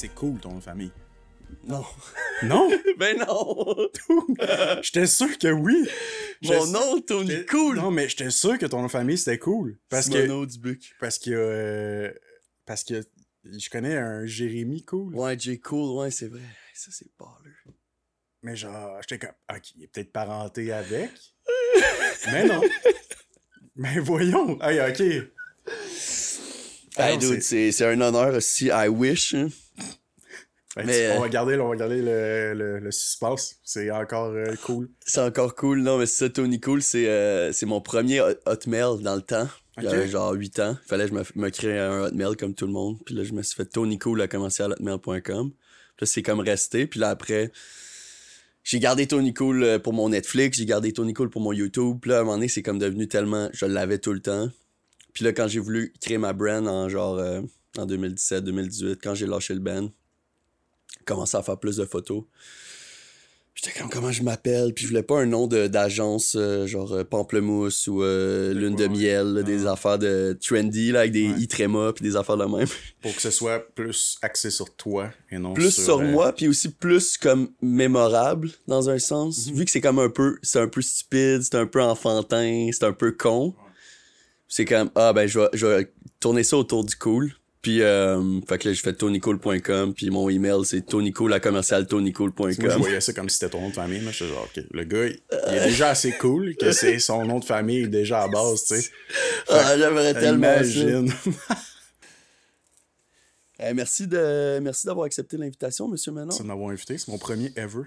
c'est cool ton famille. Non. Non? ben non! J'étais sûr que oui. Mon nom, Tony Cool! Non, mais j'étais sûr que ton famille c'était cool. Parce que. Dubuc. Parce que. euh, parce que. Je connais un Jérémy cool. Ouais, J. Cool, ouais, c'est vrai. Ça, c'est baller. Mais genre, j'étais comme. Ok, il est peut-être parenté avec. mais non. Mais voyons. Hey, ok. Ah Hey, dude, c'est un honneur aussi. I wish. hein. Ben, Mais, on euh, va garder, on va garder le, le, le suspense. C'est encore euh, cool. C'est encore cool. Non, mais c'est ça, Tony Cool, c'est euh, mon premier hot- Hotmail dans le temps. J'avais genre 8 ans. Fallait que je me, me crée un Hotmail comme tout le monde. Puis là, je me suis fait Tony Cool à commencer à hotmail.com. Puis là, c'est comme resté. Puis là, après, j'ai gardé Tony Cool pour mon Netflix. J'ai gardé Tony Cool pour mon YouTube. Puis là, à un moment donné, c'est comme devenu tellement... Je l'avais tout le temps. Puis là, quand j'ai voulu créer ma brand en genre... euh, en 2017-2018, quand j'ai lâché le band, commencé à faire plus de photos. J'étais comme comment je m'appelle, puis je voulais pas un nom d'agence euh, genre euh, Pamplemousse ou euh, Lune de miel, là, des Ah. affaires de trendy là, avec des Ouais. i tréma puis des affaires de même. Pour que ce soit plus axé sur toi et non plus sur, euh, moi, puis aussi plus comme mémorable dans un sens, Mhm. vu que c'est comme un peu c'est un peu stupide, c'est un peu enfantin, c'est un peu con. C'est comme ah ben je vais je vais tourner ça autour du cool. Puis euh, fait que là j'ai fait tonycool.com puis mon email c'est tonycool à commercial Moi, je tonycool.com. voyais ça comme si c'était ton nom de famille. Là. J'étais genre, OK, le gars, il, il est déjà assez cool que c'est son nom de famille déjà à base, tu sais. Ah, j'aimerais tellement ça. Imagine. Eh, merci de merci d'avoir accepté l'invitation, Monsieur Manon. Ça de m'avoir invité. C'est mon premier ever.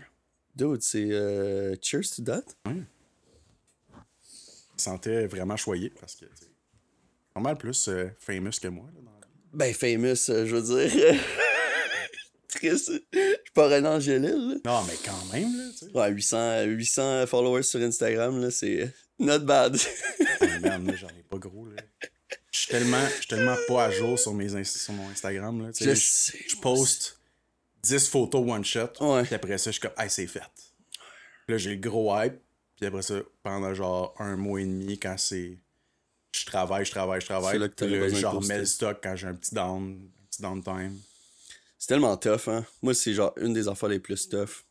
Dude, c'est euh, cheers to that. Je me sentais vraiment choyé parce que, tu sais, pas mal plus euh, famous que moi. Là, dans. Ben famous, euh, je veux dire. Triste. Je suis pas Renan Angélil. là. Non, mais quand même, là, tu sais. Ouais, 800, 800 followers sur Instagram, là, c'est not bad. Oh, man, là, j'en ai pas gros, là. Je suis tellement, je suis tellement pas à jour sur, mes, sur mon Instagram, là, tu sais. Je sais. je poste 10 photos one shot, Ouais. puis après ça, je suis comme, hey, c'est fait. Puis là, j'ai le gros hype, puis après ça, pendant genre un mois et demi, quand c'est. Je travaille, je travaille, je travaille. C'est là que je remets le stock quand j'ai un petit down, un petit downtime. C'est tellement tough, hein. Moi, c'est genre une des affaires les plus tough.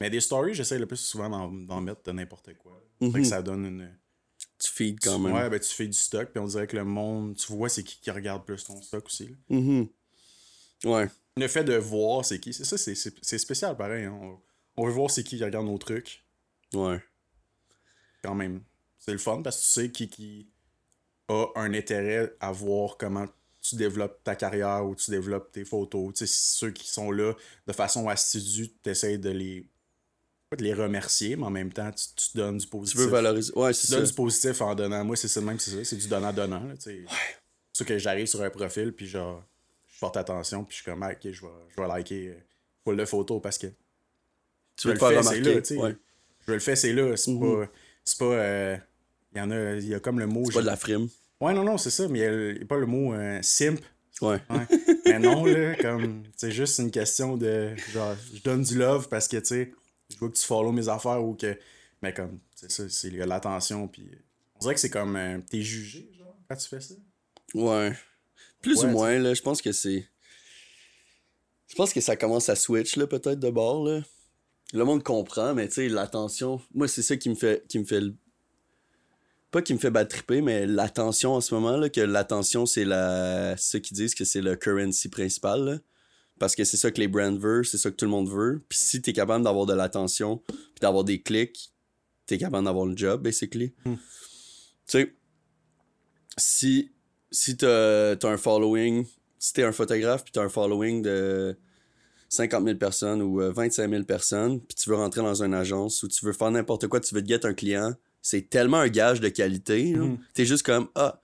Mais des stories, j'essaie le plus souvent d'en, mettre de n'importe quoi. Fait que ça donne une. Tu feed quand même. Ouais, ben tu fais du stock, puis on dirait que le monde, tu vois, c'est qui qui regarde plus ton stock aussi. là. Mhm. Ouais. Le fait de voir c'est qui, c'est ça, c'est spécial pareil. hein. On, on veut voir c'est qui qui regarde nos trucs, Ouais. quand même. C'est le fun parce que tu sais qui, qui a un intérêt à voir comment tu développes ta carrière ou tu développes tes photos. Tu sais, ceux qui sont là de façon assidue, tu essaies de les. De les remercier, mais en même temps, tu, tu donnes du Tu positif. veux valoriser. Ouais, tu donnes du positif en donnant. Moi, c'est ça même, c'est ça. C'est du donnant-donnant. tu sais. C'est sûr que j'arrive sur un profil, puis genre, je porte attention, puis je suis comme, ah, ok, je vais, je vais liker euh, full de photos parce que Tu veux le faire remarquer. là, tu ouais. je le fais, c'est là. C'est Mhm. pas. C'est pas. euh, Il y en a. Il y a comme le mot. C'est pas de la frime. Ouais, non, non, c'est ça, mais il y a pas le mot euh, simp. Ouais. Ouais. mais non, là, comme. C'est juste une question de. Genre, je donne du love parce que, tu sais, je veux que tu follow mes affaires ou que. Mais comme, c'est ça, c'est il y a l'attention, puis. On dirait que c'est comme. euh, T'es jugé, genre, quand tu fais ça? Ouais. Plus Ouais, ou moins, là, je pense que c'est. Je pense que ça commence à switch, là, peut-être de bord, là. Le monde comprend, mais tu sais, l'attention. Moi, c'est ça qui me fait. Qui me fait le- Pas qui me fait battre triper, mais l'attention en ce moment, là, que l'attention, c'est la. Ceux qui disent que c'est le currency principal, là. Parce que c'est ça que les brands veulent, c'est ça que tout le monde veut. Puis si t'es capable d'avoir de l'attention, puis d'avoir des clics, t'es capable d'avoir le job, basically. Hmm. Tu sais, si, si t'as as un following, si t'es un photographe, puis t'as un following de 50 000 personnes ou euh, 25 000 personnes, puis tu veux rentrer dans une agence ou tu veux faire n'importe quoi, tu veux te get un client, c'est tellement un gage de qualité. Mhm. T'es juste comme, ah,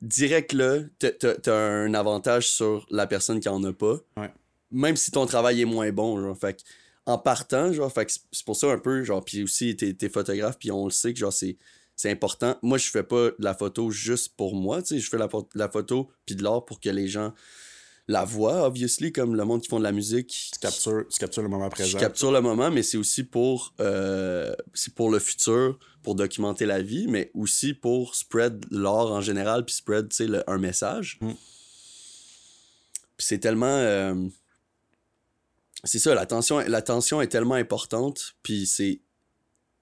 direct là, t'as- un avantage sur la personne qui en a pas. Ouais. Même si ton travail est moins bon, genre, fait que, en partant, genre, fait que c'est pour ça un peu, genre, puis aussi, t'es photographe, puis on le sait que, genre, c'est c'est important. Moi, je fais pas de la photo juste pour moi, tu sais, je fais la, la photo puis de l'art pour que les gens la voient, obviously, comme le monde qui font de la musique. Tu captures, tu captures le moment Je présent. capture le moment, mais c'est aussi pour, euh, c'est pour le futur, pour documenter la vie, mais aussi pour spread l'art en général, puis spread, le- un message. Mm. Puis c'est tellement... euh, c'est ça, l'attention, l'attention est tellement importante, puis c'est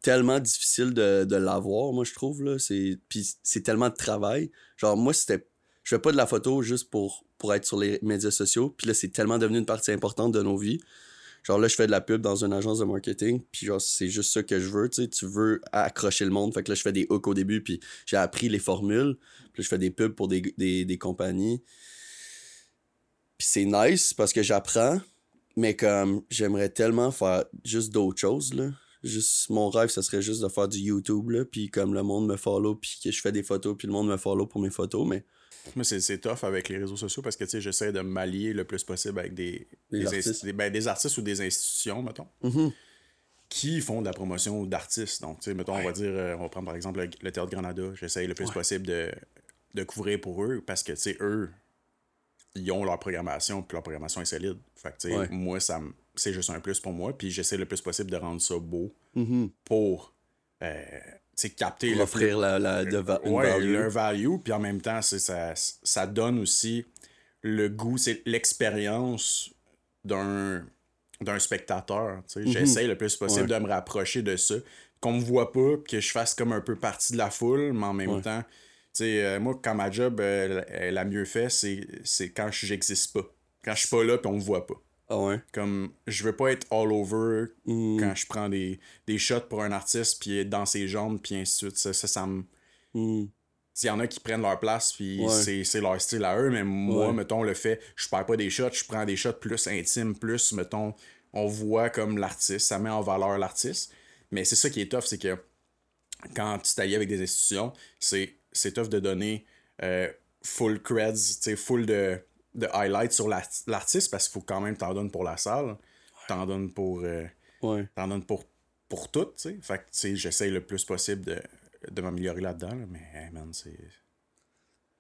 tellement difficile de, de l'avoir, moi, je trouve, là. C'est, puis c'est tellement de travail. Genre, moi, c'était... Je fais pas de la photo juste pour, pour être sur les médias sociaux, puis là, c'est tellement devenu une partie importante de nos vies. Genre, là, je fais de la pub dans une agence de marketing, puis genre, c'est juste ça que je veux, tu sais. Tu veux accrocher le monde. Fait que là, je fais des hooks au début, puis j'ai appris les formules. Puis là, je fais des pubs pour des, des, des compagnies. Puis c'est nice parce que j'apprends, mais comme j'aimerais tellement faire juste d'autres choses, là. Juste, mon rêve, ça serait juste de faire du YouTube, là, puis comme le monde me follow, puis que je fais des photos, puis le monde me follow pour mes photos, mais... Moi, c'est, c'est tough avec les réseaux sociaux parce que, tu sais, j'essaie de m'allier le plus possible avec des, Des des, artistes. des- ben, des artistes ou des institutions, mettons, Mhm. qui font de la promotion d'artistes. Donc, tu sais, mettons, on va dire, euh, on va prendre par exemple le, le Théâtre Granada. J'essaie le plus Ouais. possible de, de couvrir pour eux parce que, tu sais, eux, ils ont leur programmation, puis leur programmation est solide. Fait que, tu sais, Ouais. moi, ça me- c'est juste un plus pour moi, puis j'essaie le plus possible de rendre ça beau Mhm. pour, euh, capter Pour offrir la, la, de va- une ouais, value. puis en même temps, ça, ça donne aussi le goût, c'est l'expérience d'un d'un spectateur. tu sais. J'essaie le plus possible Ouais. de me rapprocher de ça. Qu'on me voit pas, que je fasse comme un peu partie de la foule, mais en même Ouais. temps, tu sais, euh, moi, quand ma job, euh, elle a mieux fait, c'est c'est quand j'existe pas. Quand je suis pas là, puis on me voit pas. Ah ouais? Comme, je veux pas être all over Mm. quand je prends des, des shots pour un artiste, puis être dans ses jambes, puis ainsi de suite. Ça, ça, ça me Mm. il y en a qui prennent leur place, puis Ouais. c'est, leur style à eux, mais moi, Ouais. mettons, le fait, je perds pas des shots, je prends des shots plus intimes, plus, mettons, on voit comme l'artiste, ça met en valeur l'artiste. Mais c'est ça qui est tough, c'est que quand tu t'allies avec des institutions, c'est, c'est tough de donner euh, full creds, tu sais, full de, de highlights sur la- l'artiste, parce qu'il faut quand même t'en donnes pour la salle, t'en donnes pour... euh, Ouais. t'en donnes pour, pour tout, tu sais. Fait que, tu sais, j'essaye le plus possible de, de m'améliorer là-dedans, là, mais, hey, man, c'est...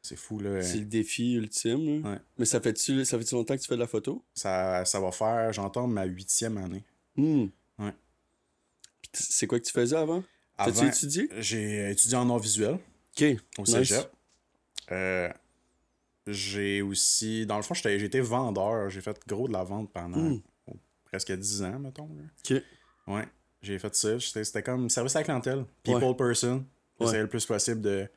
C'est fou, là. C'est le défi ultime. là. Ouais. Mais ça fait-tu ça fait longtemps que tu fais de la photo? Ça, ça va faire, j'entends, ma huitième année. Hmm. Ouais. C'est quoi que tu faisais avant? T'as-tu étudié? j'ai étudié en art visuel Ok. au Nice. cégep. Euh, j'ai aussi... Dans le fond, j'étais- vendeur. J'ai fait gros de la vente pendant Hmm. presque 10 ans, mettons. là. Ok. Ouais, j'ai fait ça. C'était comme service à la clientèle. People Ouais. person. J'essayais Ouais. le plus possible de,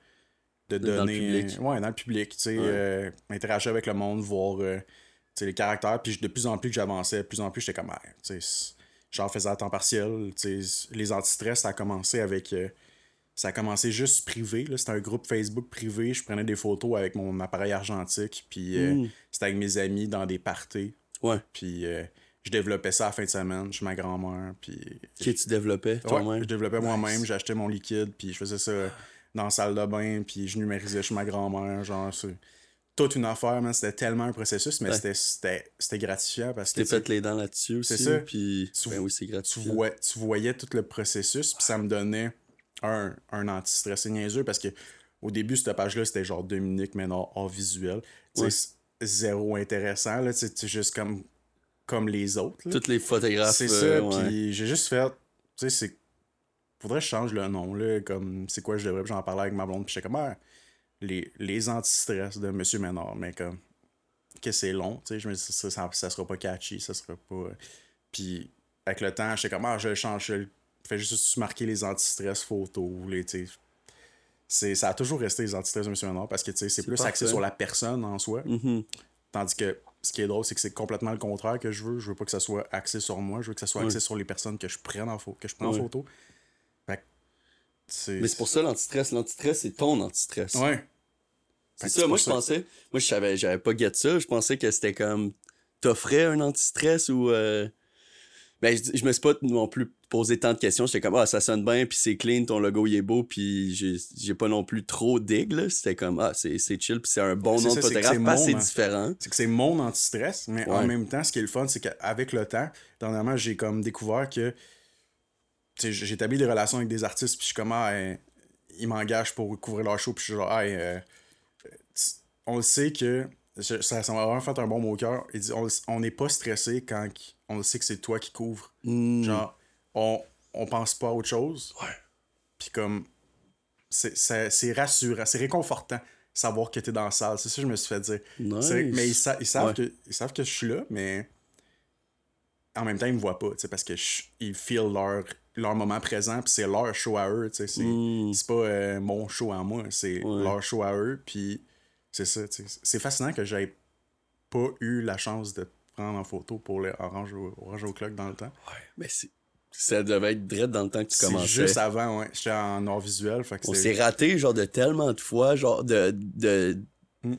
de D'être dans le donner. public. Ouais, dans le public. Tu sais, Ouais. euh, interagir avec le monde, voir euh, les caractères. Puis de plus en plus que j'avançais, de plus en plus, j'étais comme. Ah, tu sais, j'en faisais à temps partiel. Tu sais, les antistress, ça a commencé avec. euh, ça a commencé juste privé. C'était un groupe Facebook privé. Je prenais des photos avec mon appareil argentique. Puis euh, Mm. c'était avec mes amis dans des parties. Ouais. Puis euh, je développais ça à la fin de semaine chez ma grand-mère. Puis Ok, tu développais Ouais, toi-même? je développais moi-même, j'achetais mon liquide, puis je faisais ça dans la salle de bain, puis je numérisais chez ma grand-mère, genre, c'est toute une affaire, man. C'était tellement un processus, mais Ouais. c'était- gratifiant parce que T'es fait les dents là-dessus aussi. C'est ça. Puis, Tu- ben oui, c'est tu, vois, tu voyais tout le processus, puis ça me donnait un, un anti-stress C'est niaiseux parce que au début, cette page-là, c'était genre Dominique Ménard hors visuel. C'est zéro intéressant, là, sais, juste comme, comme les autres. là. Tous les photographes. C'est euh, ça, ouais. puis j'ai juste fait, tu sais, c'est. Faudrait que je change le nom, là, comme, c'est quoi je devrais, j'en parlais avec ma blonde, puis j'étais comme, ah, les, les anti-stress de Monsieur Ménard, mais comme, que c'est long, tu sais, je me dis, ça, ça, ça sera pas catchy, ça sera pas. Puis, avec le temps, j'étais comme, ah, je le change, je le fais juste marquer les anti-stress photos, les, ça a toujours resté les anti-stress de Monsieur Ménard parce que, tu sais, c'est plus axé sur la personne en soi. Mhm. Tandis que ce qui est drôle, c'est que c'est complètement le contraire que je veux. Je veux pas que ça soit axé sur moi, je veux que ça soit axé sur les personnes que je prenne en que je prends en photo. Fait. Mais c'est pour ça l'antistress. L'antistress, c'est ton antistress. Ouais. C'est ça, moi je ça. pensais. Moi je savais, j'avais pas get ça. Je pensais que c'était comme. T'offrais un antistress ou. euh, Ben, je, je me suis pas non plus posé tant de questions. J'étais comme, ah, ça sonne bien, puis c'est clean, ton logo il est beau, puis j'ai pas non plus trop dig, là. C'était comme, ah, c'est chill, puis c'est un bon nom ça, de photographe, mon, c'est hein. différent. C'est que c'est mon anti-stress, mais en même temps, ce qui est le fun, c'est qu'avec le temps, dernièrement, j'ai comme découvert que. Établi des relations avec des artistes, puis je suis comme, ah, ils m'engagent pour couvrir leur show, puis je suis genre, ah, euh, on le sait que. Ça, ça m'a vraiment fait un bon mot au cœur. Il dit, on n'est pas stressé quand qu- on le sait que c'est toi qui couvres. Hmm. Genre, on, on pense pas à autre chose. Ouais. Puis comme, c'est rassurant, c'est réconfortant savoir que t'es dans la salle. C'est ça que je me suis fait dire. Nice. Mais ils, sa- ils savent Ouais. que, ils savent que je suis là, mais en même temps, ils me voient pas, parce que je- ils feel leur, leur moment présent, puis c'est leur show à eux. C'est Mm. pas euh, mon show à moi, c'est Ouais. leur show à eux, puis c'est ça, tu sais. C'est fascinant que j'aie pas eu la chance de te prendre en photo pour le Orange au, Orange au Clock dans le temps. Ouais, mais c'est. Ça devait être direct dans le temps que tu commençais. juste avant, ouais. J'étais en art visuel, fait que On s'est raté, genre, de tellement de fois, genre, de. de Mm.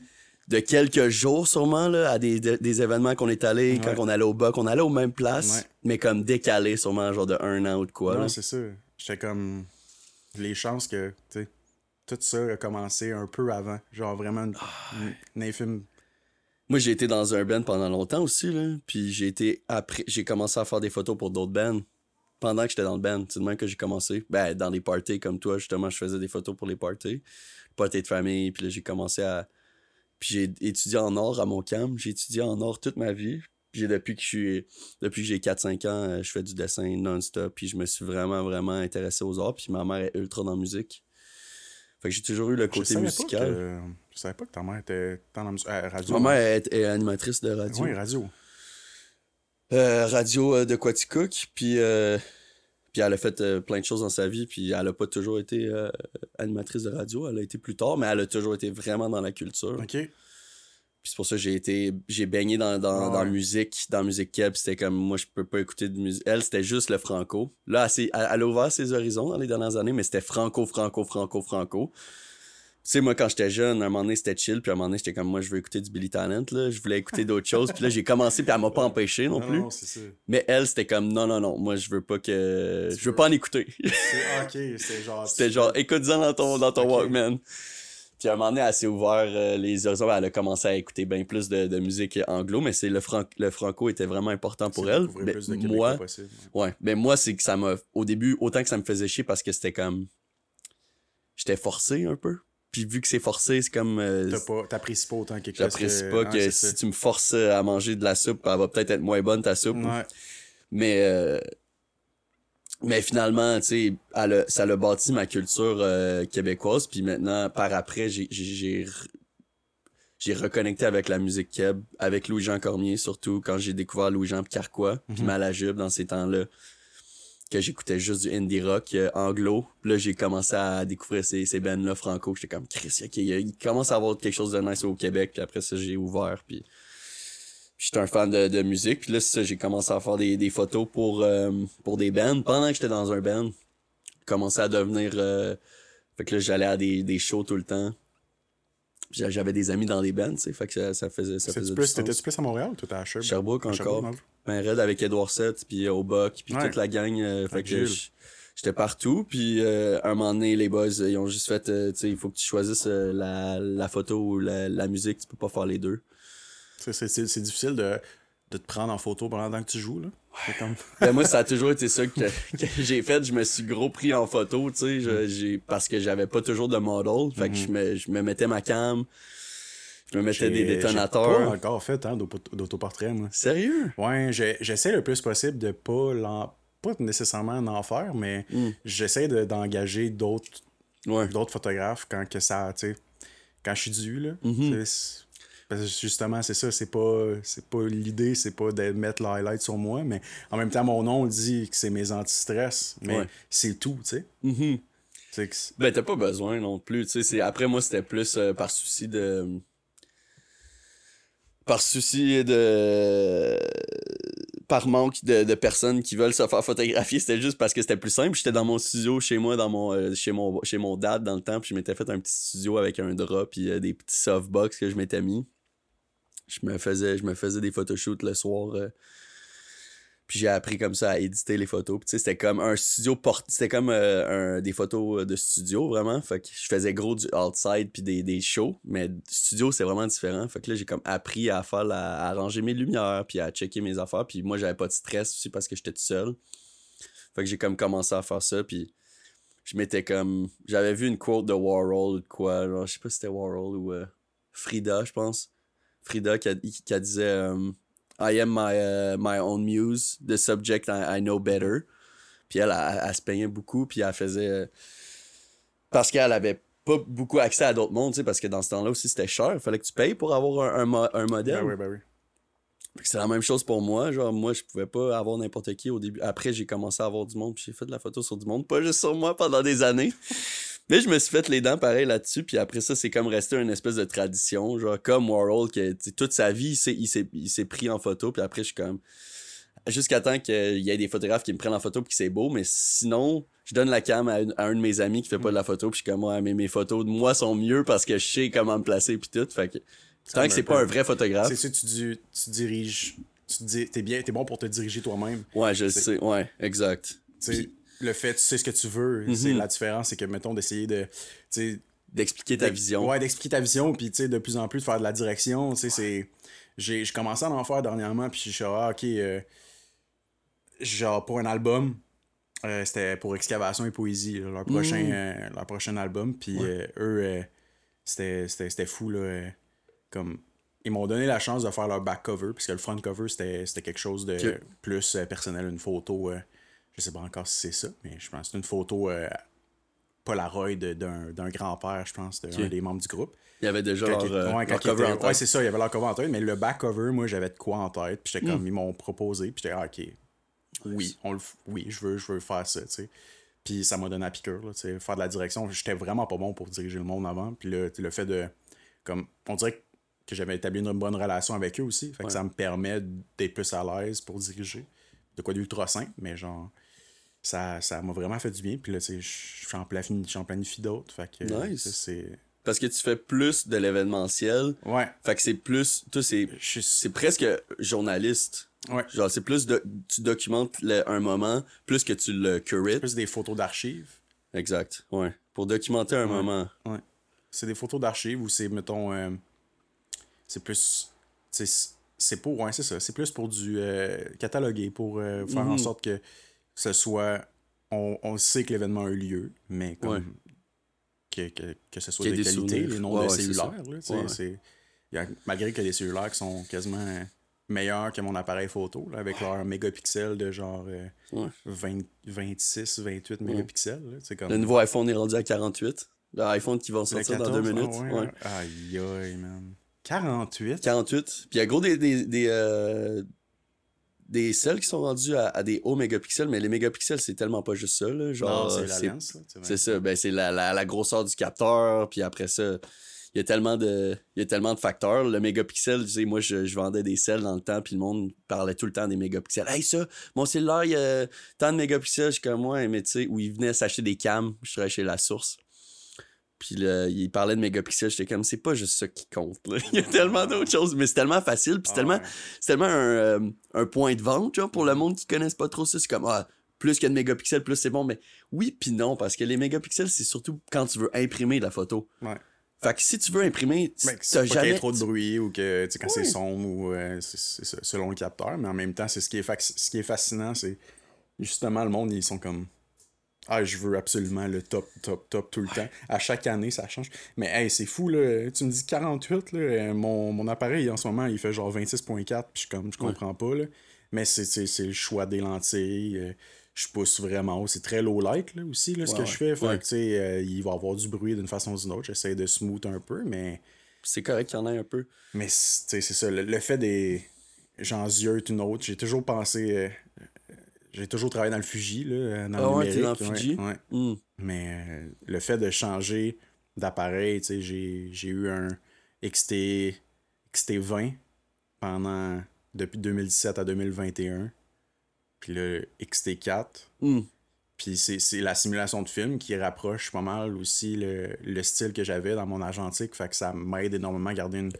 de quelques jours sûrement là, à des, de- des événements qu'on est allé quand on allait au bas qu'on allait aux mêmes places Ouais. mais comme décalé sûrement genre de un an ou de quoi Non, là. c'est ça. J'étais comme... Les chances que, tu sais, tout ça a commencé un peu avant. Genre vraiment une, Ah, une- une infime... Moi, j'ai été dans un band pendant longtemps aussi, là. Puis j'ai été après. J'ai commencé à faire des photos pour d'autres bands. Pendant que j'étais dans le band. C'est de même que j'ai commencé. Ben, dans des parties comme toi, justement, je faisais des photos pour les parties. Parties de famille. Puis là, j'ai commencé à. Puis j'ai étudié en or à mon camp. J'ai étudié en or toute ma vie. Puis depuis que je suis. Depuis que j'ai 4-5 ans, euh, je fais du dessin non-stop. Puis je me suis vraiment, vraiment intéressé aux arts. Puis ma mère est ultra dans la musique. Fait que j'ai toujours eu le côté musical. que, je savais pas que ta mère était dans la mus- euh, radio. Ma mère est, est animatrice de radio. Oui, radio. Euh, radio euh, de Quaticook, puis, euh, puis elle a fait plein de choses dans sa vie, puis elle a pas toujours été animatrice de radio, elle a été plus tard, mais elle a toujours été vraiment dans la culture. OK. Puis c'est pour ça que j'ai été j'ai baigné dans, dans, dans musique, dans musique keb, c'était comme moi je peux pas écouter de musique. Elle c'était juste le franco. Là elle, elle, a ouvert ses horizons dans les dernières années, mais c'était franco franco franco franco. Tu sais moi quand j'étais jeune, à un moment donné c'était chill, puis à un moment donné j'étais comme moi je veux écouter du Billy Talent là, je voulais écouter d'autres choses, puis là j'ai commencé puis elle m'a pas empêché non, plus. Non, c'est ça. Mais elle, c'était comme non, non, non, moi je veux pas que. Je veux pas en écouter. C'est- ah, OK, c'est genre... c'était genre écoute-en dans ton, dans ton. Walkman. Puis à un moment donné, elle s'est ouvert euh, les horizons, elle a commencé à écouter bien plus de, de musique anglo, mais c'est le, fran- le franco était vraiment important pour elle. Mais Québécois moi, possible. ouais, mais moi c'est que ça m'a au début autant que ça me faisait chier parce que c'était comme j'étais forcé un peu. Puis vu que c'est forcé, c'est comme euh, pas- T'apprécies pas autant quelque chose j'apprécie que... pas ah, que c'est si ça. tu me forces à manger de la soupe, elle va peut-être être moins bonne ta soupe. Ouais. Mais, euh, mais finalement, tu sais, elle a- ça l'a bâti ma culture euh, québécoise. Puis maintenant, par après, j'ai- j'ai j'ai re- j'ai reconnecté avec la musique keb, avec Louis-Jean Cormier, surtout quand j'ai découvert Louis-Jean Carquois, puis Mhm. Malajube dans ces temps-là, que j'écoutais juste du indie rock euh, anglo. Puis là, j'ai commencé à découvrir ces, ces bands-là franco. J'étais comme, Chris, ok, il, commence à avoir quelque chose de nice au Québec. Puis après ça, j'ai ouvert. Puis j'étais un fan de, de musique. Puis là, c'est ça, j'ai commencé à faire des, des photos pour, euh, pour des bands. Pendant que j'étais dans un band, j'ai commencé à devenir... euh, fait que là, j'allais à des, des shows tout le temps. J'avais des amis dans des bands, tu sais. Fait que ça, ça faisait, ça faisait plus-. T'étais-tu plus à Montréal ou t'étais à Sherbrooke? Sherbrooke encore. Ben raide avec Edward Seth, puis au Buck, puis Ouais. toute la gang. euh, fait que j'étais partout. Puis euh, un moment donné, les boys, euh, ils ont juste fait, euh, tu sais, il faut que tu choisisses euh, la, la photo ou la, la musique. Tu peux pas faire les deux. C'est- difficile de, de te prendre en photo pendant que tu joues, là. Comme... Ben, moi, ça a toujours été ça que, que j'ai fait. Je me suis gros pris en photo, tu sais, j'ai- parce que j'avais pas toujours de model. Fait que je me, je me mettais ma cam, je me mettais des J'ai- J'ai détonateurs. pas encore fait hein, d'auto- d'autoportrait, moi. Sérieux? Ouais, j'essaie le plus possible de pas l'en... Pas nécessairement en faire, mais Mm. j'essaie de- d'engager d'autres Ouais. d'autres photographes quand que ça, tu sais, quand je suis dû, là. Mhm. C'est- Parce que justement, c'est ça, c'est pas, c'est pas l'idée, c'est pas de mettre le highlight sur moi, mais en même temps, mon nom dit que c'est mes anti-stress, mais Ouais. c'est tout, tu sais. Que c'est- Ben, t'as pas besoin non plus. Tu sais, après, moi, c'était plus euh, par souci de. Par souci de. Par manque de, personnes qui veulent se faire photographier, c'était juste parce que c'était plus simple. J'étais dans mon studio chez moi, dans mon, euh, chez mon chez mon dad dans le temps, puis je m'étais fait un petit studio avec un drap puis euh, des petits softbox que je m'étais mis. Je me faisais je me faisais des photoshoots le soir. Euh, puis j'ai appris comme ça à éditer les photos. Puis c'était comme un studio porte. C'était comme euh, un, des photos de studio, vraiment. Fait que je faisais gros du outside puis des, des shows. Mais studio, c'est vraiment différent. Fait que là, j'ai comme appris à faire la, à ranger mes lumières puis à checker mes affaires. Puis moi, j'avais pas de stress aussi parce que j'étais tout seul. Fait que j'ai comme commencé à faire ça. Puis je m'étais comme. J'avais vu une quote de Warhol ou quoi. Genre, je sais pas si c'était Warhol ou euh, Frida, je pense. Frida qui, a- qui disait. euh, I am my, uh, my own muse, the subject I, I know better. Puis elle, elle, elle se peignait beaucoup, puis elle faisait. euh, Parce qu'elle avait pas beaucoup accès à d'autres mondes, tu sais, parce que dans ce temps-là aussi c'était cher. Il fallait que tu payes pour avoir un, un, mo- un modèle. Ben oui, ben oui. C'est la même chose pour moi. Genre, moi, je pouvais pas avoir n'importe qui au début. Après, j'ai commencé à avoir du monde, puis j'ai fait de la photo sur du monde, pas juste sur moi pendant des années. Mais je me suis fait les dents pareil là-dessus, puis après ça, c'est comme resté une espèce de tradition. Genre, comme Warhol, sais, toute sa vie, il s'est- pris en photo, puis après, je suis comme. Jusqu'à temps qu'il y ait des photographes qui me prennent en photo, puis que c'est beau, mais sinon, je donne la cam à, une- à un de mes amis qui fait pas de la photo, puis je suis comme, ouais, mais mes photos de moi sont mieux parce que je sais comment me placer, puis tout. Fait que. Tant que c'est pas un vrai photographe. C'est ça, tu, tu diriges. Tu dis, t'es bien, t'es bon pour te diriger toi-même. Ouais, je le sais. Ouais, exact. Le fait, tu sais ce que tu veux. C'est Mhm. la différence, c'est que, mettons, d'essayer de. D'expliquer ta vision. Ouais, d'expliquer ta vision, puis tu sais, de plus en plus de faire de la direction. Tu sais, c'est. J'ai commencé à en faire dernièrement, puis je suis genre, ah, ok. euh, genre, pour un album, euh, c'était pour Excavation et Poésie, là, leur, prochain, Mm. euh, leur prochain album, puis euh, eux, c'était fou, là. comme. Ils m'ont donné la chance de faire leur back cover, puisque le front cover, c'était quelque chose de plus personnel, une photo. Je sais pas encore si c'est ça, mais je pense que c'est une photo euh, Polaroid d'un grand-père, je pense, d'un des membres du groupe. Il y avait déjà Quand leur, il- euh, ouais, leur cover était- en tête. ouais, c'est ça, il y avait leur cover en tête, mais le back cover, moi, j'avais de quoi en tête, puis j'étais Hmm. comme, ils m'ont proposé, puis j'étais, ah, ok, oui, on le oui, je veux, je veux faire ça, tu sais. Puis ça m'a donné la piqûre, là, tu sais, faire de la direction. J'étais vraiment pas bon pour diriger le monde avant, puis le, le fait de, comme, on dirait que j'avais établi une bonne relation avec eux aussi, fait que Ouais. ça me permet d'être plus à l'aise pour diriger. De quoi d'ultra simple, mais genre, ça ça m'a vraiment fait du bien, puis là, tu sais, je suis en planifie, j'en planifie d'autres, fait que, Nice. ça, c'est... Parce que tu fais plus de l'événementiel. Ouais, Fait que c'est plus. Toi, c'est. C'est presque journaliste. Ouais. Genre, c'est plus de. Tu documentes le- un moment, plus que tu le curates. plus des photos d'archives. Exact. Ouais. Pour documenter un Ouais. moment. Ouais. C'est des photos d'archives ou c'est, mettons, euh, c'est plus. C'est, pour. Ouais, c'est ça. C'est plus pour du euh, cataloguer, pour euh, faire en Mhm. sorte que ce soit. On, on sait que l'événement a eu lieu, mais comme. Ouais. Que, que, que ce soit de qualité, souvenirs. les noms Ouais, de ouais, cellulaires. là, Ouais. y a- malgré a des cellulaires qui sont quasiment meilleurs que mon appareil photo, là, avec leur mégapixels de genre euh, Ouais. 20 26, 28 mégapixels. là, comme. Le nouveau iPhone est rendu à 48. L'iPhone qui va sortir dans 14, deux ah minutes. ouais, ouais. ouais. Aïe, aïe, man. 48? 48. Puis il y a gros des, des, des, euh, des celles qui sont rendues à, à des hauts mégapixels, mais les mégapixels, c'est tellement pas juste ça. Là. Genre, non, c'est la c'est- ça, ben c'est la, la, la grosseur du capteur, puis après ça, il y a tellement de il y a tellement de facteurs. Le mégapixel, tu sais, moi je, je vendais des selles dans le temps, puis le monde parlait tout le temps des mégapixels. Hey ça, mon cellulaire, il y a tant de mégapixels, je suis comme moi, mais tu sais, où ils venaient s'acheter des cams, je travaillais chez La Source. Puis là, il parlait de mégapixels, j'étais comme c'est pas juste ça qui compte. là. Il y a tellement d'autres choses, mais c'est tellement facile, puis c'est Ah tellement ouais. c'est tellement un, euh, un point de vente genre, pour le monde qui connaisse pas trop ça. C'est comme, ah, plus qu'il y a de mégapixels, plus c'est bon. Mais oui, puis non, parce que les mégapixels, c'est surtout quand tu veux imprimer la photo. Ouais. Fait que si tu veux imprimer, Ben, t'as qu'il y jamais. ait trop de bruit ou que, tu sais, quand c'est sombre ou euh, c'est c'est ça, selon le capteur, mais en même temps, c'est ce qui est, fac- ce qui est fascinant, c'est justement le monde, ils sont comme. Ah, je veux absolument le top, top, top tout le temps. À chaque année, ça change. Mais hey, c'est fou, là. Tu me dis 48, là. euh, Mon, mon appareil, en ce moment, il fait genre 26.4, puis je comme, je comprends pas, là. Mais c'est- le choix des lentilles. euh, je pousse vraiment haut. C'est très low light, là, aussi, là, ce que je fais. Fait que, tu sais, euh, il va y avoir du bruit d'une façon ou d'une autre. J'essaie de smooth un peu, mais. C'est correct qu'il y en ait un peu. Mais c'est tu sais, c'est ça, le, le fait des. J'en ziote une autre. J'ai toujours pensé. euh, j'ai toujours travaillé dans le Fuji, là, dans Ah le ouais, t'es numérique. dans le Fuji? ouais. Hmm. Mais euh, le fait de changer d'appareil, tu sais, j'ai eu un XT, XT20 pendant. depuis 2017 à 2021. Puis le XT4. Hmm. Puis c'est la simulation de film qui rapproche pas mal aussi le, le style que j'avais dans mon argentique. Fait que ça m'aide énormément à garder une,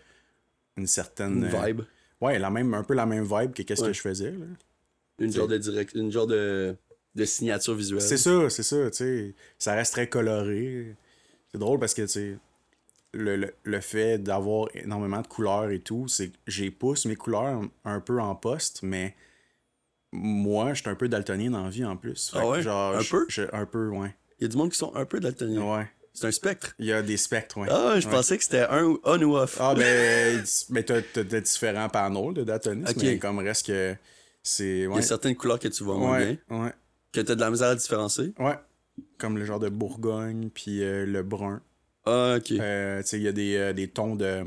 une certaine. Une euh, vibe. Ouais, la même, un peu la même vibe que qu'est-ce Ouais. que je faisais. là. Une genre de direct, une genre de, de signature visuelle. C'est ça, c'est ça, tu sais. Ça reste très coloré. C'est drôle parce que, tu sais, le, le, le fait d'avoir énormément de couleurs et tout, c'est que j'ai pousse mes couleurs un peu en poste, mais moi, je suis un peu daltonien dans la vie en plus. Fait Ah ouais? genre, Un peu? je- un peu, ouais. Il y a du monde qui sont un peu daltoniens. Ouais. C'est un spectre. Il y a des spectres, ouais. Ah, je Ouais. pensais que c'était un ou on ou off. Ah, ben, mais t'as t'as différents panneaux de daltonisme, mais comme reste que c'est. Il y a certaines couleurs que tu vois moins ouais, bien, ouais, que t'as de la misère à différencier? ouais. Comme le genre de Bourgogne, puis euh, le brun. Ah, ok. Euh, tu sais, il y a des, euh, des tons de,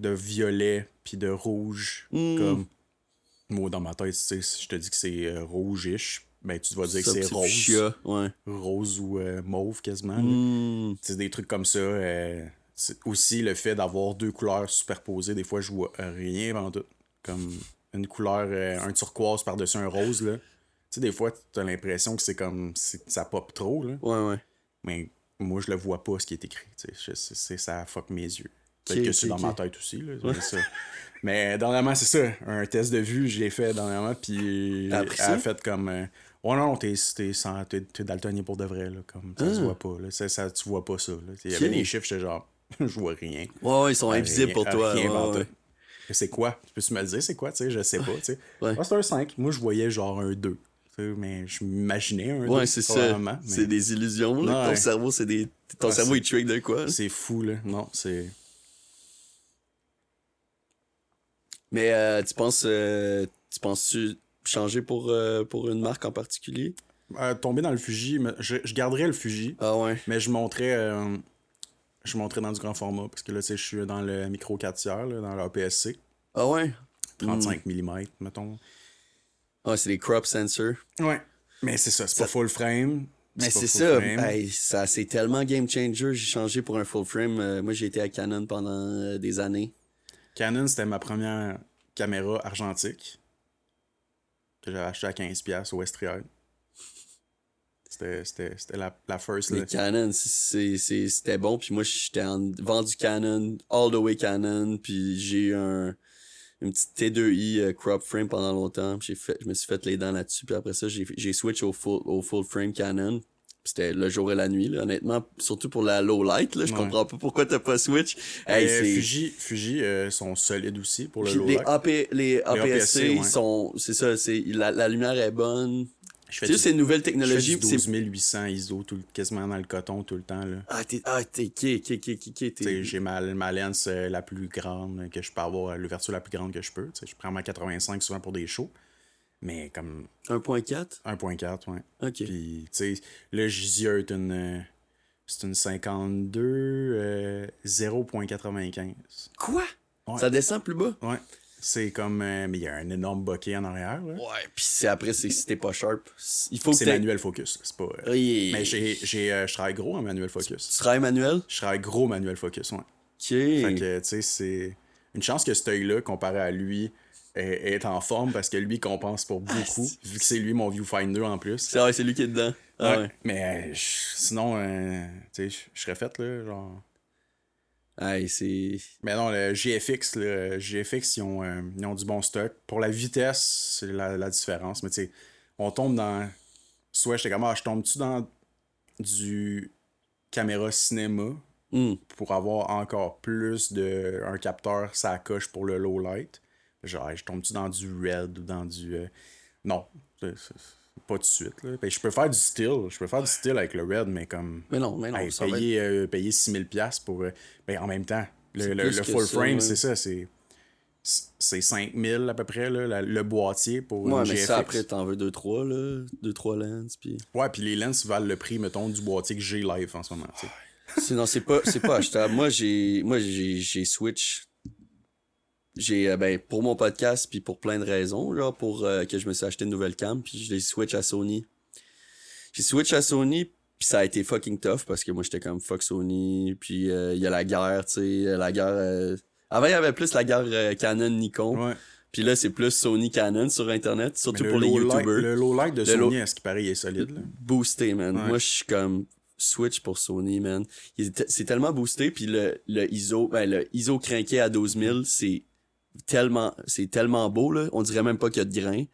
de violet puis de rouge Hmm. comme Moi, dans ma tête, tu sais, si je te dis que c'est rougish, ben tu vas dire que c'est rose. ouais. Rose ou mauve quasiment. Hmm. C'est des trucs comme ça. aussi le fait d'avoir deux couleurs superposées, des fois je vois rien avant tout. Comme une couleur, euh, un turquoise par-dessus un rose là. Tu sais, des fois, t'as l'impression que c'est comme. ça pop trop, là. Ouais, ouais. Mais moi, je le vois pas, ce qui est écrit. tu sais. Ça fuck mes yeux. Peut-être que c'est dans ma tête aussi, là. mais ça. Mais dernièrement, c'est ça. Un test de vue, je l'ai fait dernièrement, puis elle ça? a fait comme. euh, ouais, non, t'es, daltonien pour de vrai, là. Comme, ça se Ah. voit pas, là. Ça, ça- tu vois pas ça, là. Il y avait des chiffres, j'étais genre, je vois rien. Ouais, ouais, ils sont Rien- invisibles pour toi. rien ouais, ouais. C'est quoi? Tu peux-tu me le dire, c'est quoi, tu sais? Je sais pas, tu sais. Ouais. Ah, c'est un 5. Moi, je voyais genre un 2. tu sais, Mais je m'imaginais un 2. Ouais, c'est ça. mais C'est des illusions, là. Ouais. Ton cerveau, c'est des. Ton Ouais, cerveau, c'est- il trick de quoi? C'est fou, là. Non, c'est. Mais euh, tu penses. euh, tu penses-tu changer pour, euh, pour une marque en particulier? Tomber dans le Fuji, je, je garderais le Fuji, Ah ouais. mais je monterais. Je monterais dans du grand format, parce que là, tu sais, je suis dans le micro 4 tiers, là, dans l'APS-C. Ah ouais? 35 mm, mettons. Ah, c'est des crop sensors. Ouais. Mais c'est ça, c'est Ça- pas full frame. Mais c'est ça, ça c'est tellement game changer. J'ai changé pour un full frame. Euh, moi, j'ai été à Canon pendant euh, des années. Canon, c'était ma première caméra argentique que j'avais acheté à 15$ au Estriade. C'était, la, la first. Là. Canon, c'était bon. Puis moi, j'étais en vendu Canon, all the way Canon. Puis j'ai eu un, une petite T2i euh, crop frame pendant longtemps. Puis fait, je me suis fait les dents là-dessus. Puis après ça, j'ai switch au full, au full frame Canon. C'était le jour et la nuit, là, honnêtement. Surtout pour la low light, là. Je Ouais. comprends pas pourquoi t'as pas switch. Hey, Euh, Fuji, Fuji euh, sont solides aussi pour le low les, light. AP, les APS-C, ils sont. C'est ça, c'est, la, la lumière est bonne. Je fais C'est juste ces nouvelles je fais technologies. puis c'est- 12800 ISO, tout, quasiment dans le coton tout le temps. Là. Ah, t'es. Ah. Qui, qui, qui, qui. J'ai ma, ma lens euh, la plus grande que je peux avoir, l'ouverture la plus grande que je peux. Je prends ma 85 souvent pour des shows. Mais comme 1.4 1.4, ouais. Ok. Puis, tu sais, le Gizia est une. euh, C'est une 52 euh, 0.95. Quoi? Ouais. Ça descend plus bas? Ouais. C'est comme. euh, mais il y a un énorme bokeh en arrière. là. Ouais, puis c'est après, c'est si t'es pas sharp. Il faut que C'est manuel focus. C'est pas. euh, Oui. Mais j'ai, j'ai, euh, je travaille gros en manuel focus. Tu travailles manuel? Je travaille gros manuel focus, ouais. Ok. Fait que, tu sais, c'est une chance que cet œil-là, comparé à lui, est, est en forme parce que lui il compense pour beaucoup, vu que c'est lui mon viewfinder en plus. C'est vrai, c'est lui qui est dedans. Ah Ouais. ouais. Mais je- sinon, tu sais, je- je serais fait, là, genre. Hey, c'est. Mais non, le GFX, le GFX, ils ont, euh, ils ont du bon stock. Pour la vitesse, c'est la, la différence. Mais tu sais, on tombe dans. Soit j'étais comme, ah, je tombe-tu dans du caméra cinéma Hmm. pour avoir encore plus de un capteur ça coche pour le low light? Genre, je tombe-tu dans du red ou dans du. euh, Non, pas tout de suite. Là. Ben, je peux faire du still. Je peux faire du still avec le red, mais comme. Mais non, mais non. Hey, ça va être- payer, euh, payer 6000$ pour. euh, ben, en même temps, le, le- full ça, frame, ouais. c'est ça. C'est c'est 5000 à peu près, là, la- le boîtier pour Ouais, une mais GFX. ça, après, t'en veux 2-3, là. 2-3 lens, puis. Ouais, puis les lens valent le prix, mettons, du boîtier que j'ai live en ce moment. tu sais. Sinon, c'est pas, c'est pas achetable. Moi, j'ai, moi, j'ai, j'ai switch. J'ai, euh, ben, pour mon podcast, puis pour plein de raisons, genre, pour euh, que je me suis acheté une nouvelle cam, puis je l'ai switch à Sony. J'ai switch à Sony, puis ça a été fucking tough, parce que moi, j'étais comme fuck Sony, puis euh, il y a la guerre, tu sais, la guerre... euh, Avant, il y avait plus la guerre euh, Canon-Nikon, Ouais. puis là, c'est plus Sony-Canon sur Internet, surtout le pour les YouTubers. le low light de Le Sony, low- est-ce qu'il paraît, il est solide, là? boosté, man. Ouais. Moi, je suis comme switch pour Sony, man. C'est tellement boosté, puis le, le ISO, ben, le ISO crinqué à 12 000, c'est tellement, c'est tellement beau, là. On dirait même pas qu'il y a de grains.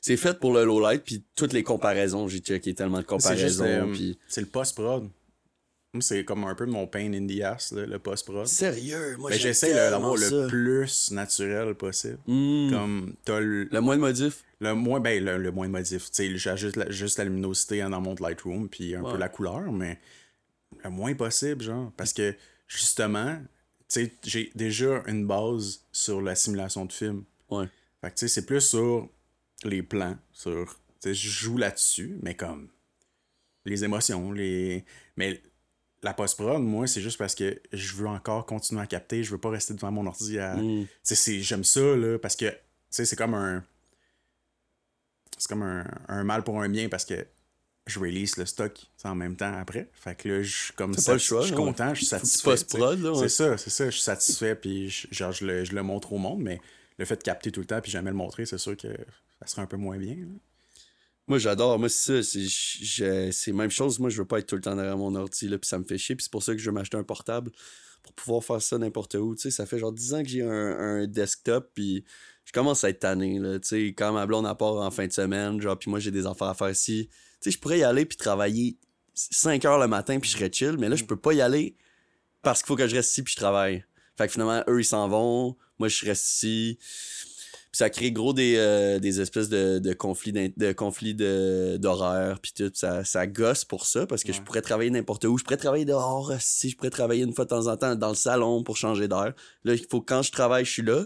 C'est fait pour le low light, puis toutes les comparaisons, j'ai checké tellement de C'est comparaisons, euh, puis... c'est le post-prod. C'est comme un peu mon pain in the ass, là, le post-prod. Sérieux, moi, Ben, j'essaie d'avoir le plus naturel possible. Hmm. Comme, t'as le, Le moins de modif? le moins, ben, le, le moins de modif. Tu sais, j'ajuste la, juste la luminosité dans mon Lightroom, puis un Ouais. peu la couleur, mais le moins possible, genre. Parce que, justement, sais, j'ai déjà une base sur la simulation de film. Ouais. Fait que, tu sais, c'est plus sur les plans, sur. Tu sais, je joue là-dessus, mais comme. Les émotions, les. Mais la post-prod, moi, c'est juste parce que je veux encore continuer à capter, je veux pas rester devant mon ordi à. Tu sais, c'est- j'aime ça, là, parce que, tu sais, c'est comme un. C'est comme un, un mal pour un bien parce que je release le stock en même temps après. Fait que là, je comme le choix, je suis content, je suis satisfait. ouais. C'est ça, c'est ça, je suis satisfait, puis je, genre, je, le, je le montre au monde, mais le fait de capter tout le temps puis jamais le montrer, c'est sûr que ça serait un peu moins bien. là. Moi, j'adore. Moi, c'est ça. C'est même chose. Moi, je veux pas être tout le temps derrière mon ordi, là, puis ça me fait chier. Puis c'est pour ça que je veux m'acheter un portable pour pouvoir faire ça n'importe où. Tu sais, ça fait genre 10 ans que j'ai un, un desktop, puis je commence à être tanné, là. Tu sais, quand ma blonde part en fin de semaine, genre, puis moi, j'ai des affaires à faire ici. Tu sais, je pourrais y aller puis travailler 5 heures le matin, puis je serais chill, mais là, je peux pas y aller parce qu'il faut que je reste ici puis je travaille. Fait que finalement, eux, ils s'en vont. Moi, je reste ici. Puis ça crée gros des, euh, des espèces de, de conflits de conflits d'horaire puis tout. Ça, ça gosse pour ça parce que je pourrais travailler n'importe où. Je pourrais travailler dehors si je pourrais travailler une fois de temps en temps dans le salon pour changer d'air. Là, il faut que quand je travaille, je suis là.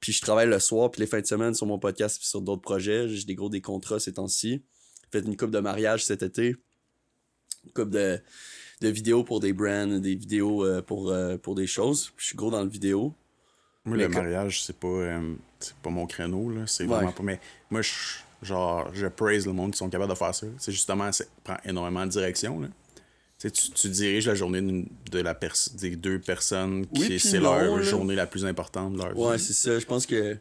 Puis je travaille le soir puis les fins de semaine sur mon podcast puis sur d'autres projets. J'ai des gros des contrats ces temps-ci. Fait une coupe de mariage cet été. Une coupe de, de vidéos pour des brands, des vidéos euh, pour, euh, pour des choses. Je suis gros dans le vidéo. Moi, Mais le mariage, c'est pas, euh, c'est pas mon créneau, là. C'est Ouais. vraiment pas. Mais moi, je, genre, je praise le monde qui sont capables de faire ça. C'est justement, ça prend énormément de direction, là. Tu, tu, diriges la journée de la pers- des deux personnes qui Oui, c'est non, leur là. journée la plus importante de leur Ouais, vie. c'est ça. Je pense que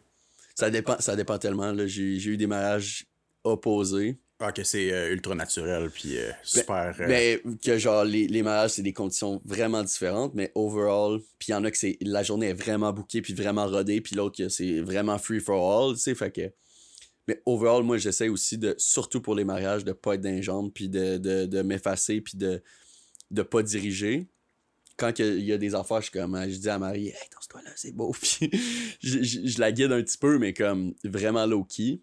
ça dépend, ça dépend tellement. là. J'ai j'ai eu des mariages opposés. Ah, que c'est euh, ultra naturel, puis euh, super. euh, Mais que genre, les, les mariages, c'est des conditions vraiment différentes, mais overall, puis il y en a que c'est la journée est vraiment bookée, puis vraiment rodée, puis l'autre, que c'est vraiment free for all, tu sais, fait que. Mais overall, moi, j'essaie aussi de, surtout pour les mariages, de pas être dans puis de, de, de m'effacer, puis de, de pas diriger. Quand il y a des affaires, je suis comme, je dis à Marie, hey, danse-toi là, c'est beau, puis je, je- je la guide un petit peu, mais comme vraiment low-key.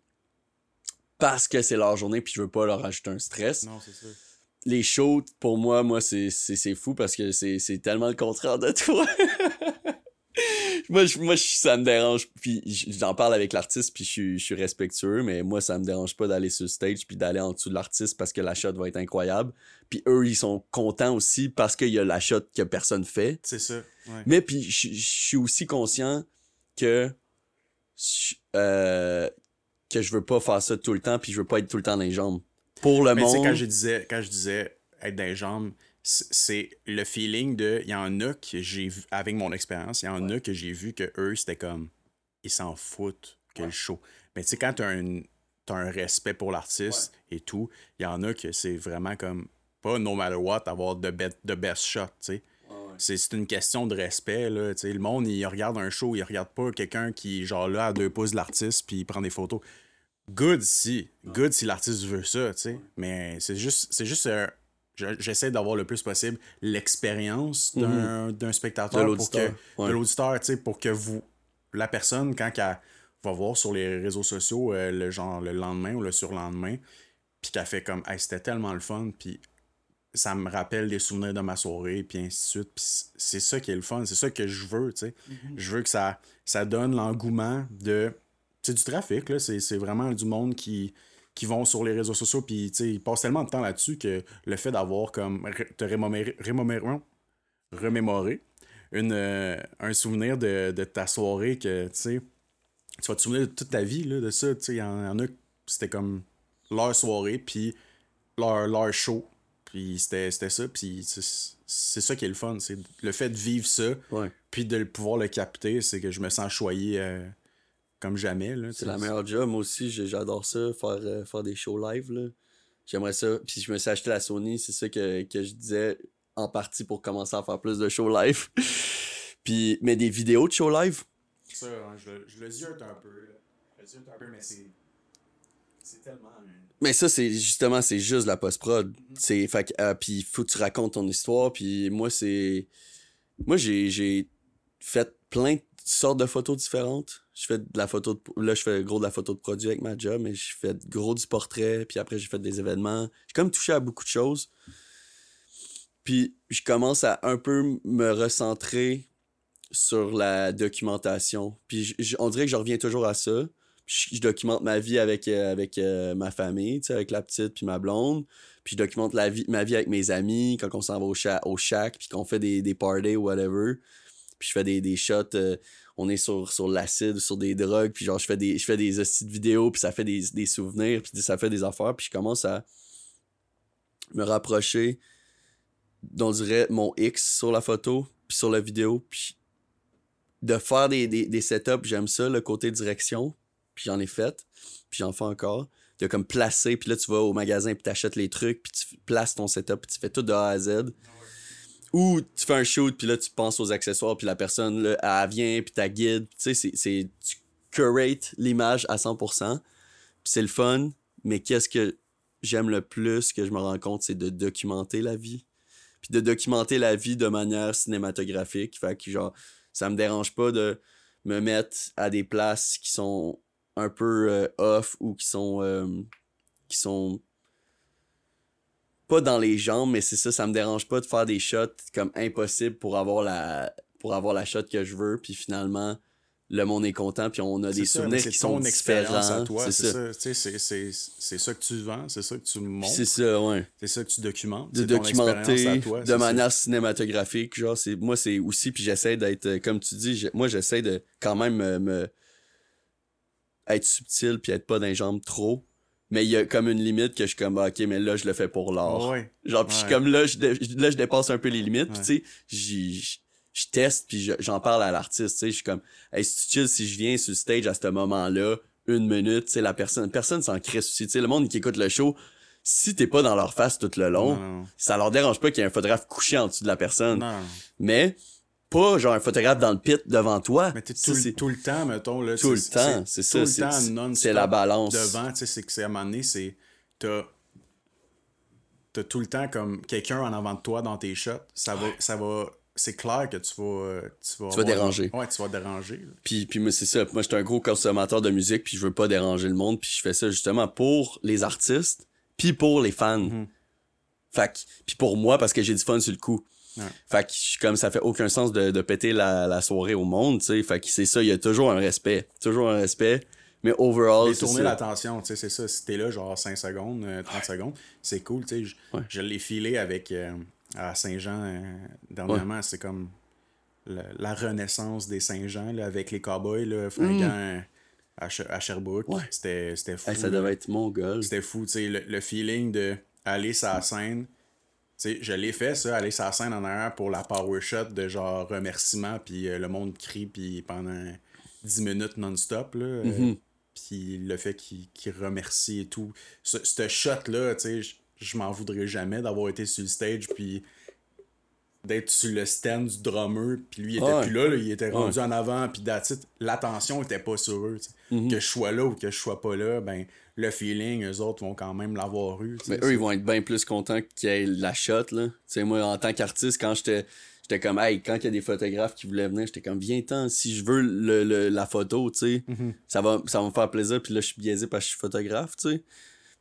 Parce que c'est leur journée, puis je veux pas leur ajouter un stress Non, c'est ça. les shows, pour moi, moi, c'est, c'est, c'est fou parce que c'est, c'est tellement le contraire de toi. moi, je, moi je- ça me dérange. Puis j'en parle avec l'artiste, puis je, suis- je suis respectueux, mais moi, ça me dérange pas d'aller sur le stage puis d'aller en dessous de l'artiste parce que la shot va être incroyable. Puis eux, ils sont contents aussi parce qu'il y a la shot que personne fait. C'est ça. Ouais. Mais puis je je suis aussi conscient que euh, que je veux pas faire ça tout le temps puis je veux pas être tout le temps dans les jambes. Pour le Mais monde. quand je disais, quand je disais être dans les jambes, c'est le feeling de. Il y en a que j'ai vu, avec mon expérience, il y en a que j'ai vu que eux, c'était comme. Ils s'en foutent que le show. Mais tu sais, quand t'as un, t'as un respect pour l'artiste et tout, il y en a que c'est vraiment comme. Pas no matter what, avoir de, be- de best shot, tu sais. C'est c'est une question de respect, là. tu sais. Le monde, il regarde un show, il regarde pas quelqu'un qui, genre là, à deux pouces de l'artiste, puis il prend des photos. Good si. Good si l'artiste veut ça, tu sais. Mais c'est juste. C'est juste. euh, je- J'essaie d'avoir le plus possible l'expérience d'un d'un spectateur Mhm. De pour que. l'auditeur, ouais. De l'auditeur, tu sais, pour que vous. La personne, quand elle va voir sur les réseaux sociaux, euh, le genre le lendemain ou le surlendemain, puis qu'elle fait comme, hey, c'était tellement le fun, puis ça me rappelle des souvenirs de ma soirée, puis ainsi de suite. Puis c'est ça qui est le fun, c'est ça que je veux, tu sais. Je veux que ça, ça donne l'engouement de. C'est du trafic, là. C'est c'est vraiment du monde qui, qui vont sur les réseaux sociaux, puis tu sais, ils passent tellement de temps là-dessus que le fait d'avoir comme. te remémorer, remémorer, remémorer une, euh, un souvenir de, de ta soirée que, tu sais, tu vas te souvenir de toute ta vie, là, de ça. Tu sais, il y, y en a, c'était comme leur soirée, puis leur, leur show. Puis c'était c'était ça, puis c'est c'est ça qui est le fun. C'est le fait de vivre ça, Ouais. puis de le pouvoir le capter, c'est que je me sens choyé euh, comme jamais. C'est la meilleure job. Moi aussi, j'adore ça, faire, euh, faire des shows live. là. J'aimerais ça. Puis je me suis acheté la Sony, c'est ça que, que je disais en partie pour commencer à faire plus de shows live. Puis, mais des vidéos de shows live, Ça, hein, je, le- je le ziote un peu. là. Je le ziote un peu, mais c'est. C'est tellement. un- mais ça, c'est justement, c'est juste la post-prod. C'est, fait que, euh, puis faut que tu racontes ton histoire. Puis moi, c'est. Moi, j'ai, j'ai fait plein de sortes de photos différentes. Je fais de la photo de... Là, je fais gros de la photo de produit avec ma job, mais je fais gros du portrait, puis après, j'ai fait des événements. J'ai comme touché à beaucoup de choses. Puis je commence à un peu me recentrer sur la documentation. Puis on dirait que je reviens toujours à ça. Je, je documente ma vie avec, euh, avec euh, ma famille, avec la petite puis ma blonde. Puis je documente la vie, ma vie avec mes amis quand on s'en va au, cha au puis qu'on fait des, des parties ou whatever. puis je fais des, des shots, euh, on est sur, sur l'acide, sur des drogues, puis genre je fais des, je fais des hosties de vidéos, puis ça fait des, des souvenirs, puis ça fait des affaires, puis je commence à me rapprocher, on dirait, mon X sur la photo, puis sur la vidéo, puis de faire des, des, des setups, j'aime ça, le côté direction, puis j'en ai fait, puis j'en fais encore de comme placer, puis là tu vas au magasin puis t'achètes les trucs, puis tu places ton setup, puis tu fais tout de A à Z. Ou tu fais un shoot, puis là tu penses aux accessoires, puis la personne, là, elle vient, puis ta guide, tu sais, c'est, tu curates l'image à 100%, puis c'est le fun, mais qu'est-ce que j'aime le plus, que je me rends compte, c'est de documenter la vie. Puis de documenter la vie de manière cinématographique, fait que genre, ça me dérange pas de me mettre à des places qui sont un peu euh, off ou qui sont euh, qui sont pas dans les jambes mais c'est ça ça me dérange pas de faire des shots comme impossible pour avoir la pour avoir la shot que je veux puis finalement le monde est content puis on a des souvenirs qui sont différents c'est ça, c'est ça que tu vends c'est ça que tu montres. c'est ça ouais. C'est ça que tu documentes de documenter de manière cinématographique genre c'est moi c'est aussi puis j'essaie d'être comme tu dis moi j'essaie de quand même me être subtil puis être pas dans les jambes trop. Mais il y a comme une limite que je suis comme, ok, mais là, je le fais pour l'art. Genre, puis je suis comme là je, là, je dépasse un peu les limites. Puis tu sais, je teste puis j'en parle à l'artiste. Tu sais, je suis comme, hey, si tu si je viens sur le stage à ce moment-là, une minute, tu sais, la personne, personne s'en crisse aussi. Tu sais, le monde qui écoute le show, si t'es pas dans leur face tout le long, ça leur dérange pas qu'il y ait un photographe couché en dessous de la personne. Mais pas genre un photographe dans le pit devant toi. Mais tout, tout, le temps, mettons. Là, tout le temps, c'est ça. Tout le temps non C'est la balance. Devant, tu sais, c'est que à un moment donné, c'est. T'as. T'as tout le temps comme quelqu'un en avant de toi dans tes shots. Ça va. Ça va c'est clair que tu vas. Tu vas, tu vas déranger. Ouais, tu vas déranger. Puis, puis moi, c'est ça. Moi, je suis un gros consommateur de musique, puis je veux pas déranger le monde, puis je fais ça justement pour les artistes, puis pour les fans. Fait que, puis pour moi, parce que j'ai du fun sur le coup. Fait que comme ça fait aucun sens de, de péter la, la, soirée au monde, tu sais. Fait que c'est ça, il y a toujours un respect. Toujours un respect. Mais overall. Détourner l'attention, tu sais, c'est ça. Si t'es là, genre 5 secondes, 30 euh, secondes, c'est cool, tu sais. Je, l'ai filé avec. Euh, à Saint-Jean euh, dernièrement, c'est comme la, renaissance des Saint-Jean, avec les cowboys, là, fringants. Mm. À, à, Sherbrooke. C'était fou. ça devait être mon. C'était fou, tu sais, le, le, feeling de aller sur la scène, sais, je l'ai fait, ça, aller sur scène en arrière pour la power shot de genre remerciement, puis euh, le monde crie, puis pendant 10 minutes non-stop, là. Euh, mm-hmm. puis le fait qu'il remercie et tout. Ce, shot-là, tu sais, je m'en voudrais jamais d'avoir été sur le stage, puis d'être sur le stand du drummer, puis lui, il était plus là, il était rendu en avant, puis l'attention était pas sur eux. Mm-hmm. Que je sois là ou que je sois pas là, ben le feeling, eux autres vont quand même l'avoir eu. Mais eux, ils vont être bien plus contents qu'il y ait la shot, là. moi, en tant qu'artiste, quand j'étais. J'étais comme, hey, quand il y a des photographes qui voulaient venir, j'étais comme, viens-t'en, si je veux le, la photo, tu sais, mm-hmm. ça, va, ça va me faire plaisir, puis là, je suis biaisé parce que je suis photographe, tu sais.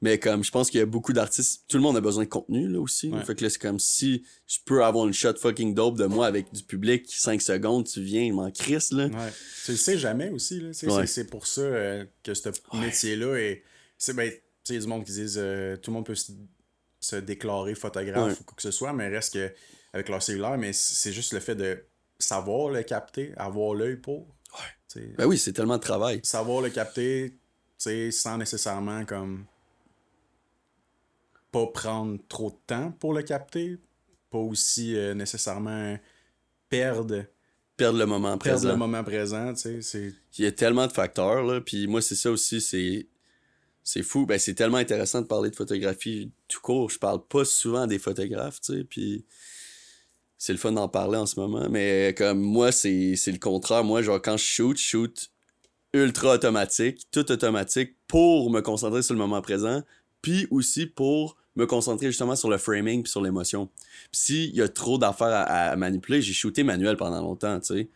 Mais comme, je pense qu'il y a beaucoup d'artistes, tout le monde a besoin de contenu, là, aussi. Fait que là, c'est comme si je peux avoir une shot fucking dope de moi avec du public, 5 secondes, tu viens, il m'en crisse, là. Ouais. Tu le sais jamais aussi, là. C'est pour ça euh, que ce métier-là est c'est ben, tu sais, du monde qui disent euh, tout le monde peut se, déclarer photographe ou quoi que ce soit, mais reste que avec leur cellulaire, mais c'est juste le fait de savoir le capter, avoir l'œil pour. Ouais. Ben oui, c'est tellement de travail. Savoir le capter, sans nécessairement comme pas prendre trop de temps pour le capter, pas aussi euh, nécessairement perdre perdre le moment présent. Perdre le moment présent, tu sais, Il y a tellement de facteurs, là, puis moi, c'est ça aussi, c'est c'est fou. Ben, c'est tellement intéressant de parler de photographie tout court. Je parle pas souvent des photographes, tu sais, puis c'est le fun d'en parler en ce moment. Mais comme moi, c'est le contraire. Moi, genre, quand je shoot, je shoot ultra automatique, tout automatique pour me concentrer sur le moment présent, puis aussi pour me concentrer justement sur le framing puis sur l'émotion. S'il y a trop d'affaires à, manipuler, j'ai shooté manuel pendant longtemps, tu sais.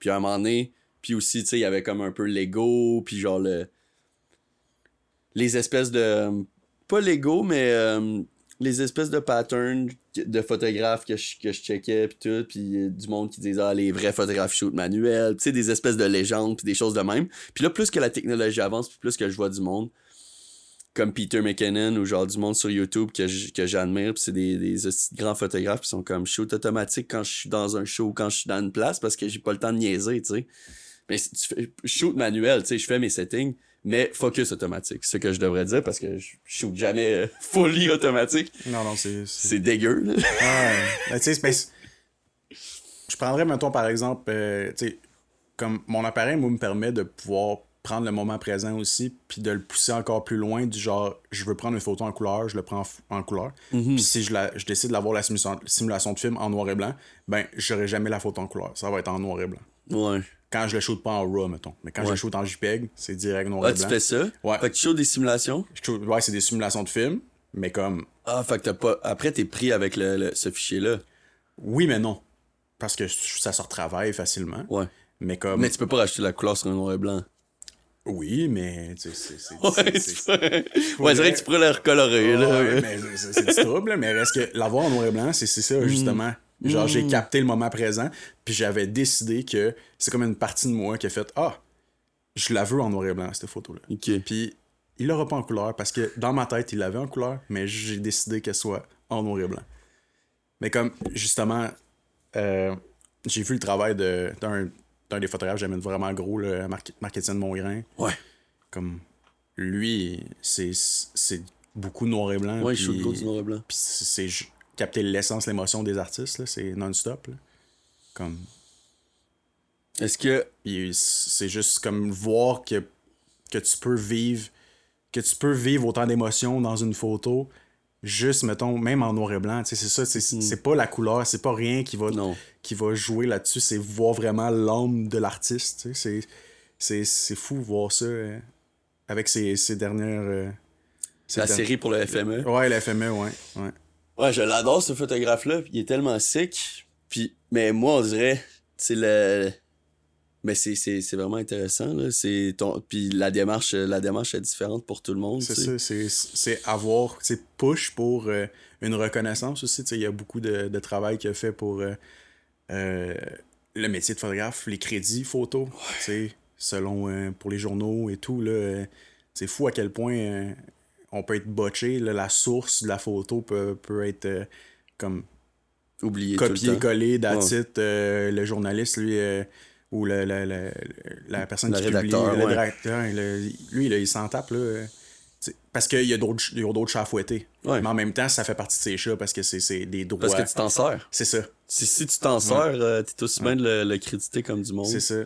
Puis à un moment donné, puis aussi, tu sais, il y avait comme un peu l'ego, puis genre le les espèces de. Pas Lego, mais euh, les espèces de patterns de photographes que je, que je checkais, puis tout, puis du monde qui disait, ah, les vrais photographes shoot manuels, tu sais, des espèces de légendes, puis des choses de même. Puis là, plus que la technologie avance, plus que je vois du monde, comme Peter McKinnon ou genre du monde sur YouTube que que j'admire, puis c'est des, des grands photographes qui sont comme shoot automatique quand je suis dans un show ou quand je suis dans une place parce que j'ai pas le temps de niaiser, tu sais. Mais si tu fais shoot manuel, tu sais, je fais mes settings, mais focus automatique, ce que je devrais dire parce que je shoot jamais euh, fully automatique. Non, non, c'est. c'est- dégueu, là. Tu sais, je prendrais, mettons, par exemple, euh, tu sais, comme mon appareil, moi, me permet de pouvoir prendre le moment présent aussi, puis de le pousser encore plus loin, du genre, je veux prendre une photo en couleur, je le prends en, couleur. Puis si je, la, je décide d'avoir la simulation, simulation de film en noir et blanc, ben, j'aurai jamais la photo en couleur. Ça va être en noir et blanc. Ouais. Quand je le shoot pas en RAW, mettons. Mais quand je le shoot en JPEG, c'est direct noir Ah, et tu blanc. fais ça? Ouais. Fait que tu shoot des simulations? Je ouais, c'est des simulations de film, mais comme, Ah, fait que t'as pas. Après, t'es pris avec le, le- ce fichier-là. oui, mais non. Parce que ça se retravaille facilement. Ouais. Mais comme. Mais tu peux pas racheter la couleur sur un noir et blanc. Oui, mais tu sais, c'est. Ouais, c'est- tu ouais, dirais que tu pourrais le recolorer, là. Ouais, mais c'est- du trouble, là, mais reste que l'avoir en noir et blanc, c'est c'est ça, justement. Genre, j'ai capté le moment présent, puis j'avais décidé que c'est comme une partie de moi qui a fait Ah, je la veux en noir et blanc, cette photo-là. Ok. Puis il l'aura pas en couleur parce que dans ma tête, il l'avait en couleur, mais j'ai décidé qu'elle soit en noir et blanc. Mais comme, justement, euh, j'ai vu le travail d'un des photographes, j'aime vraiment gros, le Marc Marc-Étienne Mongrain. Ouais. Comme, lui, c'est beaucoup noir et blanc. Ouais, il puis- shoot gros du noir et blanc. puis c'est capter l'essence, l'émotion des artistes, là, c'est non-stop. Comme, Est-ce que. c'est juste comme voir que, que tu peux vivre que tu peux vivre autant d'émotions dans une photo juste mettons même en noir et blanc c'est ça c'est c'est pas la couleur c'est pas rien qui va Non. qui va jouer là-dessus c'est voir vraiment l'âme de l'artiste c'est c'est c'est fou voir ça euh, avec ces, ces dernières euh, ces La série pour le FME. ouais la FME ouais ouais Ouais, je l'adore, ce photographe-là. Il est tellement sick. Puis, mais moi, on dirait, c'est le. Mais c'est, c'est, c'est vraiment intéressant, là. C'est ton... Puis la démarche, la démarche est différente pour tout le monde. C'est ça, c'est- c'est avoir, c'est push pour euh, une reconnaissance aussi. tu sais, Il y a beaucoup de, de travail qu'il a fait pour euh, euh, le métier de photographe, les crédits sais, selon pour les journaux et tout. là, C'est fou à quel point on peut être botché. là, la source de la photo peut, peut être euh, comme Oublié d'attitude, le journaliste, lui, euh, ou le, le- le- la personne Le qui rédacteur, publie, le ouais. rédacteur, le- lui, là, il s'en tape, là. euh, Parce qu'il y a d'autres chats à fouetter. Ouais. Mais en même temps, ça fait partie de ses chats parce que c'est des droits. Parce que tu t'en sers. C'est ça. Si, si tu t'en sers, euh, t'es aussi bien de le, créditer comme du monde. C'est ça.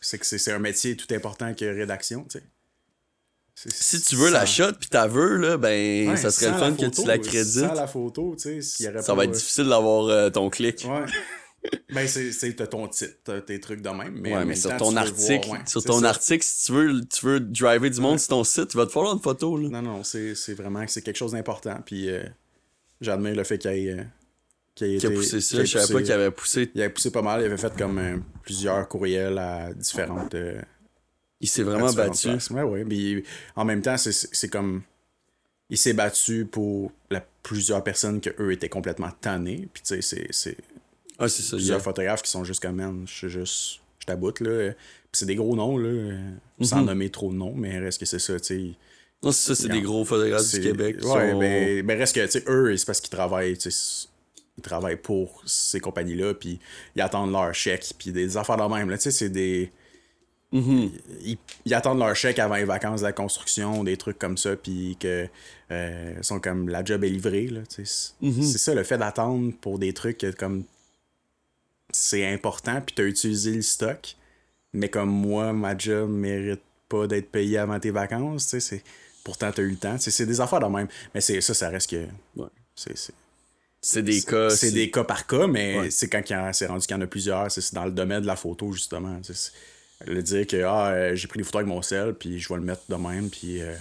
C'est que c'est c'est un métier tout important que rédaction, tu sais. Si tu veux la shot pis t'as veux, là, ben, Ouais, ça serait le fun que tu la crédites. Sans la photo, tu sais, y Ça pas- va être difficile d'avoir euh, ton clic. Ouais. ben, c'est ton titre, tes trucs de même. Mais, Ouais, mais sur temps, ton article, voir, ouais, sur ton ça. article, si tu veux, tu veux driver du monde sur ton site, tu vas te falloir une photo, là. Non, non, c'est vraiment c'est quelque chose d'important. Puis euh, j'admire le fait qu'il ait, euh, ait Qui a été- poussé ça, ait je savais poussé- pas qu'il avait poussé. Il avait poussé pas mal. Il avait fait comme euh, plusieurs courriels à différentes. euh, Il s'est vraiment battu. Ouais, ouais. Mais en même temps, c'est- comme. Il s'est battu pour la, plusieurs personnes que eux étaient complètement tannés. Puis tu sais, c'est- c'est Ah, c'est ça. plusieurs photographes qui sont juste comme, man, je suis juste. Je t'aboute, là. Puis c'est des gros noms, là. euh, Sans nommer trop de noms, mais reste que c'est ça, tu sais. Non, c'est ça, c'est des gros photographes du Québec. Ouais, sont- ben, ben reste que, tu sais, eux, c'est parce qu'ils travaillent, tu sais, ils travaillent pour ces compagnies-là, puis ils attendent leur chèque, puis des affaires de même, là, tu sais, c'est des... Mhm. Ils, ils attendent leur chèque avant les vacances de la construction, des trucs comme ça, puis que euh, sont comme, la job est livrée, tu sais. C'est ça, le fait d'attendre pour des trucs comme, c'est important, puis t'as utilisé le stock, mais comme moi, ma job mérite pas d'être payé avant tes vacances, tu c'est... Pourtant, t'as eu le temps. C'est des affaires de même. Mais c'est ça, ça reste que. Ouais. C'est c'est- des cas. c'est des cas par cas, mais Ouais. c'est quand c'est rendu qu'il y en a plusieurs. C'est dans le domaine de la photo, justement. Le dire que ah, euh, j'ai pris des photos avec mon sel, puis je vais le mettre de même, puis euh,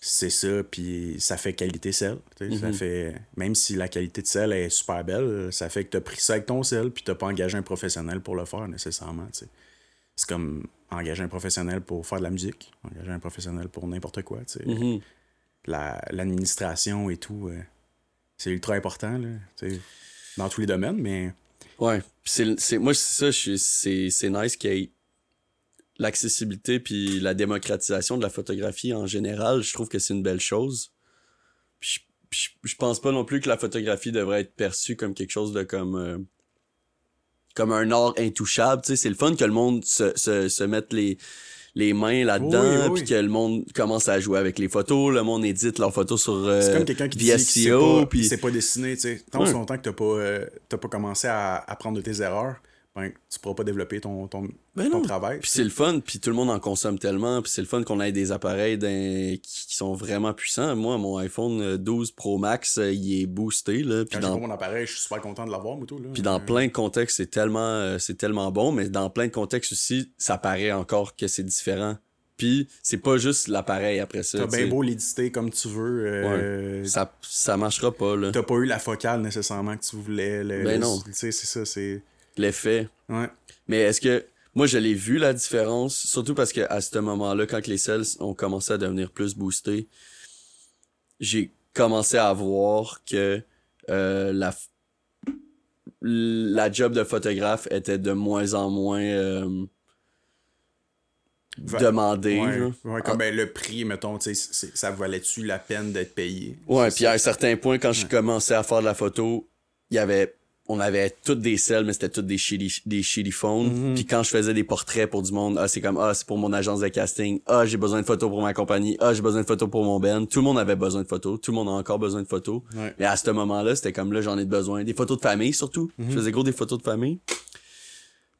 c'est ça, puis ça fait qualité sel. tu sais, Ça fait, même si la qualité de sel est super belle, ça fait que t'as pris ça avec ton sel, puis t'as pas engagé un professionnel pour le faire nécessairement. tu. C'est comme engager un professionnel pour faire de la musique, engager un professionnel pour n'importe quoi. tu. Mhm. La- L'administration et tout, euh, c'est ultra important, là, tu sais, dans tous les domaines, mais Ouais. C'est, moi, c'est ça, c'est nice qu'il y ait l'accessibilité puis la démocratisation de la photographie en général, je trouve que c'est une belle chose. Puis je, je, je pense pas non plus que la photographie devrait être perçue comme quelque chose de comme euh, comme un art intouchable, tu sais, c'est le fun que le monde se, se, se mette les les mains là-dedans, Oui, oui, puis que le monde commence à jouer avec les photos, le monde édite leurs photos sur euh, C'est comme quelqu'un qui dit SEO, pas, puis c'est pas dessiné, tu sais. Tant Ouais. longtemps que t'as pas, euh, t'as pas commencé à apprendre de tes erreurs, ben, tu pourras pas développer ton, ton, Ben ton travail. Puis c'est le fun, puis tout le monde en consomme tellement, puis c'est le fun qu'on ait des appareils qui, qui sont vraiment puissants. Moi, mon iPhone euh, 12 Pro Max, euh, il est boosté, là, puis Quand dans, mon appareil, je suis super content de l'avoir, Moutou. Là. puis dans Euh, plein de contextes, c'est tellement, euh, c'est tellement bon, mais dans plein de contextes aussi, ça paraît encore que c'est différent. Puis c'est pas juste l'appareil après ça. T'as tu bien beau l'éditer comme tu veux. euh, Ça, ça marchera pas, là. T'as pas eu la focale nécessairement que tu voulais. le- Ben le- non. Tu sais, c'est ça, c'est. L'effet. Ouais. Mais est-ce que moi je l'ai vu la différence, surtout parce que à ce moment-là, quand les cells ont commencé à devenir plus boostés, j'ai commencé à voir que euh, la job de photographe était de moins en moins euh. Ouais, ouais, comme ben, le prix, mettons, ça valait-tu la peine d'être payé? Ouais, puis à un certain point, quand je commençais à faire de la photo, il y avait, on avait toutes des selles, mais c'était toutes des shitty, des shitty phones. Mhm. Puis quand je faisais des portraits pour du monde, ah, c'est comme, ah, c'est pour mon agence de casting. Ah, j'ai besoin de photos pour ma compagnie. Ah, j'ai besoin de photos pour mon band. Tout le monde avait besoin de photos. Tout le monde a encore besoin de photos. Ouais. Mais à ce moment-là, c'était comme là, j'en ai besoin. Des photos de famille, surtout. Mhm. Je faisais gros des photos de famille.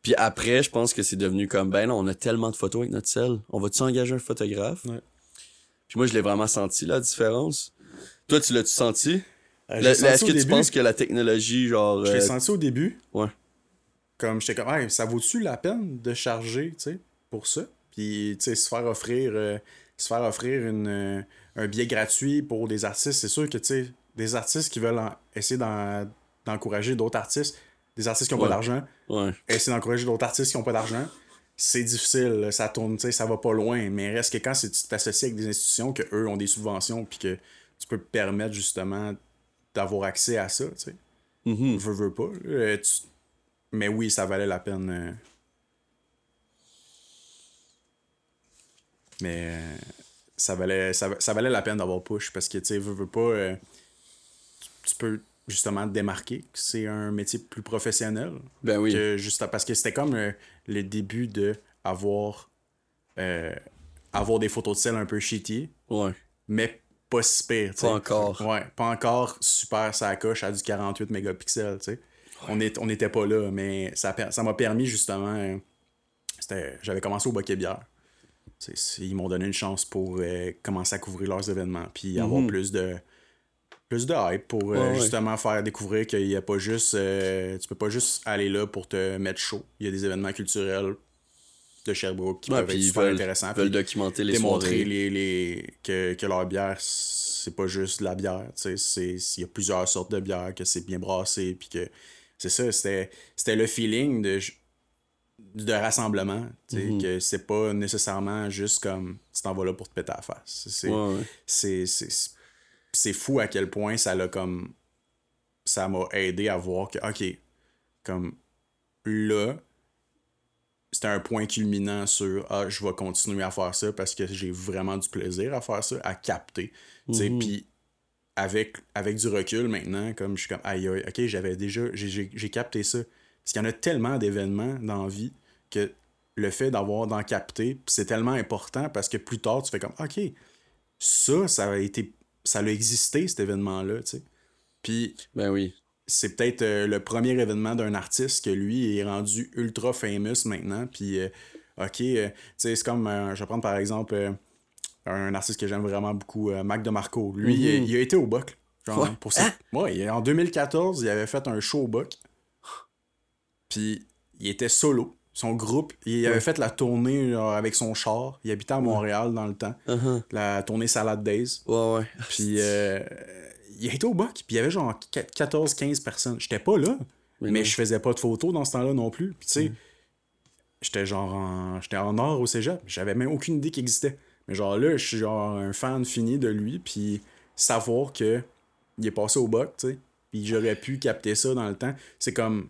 Puis après, je pense que c'est devenu comme, ben là, on a tellement de photos avec notre cell. On va-tu engager un photographe? Ouais. Puis moi, je l'ai vraiment senti, la différence. Toi, tu l'as-tu senti? Euh, Est-ce que tu penses que la technologie, genre. Je l'ai euh, senti au début. Ouais. Comme j'étais comme, Hey, ça vaut-tu la peine de charger, tu sais, pour ça? Puis, tu sais, se faire offrir, euh, se faire offrir une, euh, un billet gratuit pour des artistes, c'est sûr que, tu sais, des artistes qui veulent en- essayer d'en- d'encourager d'autres artistes, des artistes qui n'ont Ouais. pas d'argent, Ouais. essayer d'encourager d'autres artistes qui n'ont pas d'argent, c'est difficile, ça tourne, tu sais, ça va pas loin, mais reste que quand tu t'associes avec des institutions que eux ont des subventions, puis que tu peux permettre justement d'avoir accès à ça, tu sais veux, veux pas. là, euh, tu- Mais oui, ça valait la peine. euh. Mais euh, ça, valait, ça, va- ça valait la peine d'avoir push parce que, tu sais, veux, veux pas. euh, tu- tu peux justement te démarquer que c'est un métier plus professionnel. Ben oui. Que juste, parce que c'était comme le début de avoir, avoir des photos de sel un peu shitty, Ouais. mais pas si pire. tu sais. Pas encore. Ouais, pas encore super ça coche à du 48 mégapixels. On est- on n'était pas là, mais ça per- ça m'a permis justement. euh, J'avais commencé au Bokeh Bière. Ils m'ont donné une chance pour euh, commencer à couvrir leurs événements, puis avoir plus de plus de hype pour euh, Mhm. Ouais. justement faire découvrir qu'il y a pas juste euh, tu peux pas juste aller là pour te mettre chaud. Il y a des événements culturels de Sherbrooke qui Ouais, peuvent être ils super veulent, intéressants. veulent puis documenter les démontrer les, les, que, que leur bière, c'est pas juste de la bière. Il y a plusieurs sortes de bières, que c'est bien brassé, puis que c'est ça, c'était c'était le feeling de, de rassemblement. sais, Mhm. Que c'est pas nécessairement juste comme tu t'en vas là pour te péter à la face. C'est Ouais, ouais. c'est- c'est- c'est fou à quel point ça l'a comme. Ça m'a aidé à voir que, ok, comme là, c'était un point culminant sur ah, je vais continuer à faire ça parce que j'ai vraiment du plaisir à faire ça, à capter. Mhm. Puis avec, avec du recul maintenant, comme je suis comme aïe aïe, ok, j'avais déjà, j'ai- capté ça. Parce qu'il y en a tellement d'événements dans la vie que le fait d'avoir d'en capter, c'est tellement important parce que plus tard, tu fais comme ok, ça, ça a été. Ça a existé, cet événement-là, tu sais. Puis Ben oui. C'est peut-être euh, le premier événement d'un artiste que lui est rendu ultra famous maintenant. Puis, euh, ok, euh, tu sais, c'est comme, je vais prendre par exemple un artiste que j'aime vraiment beaucoup, Mac DeMarco. Lui, il, a- Mhm. il a été au Buck. Genre, Ouais. pour ça. Hein? Ouais, en 2014, il avait fait un show au Buck. Puis, il était solo. Son groupe, il avait fait la tournée genre, avec son char. Il habitait à Montréal dans le temps. Uh-huh. La tournée Salad Days. Ouais, ouais. Puis euh, il était au bac, puis il y avait genre 14-15 personnes. J'étais pas là, mais, je faisais pas de photos dans ce temps-là non plus. Puis tu sais, j'étais genre en, j'étais en or au cégep. J'avais même aucune idée qu'il existait. Mais genre là, je suis genre un fan fini de lui, puis savoir que il est passé au bac, tu sais, puis j'aurais pu capter ça dans le temps, c'est comme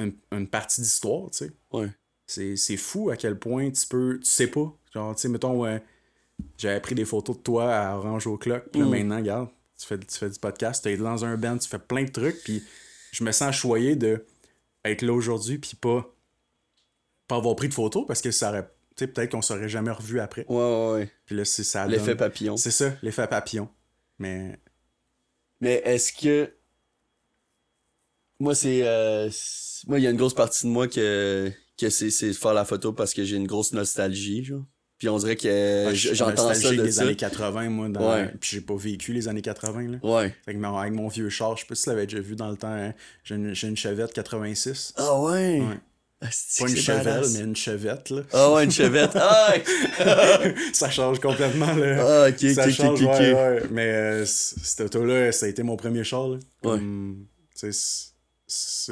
une, une partie d'histoire, tu sais. Ouais. c'est c'est fou à quel point tu peux. Tu sais pas. Genre, tu sais, mettons, euh, j'avais pris des photos de toi à Orange au Clock. Puis là, Mm. maintenant, regarde, tu fais, tu fais du podcast, tu es dans un band, tu fais plein de trucs. Puis je me sens choyé de être là aujourd'hui, puis pas, pas avoir pris de photos parce que ça aurait. Tu sais, peut-être qu'on serait jamais revu après. Ouais, ouais, ouais. Puis là, c'est ça. L'effet papillon. C'est ça, l'effet papillon. Mais. Mais est-ce que. Moi, c'est. euh, Moi, il y a une grosse partie de moi que, que c'est c'est faire la photo parce que j'ai une grosse nostalgie, genre. Puis on dirait que Ouais, Euh, j'entends ça de des ça. années 80, moi. Dans... Ouais. Puis j'ai pas vécu les années 80, là. Ouais. Fait que mon- avec mon vieux char, je sais pas si tu l'avais déjà vu dans le temps, hein, j'ai une, une Chevette 86. Ah ouais? Ouais. Pas une Chevelle, mais une Chevette, là. Ah ouais, une chevette. Ah, ça change complètement, là. Ah, ok, ça change, ouais, ouais. Mais euh, cette auto-là, ça a été mon premier char, là. Ouais.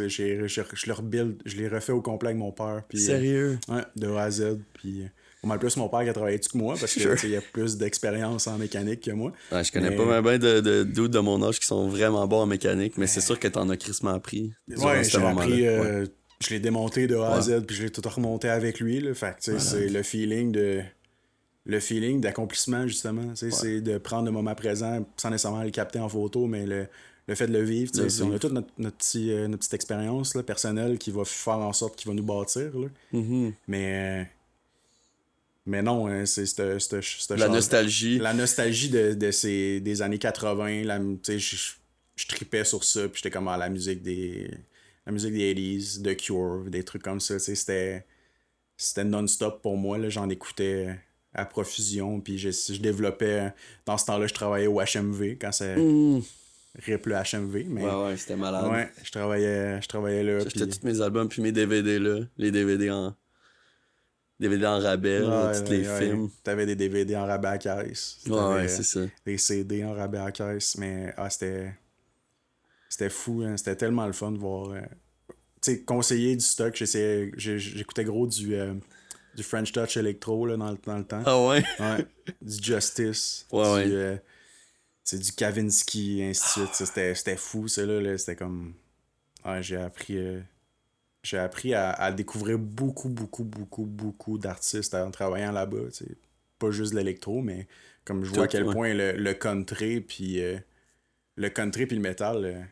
J'ai- je le rebuild, je l'ai refait au complet avec mon père. Puis, euh, Sérieux? Ouais, de A à Z. Puis, mal plus mon père qui a travaillé dessus que moi, parce que Sure. tu sais, il a plus d'expérience en mécanique que moi. Ouais, je connais Mais- pas bien de, de de mon âge qui sont vraiment bons en mécanique, mais c'est sûr que t'en as crissement appris. Ouais, j'ai appris, euh, Ouais. je l'ai démonté de A à. Z, puis je l'ai tout remonté avec lui. Là. Fait sais, c'est le feeling de. Le feeling d'accomplissement, justement. C'est de prendre le moment présent sans nécessairement le capter en photo, mais le, le fait de le vivre. Le On a toute notre, notre, petit, euh, notre petite expérience là, personnelle qui va faire en sorte qu'il va nous bâtir. Là. Mhm. Mais. Mais non, hein, c'est La nostalgie. la nostalgie de, de ces, des années 80, la, tu sais, je, tripais sur ça, puis j'étais comme à la musique des la musique des 80s, The Cure, des trucs comme ça, c'était c'était non-stop pour moi, j'en écoutais à profusion, puis je, je développais, dans ce temps-là, je travaillais au HMV, quand c'est Mhm. RIP le HMV, mais Ouais, ouais, c'était malade. ouais, je travaillais, je travaillais là, J'achetais tous mes albums puis mes DVD là. Les DVD en. DVD en rabais, là, Ouais, tous les ouais, films. T'avais des DVD en rabais à caisse. Ouais, ouais, c'est ça. des CD en rabais à caisse, mais ah, c'était. C'était fou, hein. c'était tellement le fun de voir. euh, Tu sais, conseiller du stock, j'écoutais gros du, euh, du French Touch Electro là, dans, le, dans le temps. Ah ouais? Ouais. Du Justice. Ouais, du, ouais. euh, sais, du Kavinsky, ainsi de suite. C'était c'était fou, ça, là. là. C'était comme. Ouais, j'ai appris. euh, J'ai appris à, à découvrir beaucoup, beaucoup, beaucoup, beaucoup d'artistes en travaillant là-bas. Pas juste l'électro, mais comme je vois à quel ouais. point le, le country puis euh, le country puis le métal. euh,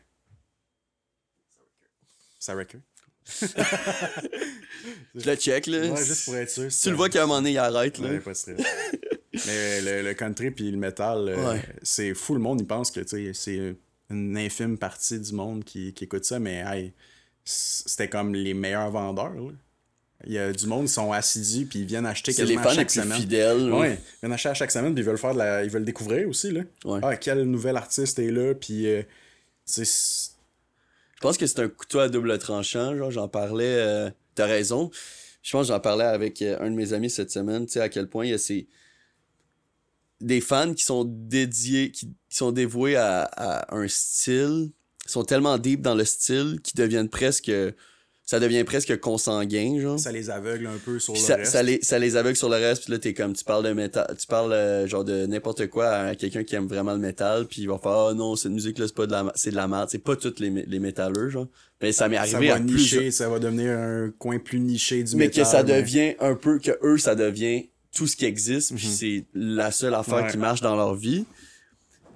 Ça recule. Je le check là. Ouais, juste pour être sûr. Si tu le vois qu'à un moment donné, il arrête là. Ouais, pas stress. Mais le, le country puis le metal, euh, Ouais. c'est fou. Le monde, il pense que c'est une infime partie du monde qui, qui écoute ça, mais hey, c'était comme les meilleurs vendeurs. là. Il y a du monde qui sont assidus puis ils viennent acheter C'est les quasiment à fans les chaque plus semaine. fidèles. Ouais, ils viennent acheter à chaque semaine puis ils veulent faire de la... ils veulent découvrir aussi là. Ouais. Ah, quel nouvel artiste est là puis euh, Je pense que c'est un couteau à double tranchant. Genre, j'en parlais. euh, T'as raison. Je pense que j'en parlais avec euh, un de mes amis cette semaine. Tu sais, à quel point il y a ces. Des fans qui sont dédiés, qui, qui sont dévoués à, à un style, sont tellement deep dans le style qu'ils deviennent presque. Ça devient presque consanguin, genre. ça les aveugle un peu sur Puis le ça, reste. ça les, ça les aveugle sur le reste, puis là, t'es comme, tu parles de métal, tu parles euh, genre de n'importe quoi à quelqu'un qui aime vraiment le métal, puis il va faire, ah non, cette musique-là, c'est pas de la, c'est de la merde. C'est pas tous les, les métalleux, genre. Mais ça m'est ça arrivé va à nicher, ça va devenir un coin plus niché du Mais métal. que ça mais- devient un peu, que eux, ça devient tout ce qui existe, puis c'est la seule affaire Mhm. Ouais. qui marche dans leur vie.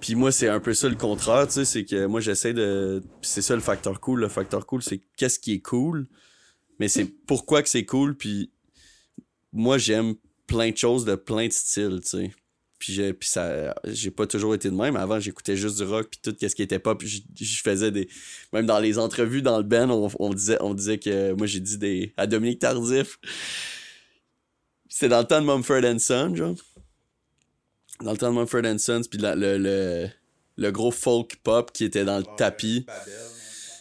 Puis moi, c'est un peu ça le contraire, tu sais, c'est que moi, j'essaie de... c'est ça le facteur cool. Le facteur cool, c'est qu'est-ce qui est cool, mais c'est pourquoi que c'est cool, puis moi, j'aime plein de choses de plein de styles, tu sais. Puis j'ai puis ça j'ai pas toujours été de même avant j'écoutais juste du rock puis tout qu'est-ce qui était pop je, je faisais des même dans les entrevues dans le band on, on disait on disait que moi j'ai dit des à Dominique Tardif c'était dans le temps de Mumford Son genre dans le temps de Mumford Sons puis le, le le gros folk pop qui était dans le tapis.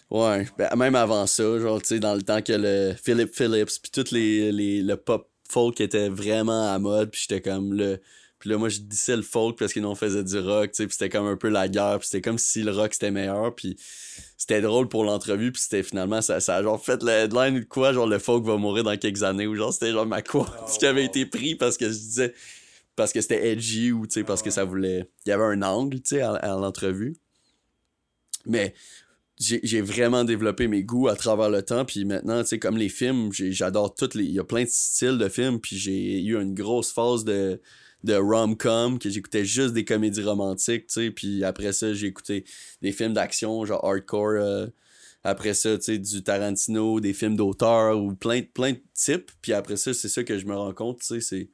Ouais, ben, même avant ça, genre, tu sais, dans le temps que le Philip Phillips, puis tout les, les, le pop folk était vraiment à mode, puis j'étais comme le... Puis là, moi, je disais le folk parce que nous, on faisait du rock, tu sais, puis c'était comme un peu la guerre, puis c'était comme si le rock, c'était meilleur, puis c'était drôle pour l'entrevue, puis c'était finalement, ça, ça a genre fait le headline ou de quoi, genre, le folk va mourir dans quelques années, ou genre, c'était genre ma quote qui avait été pris parce que je disais... Parce que c'était edgy, ou, tu sais, parce que ça voulait... Il y avait un angle, tu sais, à, à l'entrevue. Mais j'ai vraiment développé mes goûts à travers le temps. Puis maintenant, tu sais, comme les films, j'adore toutes les. Il y a plein de styles de films. Puis j'ai eu une grosse phase de, de rom-com, que j'écoutais juste des comédies romantiques, tu sais. Puis après ça, j'ai écouté des films d'action, genre hardcore. euh, après ça, tu sais, du Tarantino, des films d'auteur ou plein, de- plein de types. Puis après ça, c'est ça que je me rends compte, tu sais, c'est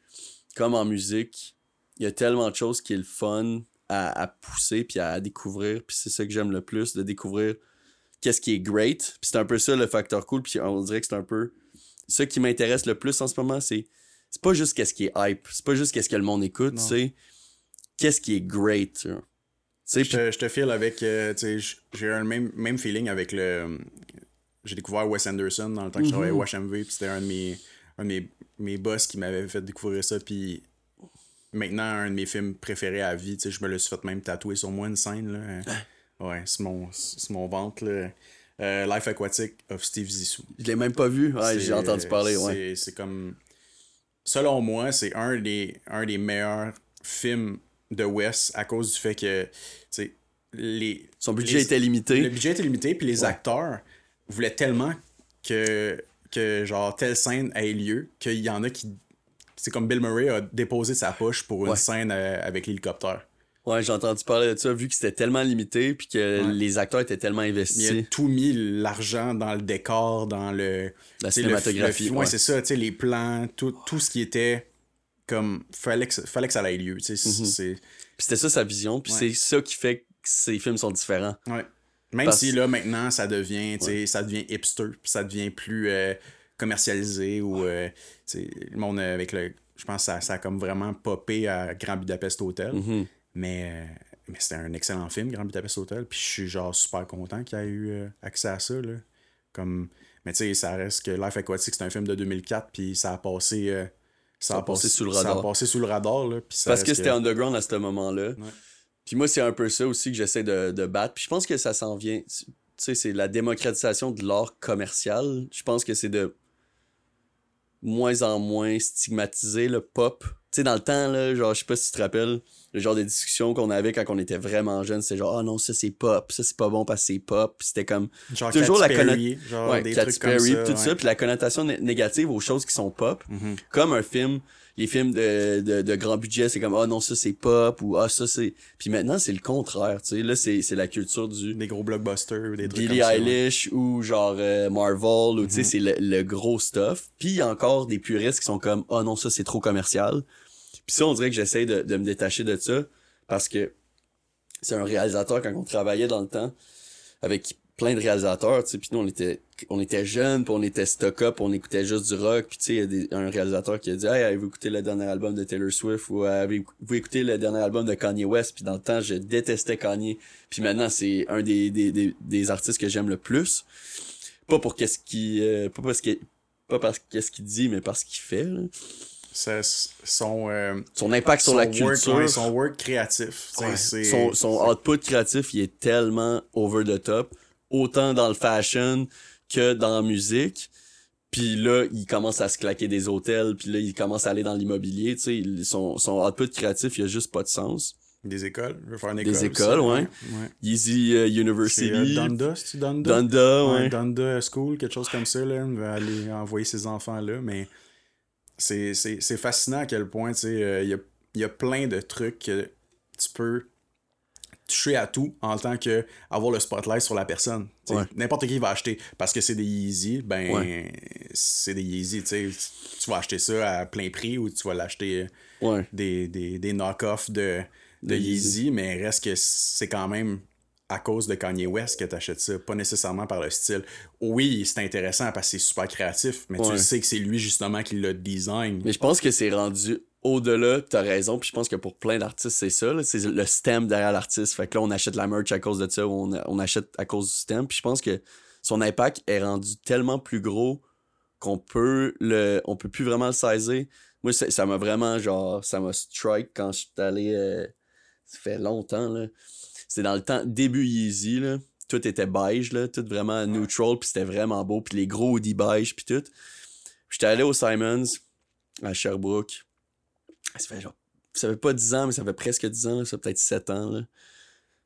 comme en musique, il y a tellement de choses qui est le fun à, à pousser puis à découvrir. Puis c'est ça que j'aime le plus, de découvrir qu'est-ce qui est great. Puis c'est un peu ça le facteur cool. Puis on dirait que c'est un peu ça qui m'intéresse le plus en ce moment, c'est c'est pas juste qu'est-ce qui est hype, c'est pas juste qu'est-ce que le monde écoute, c'est qu'est-ce qui est great. tu sais, Je je te file avec. euh, j'ai eu le même, même feeling avec le. J'ai découvert Wes Anderson dans le temps que je travaillais Mhm. au HMV, puis c'était un de mes, un de mes, mes boss qui m'avait fait découvrir ça, puis maintenant, un de mes films préférés à vie, tu sais, je me le suis fait même tatouer sur moi une scène, là. Ouais, c'est mon, mon ventre, là. Euh, Life Aquatic of Steve Zissou. je l'ai même pas vu. Ouais, j'ai entendu parler, ouais. c'est- comme. Selon moi, c'est un des, un des meilleurs films de Wes à cause du fait que. Les, Son budget les- était limité. Le budget était limité, puis les Ouais. acteurs voulaient tellement que, que genre telle scène ait lieu qu'il y en a qui. C'est comme Bill Murray a déposé sa poche pour une Ouais. scène euh, avec l'hélicoptère. Ouais, j'ai entendu parler de ça, vu que c'était tellement limité, puis que Ouais. les acteurs étaient tellement Il a investis. tout mis l'argent dans le décor, dans le. La le- cinématographie. le- ouais, ouais. c'est ça, tu sais, les plans, tout, tout ce qui était comme. Fallait que, fallait que ça ait lieu, tu sais. Mhm. Puis c'était ça sa vision, puis c'est ça qui fait que ces films sont différents. Ouais. Même Parce- si là, maintenant, ça devient, ça devient hipster, puis ça devient plus euh, commercialisé ou. euh, le monde euh, avec le. Je pense que ça, ça a comme vraiment popé à Grand Budapest Hotel. Mhm. Mais, mais c'était un excellent film, Grand Budapest Hotel. Puis je suis genre super content qu'il y ait eu accès à ça. Là. Comme, mais tu sais, ça reste que Life Aquatic, c'est un film de 2004. Puis ça a passé. euh, ça, a passé sous le Ça radar. a passé sous le radar. Là, puis ça Parce que c'était underground à ce moment-là. Ouais. Puis moi, c'est un peu ça aussi que j'essaie de, de battre. Puis je pense que ça s'en vient. Tu sais, c'est la démocratisation de l'art commercial. Je pense que c'est de moins en moins stigmatiser le pop. Tu sais, dans le temps, là, genre, je sais pas si tu te rappelles, le genre de discussion qu'on avait quand on était vraiment jeune, c'était genre, ah non, ça c'est pop, ça c'est pas bon parce que c'est pop. C'était comme, Genre toujours Katy la Perry, genre ouais, des Katy trucs comme ça. tout ouais. ça, puis la connotation né- négative aux choses qui sont pop. Mhm. Comme un film, les films de, de, de grand budget, c'est comme, ah non, ça c'est pop, ou ah ça c'est. Puis maintenant, c'est le contraire, tu sais. Là, c'est c'est la culture du Des gros blockbusters, des trucs Billie comme ça, ouais. Eilish ou genre euh, Marvel, ou tu sais, Mhm. c'est le, le gros stuff. Puis il y a encore des puristes qui sont comme, ah non, ça c'est trop commercial. Puis ça, on dirait que j'essaie de, de me détacher de ça parce que c'est un réalisateur, quand on travaillait dans le temps, avec plein de réalisateurs, tu sais, puis nous, on était, on était jeunes, puis on était stock-up, on écoutait juste du rock, puis tu sais, il y a des- un réalisateur qui a dit « Hey, avez-vous écouté le dernier album de Taylor Swift? » ou « Avez-vous écouté le dernier album de Kanye West? » Puis dans le temps, je détestais Kanye. Puis maintenant, c'est un des, des, des, des artistes que j'aime le plus. Pas pour qu'est-ce qu'il... euh, pas parce que pas parce qu'est-ce qu'il dit, mais parce qu'il fait. là. Ça, son, euh, Son impact sur la son culture. Ouais, son work créatif. Ouais. Son, son output créatif, il est tellement over the top, autant dans le fashion que dans la musique. Puis là, il commence à se claquer des hôtels, puis là, il commence à aller dans l'immobilier. Tu sais, son, son output créatif, il a juste pas de sens. Des écoles? Il veut faire une Des école. écoles, aussi, ouais. ouais. Yeezy euh, University, euh, Donda, c'est Donda? Donda, Ouais, ouais. Donda School, quelque chose comme ça, là. Il va aller envoyer ses enfants là, mais c'est, fascinant à quel point, tu sais, euh, il y, a, il y a plein de trucs que tu peux toucher à tout en tant que avoir le spotlight sur la personne. Tu Ouais. N'importe qui va acheter parce que c'est des Yeezy, ben Ouais. c'est des Yeezy, tu. Tu vas acheter ça à plein prix ou tu vas l'acheter euh, Ouais. des, des, des knock-offs de, de De Yeezy, mais reste que c'est quand même à cause de Kanye West que t'achètes ça, pas nécessairement par le style. Oui, c'est intéressant parce que c'est super créatif, mais tu le sais que c'est lui justement qui l'a design. Mais je pense que c'est rendu au-delà, t'as raison, puis je pense que pour plein d'artistes, c'est ça, c'est le stem derrière l'artiste. Fait que là, on achète la merch à cause de ça, on, on achète à cause du stem, puis je pense que son impact est rendu tellement plus gros qu'on peut le on peut plus vraiment le saisir. Moi, ça ça m'a vraiment, genre, ça m'a strike quand je suis allé, euh, ça fait longtemps, là. C'était dans le temps, début Yeezy, là. Tout était beige, là, tout vraiment neutral, puis c'était vraiment beau, puis les gros hoodies beige, puis tout. J'étais allé au Simons, à Sherbrooke. Ça fait genre. Ça fait pas 10 ans, mais ça fait presque 10 ans, là, ça fait peut-être 7 ans. Là.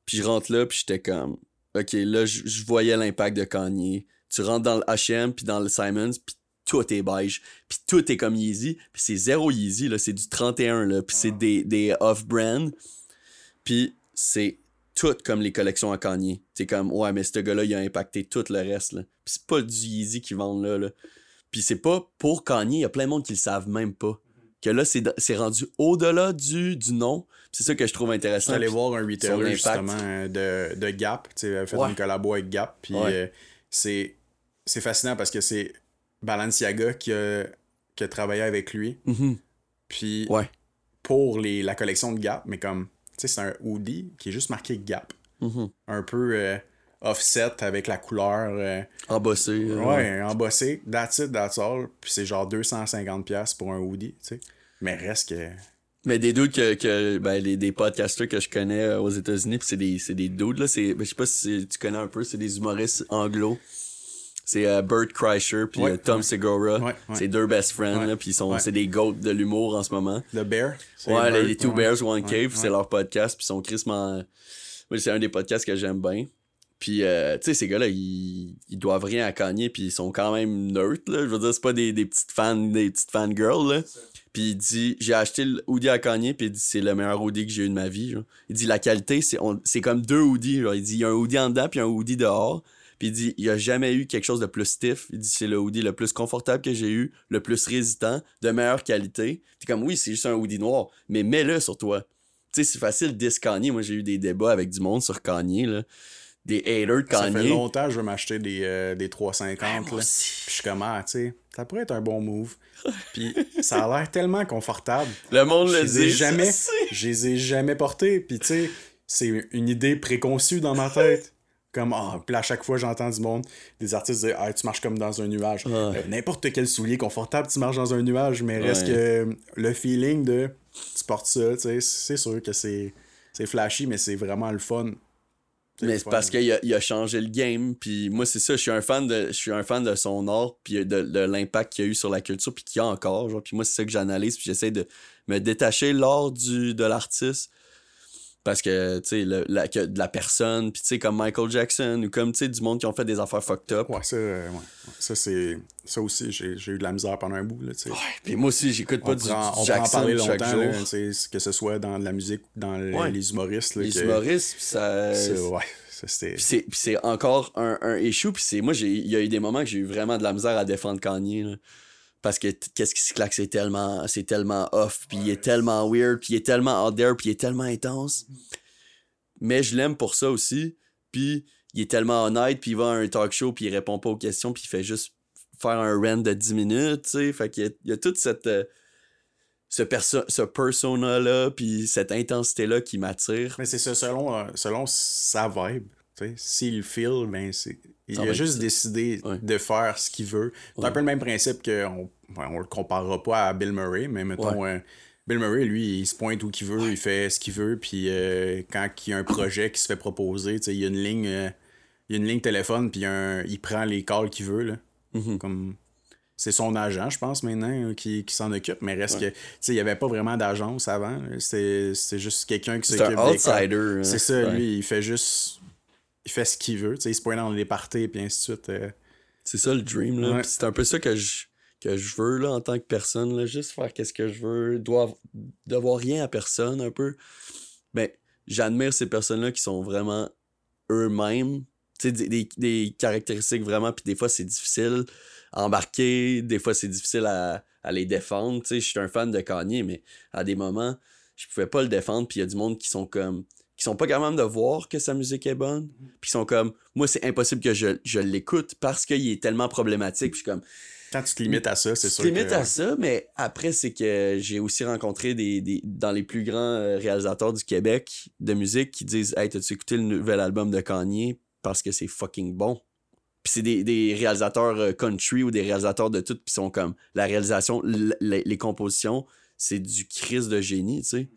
Puis je rentre là, puis j'étais comme. ok, là, je voyais l'impact de Kanye. Tu rentres dans le H&M puis dans le Simons, puis tout est beige, puis tout est comme Yeezy, puis c'est zéro Yeezy, là, c'est du 31, là, puis c'est des, des off-brand, puis c'est tout comme les collections à Kanye. C'est comme, ouais, mais ce gars-là, il a impacté tout le reste, là. Puis c'est pas du Yeezy qu'ils vendent là, là. Puis c'est pas pour Kanye, il y a plein de monde qui le savent même pas. Que là, c'est rendu au-delà du, du nom. C'est ça que je trouve intéressant. Puis voir un retailer justement euh, de, de Gap, tu sais, fait Ouais. une collabo avec Gap, puis Ouais. euh, c'est c'est fascinant parce que c'est Balenciaga qui a, qui a travaillé avec lui, Mhm. puis Ouais. pour les, la collection de Gap, mais comme, tu sais, c'est un hoodie qui est juste marqué Gap, Mhm. un peu euh, offset avec la couleur, euh, Embossé. euh, ouais, embossé, that's it, that's all, puis c'est genre 250$ piastres pour un hoodie, tu sais, mais reste que... Mais des dudes que, que ben, les, des podcasters que je connais euh, aux États-Unis, puis c'est des, c'est des dudes, là. C'est, ben, je sais pas si tu connais un peu, c'est des humoristes anglo. C'est euh, Bert Kreischer puis Ouais, euh, Tom ouais. Segura. Ouais. C'est deux best friends, puis c'est des goats de l'humour en ce moment. The Bear, Ouais, les, Two. Bears One Cave, c'est leur podcast, puis ils sont crissement... C'est un des podcasts que j'aime bien. Puis, euh, tu sais, ces gars-là, ils, ils doivent rien à Kanye, puis ils sont quand même neutres, là. Je veux dire, c'est pas des, des petites fans, des petites fangirls, là. Puis il dit, j'ai acheté le hoodie à Kanye, puis il dit, c'est le meilleur hoodie que j'ai eu de ma vie, genre. Il dit, la qualité, c'est, comme deux hoodies, genre. Il dit, il y a un hoodie en dedans, puis un hoodie dehors. Puis il dit, il y a jamais eu quelque chose de plus stiff. Il dit, c'est le hoodie le plus confortable que j'ai eu, le plus résistant, de meilleure qualité. T'es comme, oui, c'est juste un hoodie noir, mais mets-le sur toi. Tu sais, c'est facile de Kanye. Moi, j'ai eu des débats avec du monde sur Kanye, là. Des haters de Ça fait Kanye. longtemps que je veux m'acheter des, euh, des 350. Ouais, moi là. aussi. Puis je suis comme, ah, tu sais, ça pourrait être un bon move. Puis ça a l'air tellement confortable. Le monde Je le dit. jamais, je les ai jamais portés. Puis tu sais, c'est une idée préconçue dans ma tête. Comme, ah, puis à chaque fois, j'entends du monde, des artistes dire, ah, tu marches comme dans un nuage. Ouais. Euh, N'importe quel soulier confortable, tu marches dans un nuage, mais reste Ouais. que le feeling de, tu portes ça, tu sais, c'est sûr que c'est c'est flashy, mais c'est vraiment le fun. Mais c'est parce qu'il a, il a changé le game. Puis moi, c'est ça, je suis un fan de, je suis un fan de son art, puis de, de l'impact qu'il a eu sur la culture, puis qu'il y a encore. Genre. Puis moi, c'est ça que j'analyse, puis j'essaie de me détacher l'art du, de l'artiste. Parce que, tu sais, le- la, que de la personne, puis tu sais, comme Michael Jackson, ou comme, tu sais, du monde qui ont fait des affaires fucked up. Ouais, ça, euh, ouais. Ça, c'est. Ça aussi, j'ai j'ai eu de la misère pendant un bout, là, tu sais. Puis moi aussi, j'écoute pas on du, prend, du on Jackson parler chaque longtemps, jour. là, tu sais, que ce soit dans la musique, dans Ouais. les humoristes. Là, Les que- humoristes, puis ça... c'est- Ouais, c'est, encore un, un issue. Puis c'est, moi, j'ai, il y a eu des moments que j'ai eu vraiment de la misère à défendre Kanye. là. Parce que qu'est-ce qui se claque, c'est tellement, c'est tellement off, puis il est tellement weird, puis il est tellement out there, puis il est tellement intense. Mais je l'aime pour ça aussi. Puis il est tellement honnête, puis il va à un talk show, puis il répond pas aux questions, puis il fait juste faire un rant de 10 minutes, tu sais. Fait qu'il y a, il y a toute cette... euh, ce, perso- ce persona-là, puis cette intensité-là qui m'attire. Mais c'est ça, selon, euh, selon sa vibe. S'il le feel, ben c'est. Il a juste décidé Ouais. de faire ce qu'il veut. C'est un Ouais. peu le même principe qu'on ouais, on le comparera pas à Bill Murray, mais mettons. euh, Bill Murray, lui, il se pointe où qu'il veut, il fait ce qu'il veut, puis euh, quand il y a un projet qui se fait proposer, il y a une ligne, euh, il y a une ligne téléphone, puis un- il prend les calls qu'il veut, là. Mhm. Comme c'est son agent, je pense, maintenant, qui, qui s'en occupe, mais reste que, tu sais, il n'y avait pas vraiment d'agence avant, c'est c'est juste quelqu'un qui C'est s'occupe un des calls. outsider. hein. C'est ça, Ouais. lui, il fait juste. Il fait ce qu'il veut, tu sais, il se pointe dans les parties, puis ainsi de suite. euh. C'est ça le dream, là. Ouais. C'est un peu ça que je, que je veux, là, en tant que personne, là. Juste faire qu'est-ce que je veux, dois, devoir rien à personne, un peu. Ben, j'admire ces personnes-là qui sont vraiment eux-mêmes. Tu sais, des, des, des caractéristiques vraiment, puis des fois, c'est difficile à embarquer, des fois, c'est difficile à, à les défendre. Tu sais, je suis un fan de Kanye, mais à des moments, je pouvais pas le défendre, puis il y a du monde qui sont comme qui sont pas capables de voir que sa musique est bonne, puis qui sont comme moi c'est impossible que je, je l'écoute parce qu'il est tellement problématique, puis je suis comme Quand tu te limites à ça, c'est tu sûr. te limites que, à ça, mais après, c'est que j'ai aussi rencontré des, des- dans les plus grands euh, réalisateurs du Québec de musique qui disent Hey, t'as-tu écouté le nouvel album de Kanye? Parce que c'est fucking bon? Puis c'est des, des réalisateurs euh, country ou des réalisateurs de tout, puis sont comme la réalisation, les, les compositions, c'est du crise de génie, tu sais.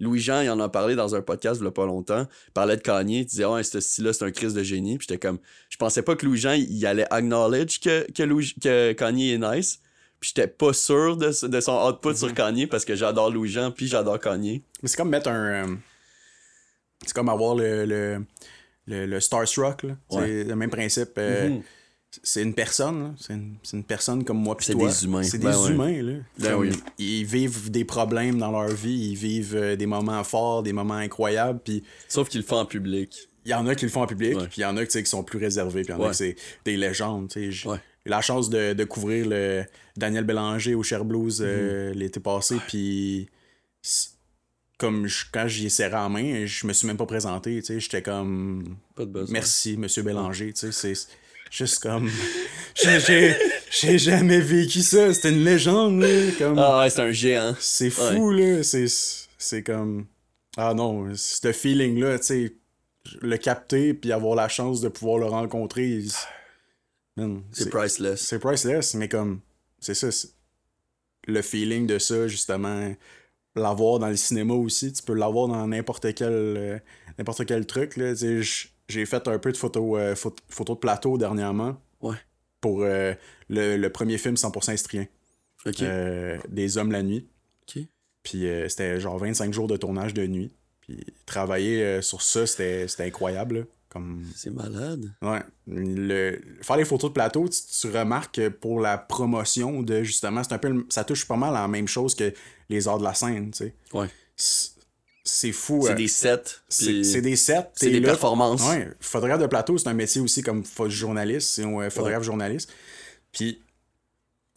Louis-Jean, il en a parlé dans un podcast il y a pas longtemps. Il parlait de Kanye, il disait, ouais, ce style-là, c'est un crise de génie. Puis j'étais comme, je pensais pas que Louis-Jean, il allait acknowledge que, que, Louis- que Kanye est nice. Puis j'étais pas sûr de, de son output sur Kanye parce que j'adore Louis-Jean, puis j'adore Kanye. Mais c'est comme mettre un. euh, c'est comme avoir le, le- le, le Starstruck, là. Ouais. C'est le même principe. euh, Mhm. C'est une personne, là. C'est une, une personne comme moi C'est des humains. C'est des Ben ouais. humains, là. Ben oui. Ils vivent des problèmes dans leur vie, ils vivent euh, des moments forts, des moments incroyables, puis Sauf qu'il le fait en public. il y en a qui le font en public, puis il y en a qui sont plus réservés, puis il y en a qui c'est des légendes. J'ai eu la chance de, de couvrir le Daniel Bélanger au Cher Blues euh, l'été passé, puis comme je- quand j'y ai serré la main, je me suis même pas présenté. tu sais. J'étais comme Pas de merci, monsieur Bélanger. tu sais, juste comme. j'ai- jamais vécu ça, c'était une légende. Là, comme... Ah ouais, c'est un géant. C'est fou, là. C'est, c'est comme. Ah non, ce feeling-là, tu sais, le capter puis avoir la chance de pouvoir le rencontrer. c'est- priceless. c'est priceless, mais comme. C'est ça. c'est- le feeling de ça, justement. L'avoir dans le cinéma aussi. Tu peux l'avoir dans n'importe quel, euh, n'importe quel truc, là. Tu sais, j- j'ai fait un peu de photos euh, photo, de plateau dernièrement. Ouais. Pour euh, le, le premier film 100% estrien. Euh, des hommes la nuit. Puis c'était genre 25 jours de tournage de nuit. Puis travailler sur ça, c'était c'était incroyable. là. Comme... C'est malade. Ouais. Le... Faire les photos de plateau, tu, tu remarques que pour la promotion de justement, c'est un peu. Ça touche pas mal à la même chose que les arts de la scène, tu sais. Ouais. C'est- C'est fou. C'est euh, des sets. c'est puis c'est des sets. c'est des là. performances. Ouais, photographe de plateau, c'est un métier aussi comme journaliste, c'est un photographe journaliste. Puis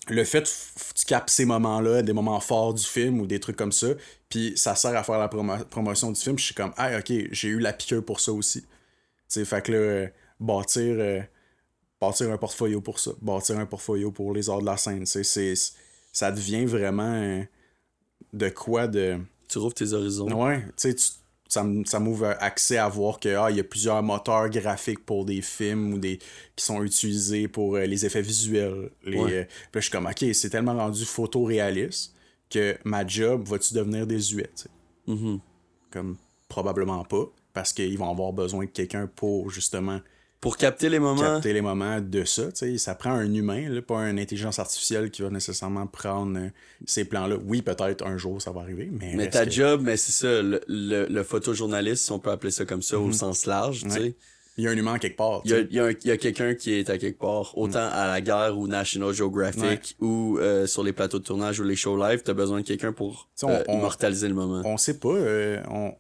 le fait que tu captes ces moments-là, des moments forts du film ou des trucs comme ça, puis ça sert à faire la promo- promotion du film, je suis comme ah OK, j'ai eu la piqûre pour ça aussi. Sais, fait que là euh, bâtir euh, bâtir un portfolio pour ça, bâtir un portfolio pour les arts de la scène, c'est ça devient vraiment euh, de quoi de Tu rouvres tes horizons. Ouais, tu sais, ça, ça m'ouvre accès à voir que ah, il y a plusieurs moteurs graphiques pour des films ou des qui sont utilisés pour euh, les effets visuels. Les, Ouais. euh, puis là, je suis comme, ok, c'est tellement rendu photoréaliste que ma job va-tu devenir désuet, tu sais? Mhm. Comme, probablement pas, parce qu'ils vont avoir besoin de quelqu'un pour justement Pour capter les moments. capter les moments de ça. tu sais. Ça prend un humain, là, pas une intelligence artificielle qui va nécessairement prendre euh, ces plans-là. Oui, peut-être un jour ça va arriver, mais. Mais ta que- job, mais c'est ça, le, le, le photojournaliste, si on peut appeler ça comme ça, au sens large, tu Mhm. Ouais. sais. Il y a un humain quelque part. Il y a, il y a, a quelqu'un qui est à quelque part, autant à la guerre ou National Geographic ou euh, sur les plateaux de tournage ou les shows live, t'as besoin de quelqu'un pour on- euh, on- immortaliser le moment. on sait pas. euh, on...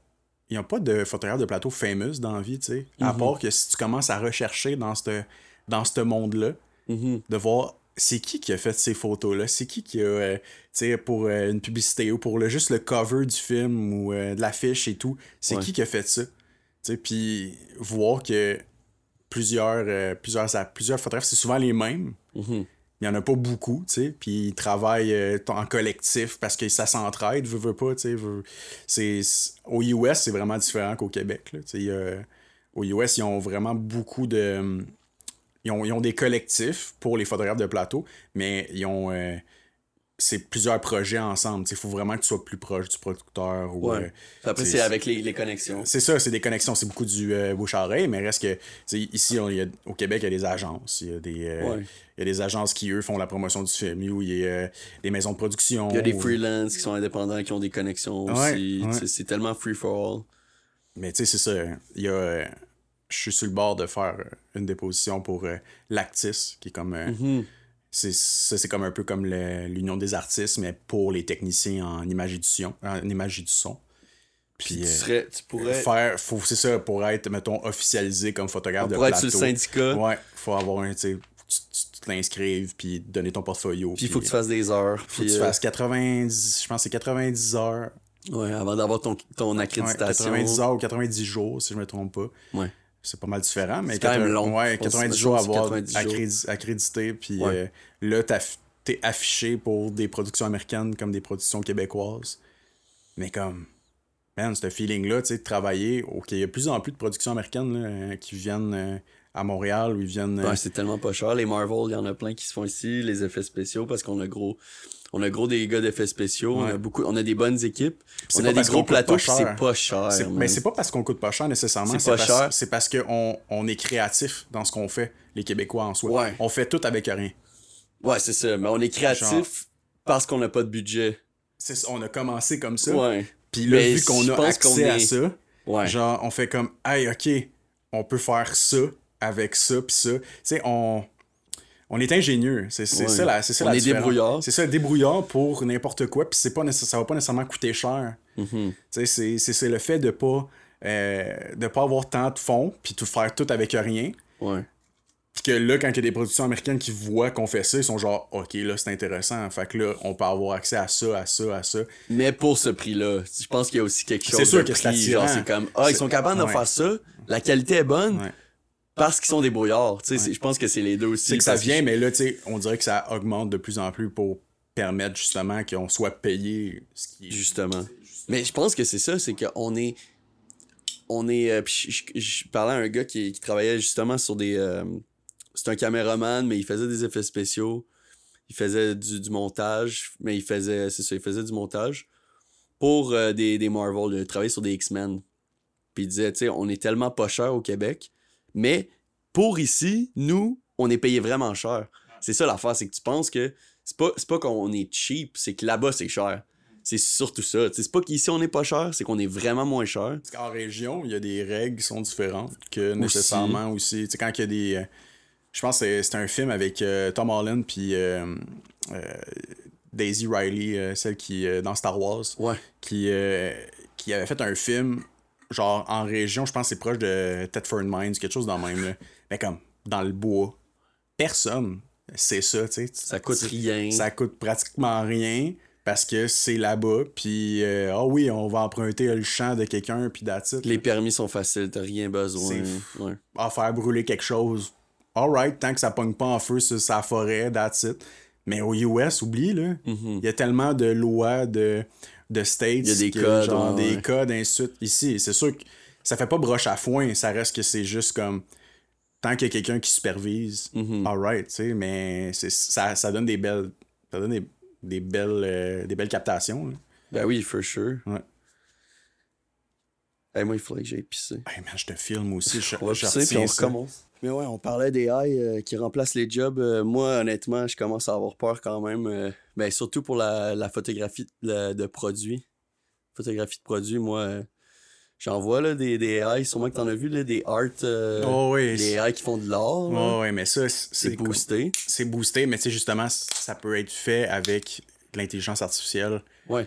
Il n'y a pas de photographe de plateau famous dans la vie, tu sais. À Mhm. part que si tu commences à rechercher dans ce dans monde-là, Mhm. de voir c'est qui qui a fait ces photos-là, c'est qui qui a, euh, tu sais, pour euh, une publicité ou pour le, juste le cover du film ou euh, de l'affiche et tout, c'est Ouais. qui qui a fait ça. Tu sais, puis voir que plusieurs, plusieurs, plusieurs photographes, c'est souvent les mêmes. Mhm. Il y en a pas beaucoup, tu sais, puis ils travaillent euh, en collectif parce que ça s'entraide, veut, veut pas, tu sais. Au US, c'est vraiment différent qu'au Québec, là, a- Au US, ils ont vraiment beaucoup de... Ils ont, ils ont des collectifs pour les photographes de plateau, mais ils ont... euh, c'est plusieurs projets ensemble, il faut vraiment que tu sois plus proche du producteur ou... Ouais. euh, Après, c'est- avec les, les connexions. c'est ça, c'est des connexions, c'est beaucoup du euh, bouche-à-oreille, mais reste que, tu sais, ici, on- y a- au Québec, il y a des agences. Il y a des, euh, Ouais. Il y a des agences qui, eux, font la promotion du film, il y a euh, des maisons de production. Il y a des ou- freelances qui sont indépendants, qui ont des connexions aussi. ouais. C'est tellement free for all. Mais tu sais, c'est ça. Il y a. euh, je suis sur le bord de faire euh, une déposition pour l'Actis, qui est comme. Mhm. c'est, ça, c'est comme un peu comme l'Union des artistes, mais pour les techniciens en image et du son. En image et du son. Puis. Tu, serais, tu pourrais, faire, faut, c'est ça, pour être, mettons, officialisé comme photographe de pour être plateau. sur le syndicat, Ouais, faut avoir un, tu tu, tu- t'inscrives, puis donner ton portfolio. puis il faut que tu fasses des heures. faut que tu euh, fasses 90, je pense c'est 90 heures. ouais, avant d'avoir ton, ton accréditation. 90 heures ou 90 jours, si je me trompe pas. Ouais. C'est pas mal différent, mais C'est quand même 80 long. Ouais, Je pense 90 que jours à avoir 90 jours. accrédi- accrédité, puis Ouais. euh, là, t'es affiché pour des productions américaines comme des productions québécoises. Mais comme, man, ce feeling-là, tu sais, de travailler, ok, il y a de plus en plus de productions américaines là, euh, qui viennent euh, à Montréal ou ils viennent. Ouais, c'est tellement pas cher. Les Marvel, il y en a plein qui se font ici, les effets spéciaux, parce qu'on a gros. On a gros des gars d'effets spéciaux, on a beaucoup, on a des bonnes équipes, on a des gros plateaux, c'est pas cher. Mais c'est pas parce qu'on coûte pas cher nécessairement. C'est pas parce- cher. C'est parce qu'on on est créatif dans ce qu'on fait, les Québécois en soi. Ouais. On fait tout avec rien. Ouais, c'est ça. Mais on est créatif Genre- parce qu'on n'a pas de budget. C'est on a commencé comme ça. Ouais. Puis là, Mais vu qu'on a accès à ça, Ouais. genre, on fait comme, hey, ok, on peut faire ça avec ça, puis ça. Tu sais, on, on est ingénieux. C'est Ouais. ça la, c'est ça On la est débrouillard. C'est ça, débrouillard pour n'importe quoi, puis c'est pas ça va pas nécessairement coûter cher. Tu sais, c'est- le fait de pas, euh, de pas avoir tant de fonds, puis tout faire tout avec rien. Ouais. Puis que là, quand il y a des productions américaines qui voient qu'on fait ça, ils sont genre, OK, là, c'est intéressant. Fait que là, on peut avoir accès à ça, à ça, à ça. Mais pour ce prix-là, je pense qu'il y a aussi quelque chose C'est sûr que c'est comme, ah, ils sont capables de faire ça, la qualité est bonne, Ouais. Parce qu'ils sont sais, c'est- je pense que c'est les deux aussi. C'est que ça vient, mais là, tu sais, on dirait que ça augmente de plus en plus pour permettre justement qu'on soit payé ce qui est Justement. Mais je pense que c'est ça, c'est qu'on est. On est. euh, puis je, je- je parlais à un gars qui, qui travaillait justement sur des. euh, c'est un caméraman, mais il faisait des effets spéciaux. Il faisait du, du montage, mais il faisait. C'est ça, il faisait du montage pour euh, des, des Marvel. Il travaillait sur des X-Men. Puis il disait, tu sais, on est tellement pas cher au Québec, mais pour ici, nous, on est payé vraiment cher. C'est ça l'affaire, c'est que tu penses que c'est pas, pas qu'on est cheap, c'est que là-bas, c'est cher. C'est surtout ça. C'est pas qu'ici on est pas cher, c'est qu'on est vraiment moins cher. Parce qu'en région, il y a des règles qui sont différentes que nécessairement aussi. Tu quand il y a des. euh, je pense que c'est- un film avec euh, Tom Holland puis euh, Daisy Riley, celle qui dans Star Wars, Ouais. qui, qui avait fait un film genre en région, je pense que c'est proche de Thetford Mines, quelque chose dans le même. Là. Mais comme dans le bois, personne c'est ça, tu sais. Ça coûte rien. Ça coûte pratiquement rien parce que c'est là-bas, puis euh, ah oui, on va emprunter le champ de quelqu'un, puis it. Les permis sont faciles, t'as rien besoin. Ouais. à faire brûler quelque chose. Alright, tant que ça pogne pas en feu sur sa forêt, that's it. Mais aux US, oublie, là. Il y a tellement de lois de, de states. Il y a des codes, Genre ouais, des codes. Ici, c'est sûr que ça fait pas broche à foin, ça reste que c'est juste comme. Tant qu'il y a quelqu'un qui supervise, Mhm. alright, tu sais, mais ça, ça donne des belles. Ça donne des, des belles, euh, des belles captations. là. Ben oui, for sure. Ouais. Hey, moi, il faudrait que j'aille pisser. Hey man, je te filme aussi. Je, On va je pisser, puis on recommence. Mais ouais, on parlait des AI euh, qui remplacent les jobs. Euh, moi, honnêtement, je commence à avoir peur quand même. euh, ben, surtout pour la, la photographie de, de produits. Photographie de produits, moi, j'en vois là, des, des AI. Sûrement que t'en as vu, là, des art. Oh oui. des AI qui font de l'art. Oh, ouais, mais ça, c'est boosté. c'est boosté, mais tu sais, justement, ça peut être fait avec de l'intelligence artificielle. Ouais.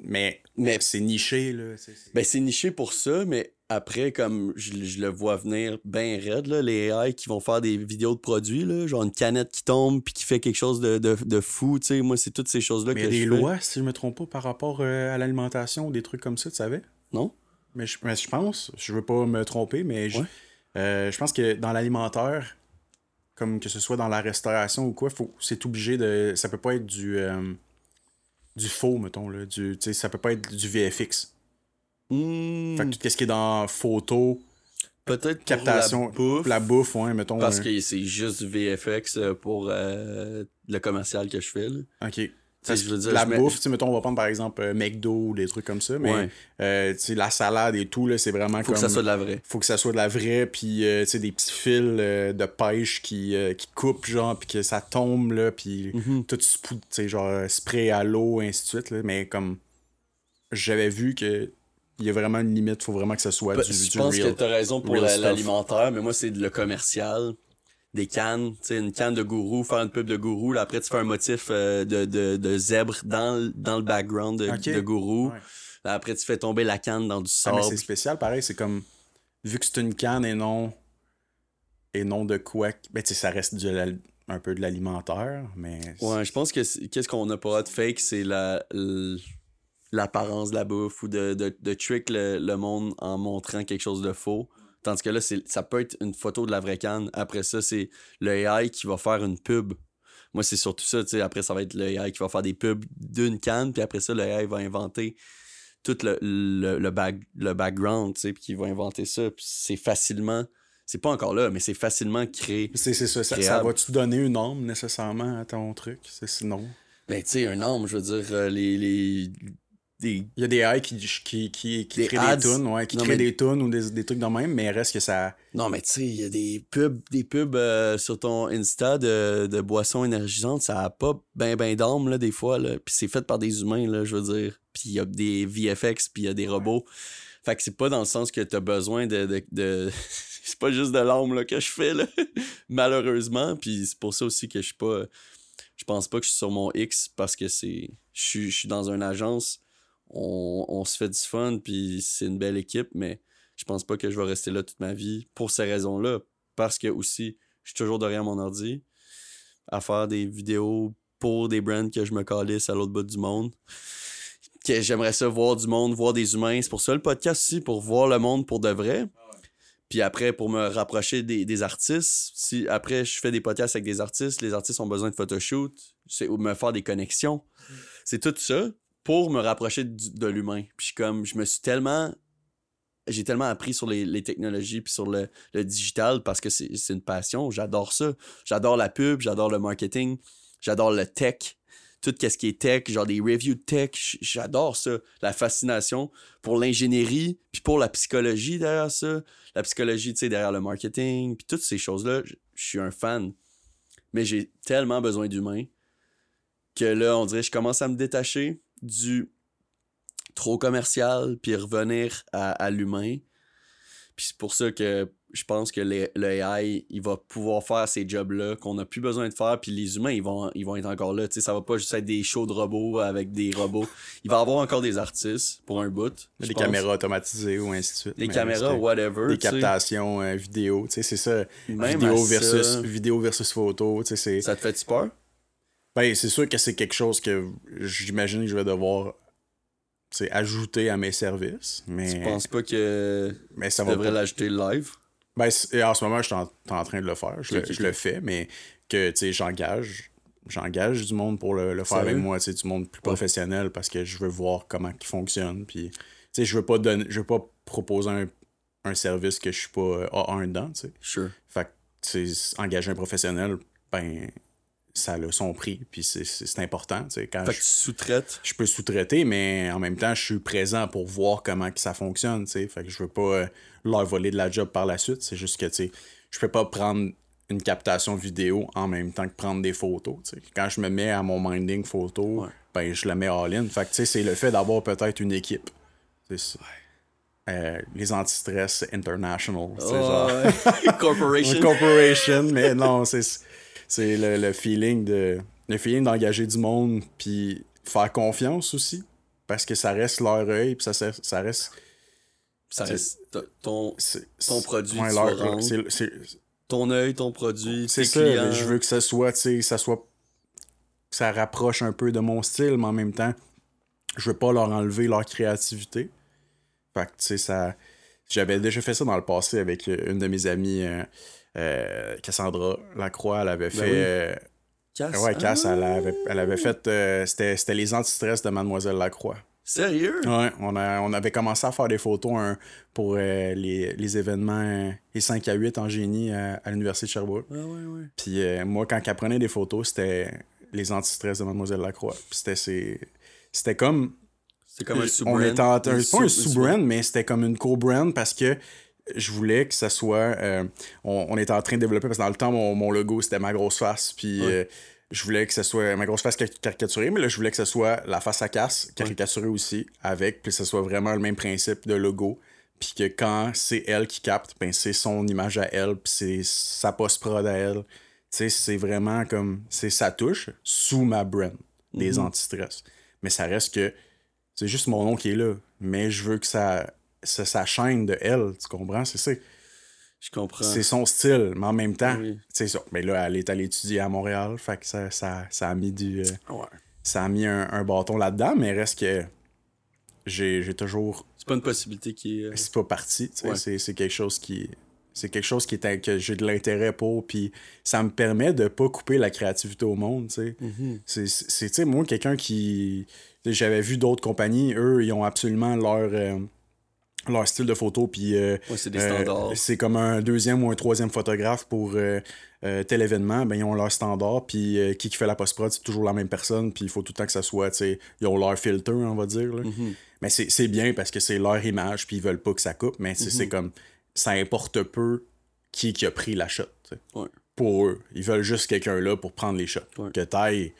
Mais, Mais c'est niché, là. Ben, c'est niché pour ça, mais après, comme je, je le vois venir bien raide, là, les AI qui vont faire des vidéos de produits, là, genre une canette qui tombe puis qui fait quelque chose de, de, de fou, tu sais, moi, c'est toutes ces choses-là que il y a des lois, si je me trompe pas, par rapport euh, à l'alimentation, des trucs comme ça, tu savais? Non? Mais je, mais je pense, je veux pas me tromper, mais je, Ouais. euh, je pense que dans l'alimentaire, comme que ce soit dans la restauration ou quoi, faut, c'est obligé de. Ça peut pas être du. euh, du faux, mettons, là. Du, ça peut pas être du VFX. Hmm, Fait que tout ce qui est dans photo, Peut-être pour captation, la bouffe, la bouffe, ouais, mettons. parce euh, que c'est juste du VFX euh, pour euh, le commercial que je fais, là. Ok. sais, je veux dire, la je mets- bouffe, mettons, on va prendre par exemple euh, McDo ou des trucs comme ça, mais Ouais. euh, la salade et tout, là, c'est vraiment Faut comme. que ça soit de la vraie. Faut que ça soit de la vraie, puis euh, tu sais, des petits fils euh, de pêche qui, euh, qui coupent, genre, puis que ça tombe, là, puis Mhm. tout se pou- tu sais, genre, spray à l'eau, ainsi de suite, là, mais comme. J'avais vu que. Il y a vraiment une limite, faut vraiment que ça soit Pe- du, je du pense que real. t'as raison pour l'alimentaire, mais moi, c'est le commercial. Des cannes, tu sais, une canne de gourou, faire une pub de gourou. Là, après, tu fais un motif euh, de, de, de zèbre dans, le- dans le background de, gourou. Ouais. Là, après, tu fais tomber la canne dans du Ah, sable. c'est spécial, pareil, c'est comme. Vu que c'est une canne et non. Et non de quoi. Ben, tu ça reste de la- un peu de l'alimentaire, mais. Ouais, je pense que qu'est-ce qu'on n'a pas de fake, c'est la l'apparence de la bouffe ou de, de, de trick le, le monde en montrant quelque chose de faux. Tandis que là, c'est- ça peut être une photo de la vraie canne. Après ça, c'est le AI qui va faire une pub. Moi, c'est surtout ça, tu sais. Après, ça va être le AI qui va faire des pubs d'une canne, puis après ça, le AI va inventer tout le, le, le, back- le background, puis qui va inventer ça. C'est facilement... C'est pas encore là, mais c'est facilement créé. C'est c'est ça. Ça, ça va-tu donner une arme nécessairement à ton truc? C'est sinon. Ben, tu sais, un homme, je veux dire, euh, les... les des Il y a des AI qui, qui, qui, qui Des créent ads. des tunes, ouais, qui Non, créent mais- des tunes ou des, des trucs de même, mais reste que ça. Non, mais tu sais, il y a des pubs, des pubs euh, sur ton Insta de, de boissons énergisantes, ça a pas ben ben d'âme, là, des fois, là. Puis c'est fait par des humains, là, je veux dire. Puis il y a des VFX, puis il y a des robots. Fait que c'est pas dans le sens que t'as besoin de... de, de... c'est pas juste de l'âme là, que je fais, là. malheureusement. Puis c'est pour ça aussi que je suis pas. Je pense pas que je suis sur mon X parce que c'est. Je suis, je suis dans une agence. On, on se fait du fun, puis c'est une belle équipe, mais je pense pas que je vais rester là toute ma vie pour ces raisons-là. Parce que aussi, je suis toujours derrière mon ordi à faire des vidéos pour des brands que je me calisse à l'autre bout du monde. Que j'aimerais ça voir du monde, voir des humains. C'est pour ça le podcast aussi, pour voir le monde pour de vrai. Puis après, pour me rapprocher des, des, artistes, si après je fais des podcasts avec des artistes, les artistes ont besoin de photoshoot, c'est ou me faire des connexions. C'est tout ça pour me rapprocher de l'humain. Puis comme je me suis tellement j'ai tellement appris sur les, technologies puis sur le, digital parce que c'est une passion. J'adore ça. J'adore la pub, j'adore le marketing, j'adore le tech, tout ce qui est tech, genre des reviews de tech. J'adore ça. La fascination pour l'ingénierie puis pour la psychologie derrière ça. La psychologie, tu sais, derrière le marketing puis toutes ces choses-là. Je suis un fan. Mais j'ai tellement besoin d'humains que là, on dirait je commence à me détacher du trop commercial, puis revenir à, l'humain. Puis c'est pour ça que je pense que l'AI, il va pouvoir faire ces jobs-là qu'on n'a plus besoin de faire, puis les humains, ils vont, ils vont être encore là. Tu sais, ça va pas juste être des shows de robots avec des robots. Il va y avoir encore des artistes pour un bout. Des caméras automatisées ou ainsi de suite. Des caméras, whatever. Des captations euh, vidéo, c'est ça. vidéo, versus, vidéo versus photo, Ça te fait-tu peur? Ben, c'est sûr que c'est quelque chose que j'imagine que je vais devoir ajouté à mes services. Mais... Tu penses pas que mais ça tu devrais l'ajouter live? Ben, en ce moment, je suis en, train de le faire. Je, le, fais, mais que tu sais, j'engage. J'engage du monde pour le, faire avec moi, du monde plus professionnel parce que je veux voir comment il fonctionne. Puis, je veux pas donner, je veux pas proposer un, service que je suis pas A1 dedans, tu sais. Sure. Fait que, engager un professionnel, ben, ça a son prix, puis c'est important. Quand fait que tu sous-traites. Je peux sous-traiter, mais en même temps, je suis présent pour voir comment que ça fonctionne. Tu sais, fait que je veux pas euh, leur voler de la job par la suite. C'est juste que je peux pas prendre une captation vidéo en même temps que prendre des photos. Quand je me mets à mon minding photo, ben, je le mets all-in. Fait que tu sais, c'est le fait d'avoir peut-être une équipe. Euh, les anti-stress international. Oh, genre... corporation. corporation, mais non, c'est c'est le, feeling de le feeling d'engager du monde puis faire confiance aussi parce que ça reste leur œil puis ça, ça reste ça reste ton, ton produit ton œil ton produit c'est ça je veux que ça soit tu ça soit ça rapproche un peu de mon style mais en même temps je veux pas leur enlever leur créativité. Fait que tu sais ça j'avais déjà fait ça dans le passé avec une de mes amies euh, euh, Cassandra Lacroix, elle avait ben fait. Euh, Cass. Ouais, Cass, elle, ah! avait, elle avait fait. Euh, c'était les antistress de Mademoiselle Lacroix. Sérieux? Ouais, on, a, on avait commencé à faire des photos pour les, les, événements, les 5 à 8 en génie à, l'Université de Sherbrooke. Ouais, ouais, ouais. Puis moi, quand elle prenait des photos, c'était les antistress de Mademoiselle Lacroix. Puis c'était C'était comme. C'était comme un sous-brand. On pas un sous-brand, mais c'était comme une co-brand parce que je voulais que ça soit. Euh, on, était en train de développer, parce que dans le temps, mon, logo, c'était ma grosse face. Puis euh, je voulais que ce soit ma grosse face caricaturée, mais là, je voulais que ce soit la face à casse caricaturée aussi, avec, puis que ce soit vraiment le même principe de logo. Puis que quand c'est elle qui capte, ben c'est son image à elle, puis c'est sa post-prod à elle. Tu sais, c'est vraiment comme. C'est sa touche sous ma brand des mm anti-stress. Mais ça reste que. C'est juste mon nom qui est là. Mais je veux que ça c'est sa chaîne de elle, tu comprends? C'est ça. Je comprends. C'est son style, mais en même temps, c'est ça. Mais là, elle est allée étudier à Montréal, fait que ça, ça, ça a mis du. Euh, ouais. Ça a mis un, bâton là-dedans, mais reste que j'ai toujours. C'est pas une possibilité qui est. Euh, c'est pas parti, tu sais. C'est quelque chose qui. C'est quelque chose qui est, que j'ai de l'intérêt pour, puis ça me permet de pas couper la créativité au monde, tu sais. Mm-hmm. C'est, tu sais, moi, quelqu'un qui. J'avais vu d'autres compagnies, eux, ils ont absolument leur. Euh, leur style de photo puis euh, c'est euh, comme un deuxième ou un troisième photographe pour euh, tel événement ben ils ont leur standard puis qui qui fait la post prod c'est toujours la même personne puis il faut tout le temps que ça soit tu sais ils ont leur filter on va dire mm-hmm. mais c'est bien parce que c'est leur image puis ils veulent pas que ça coupe mais c'est mm-hmm. comme ça importe peu qui qui a pris la shot pour eux. Ils veulent juste quelqu'un là pour prendre les shots. Que taille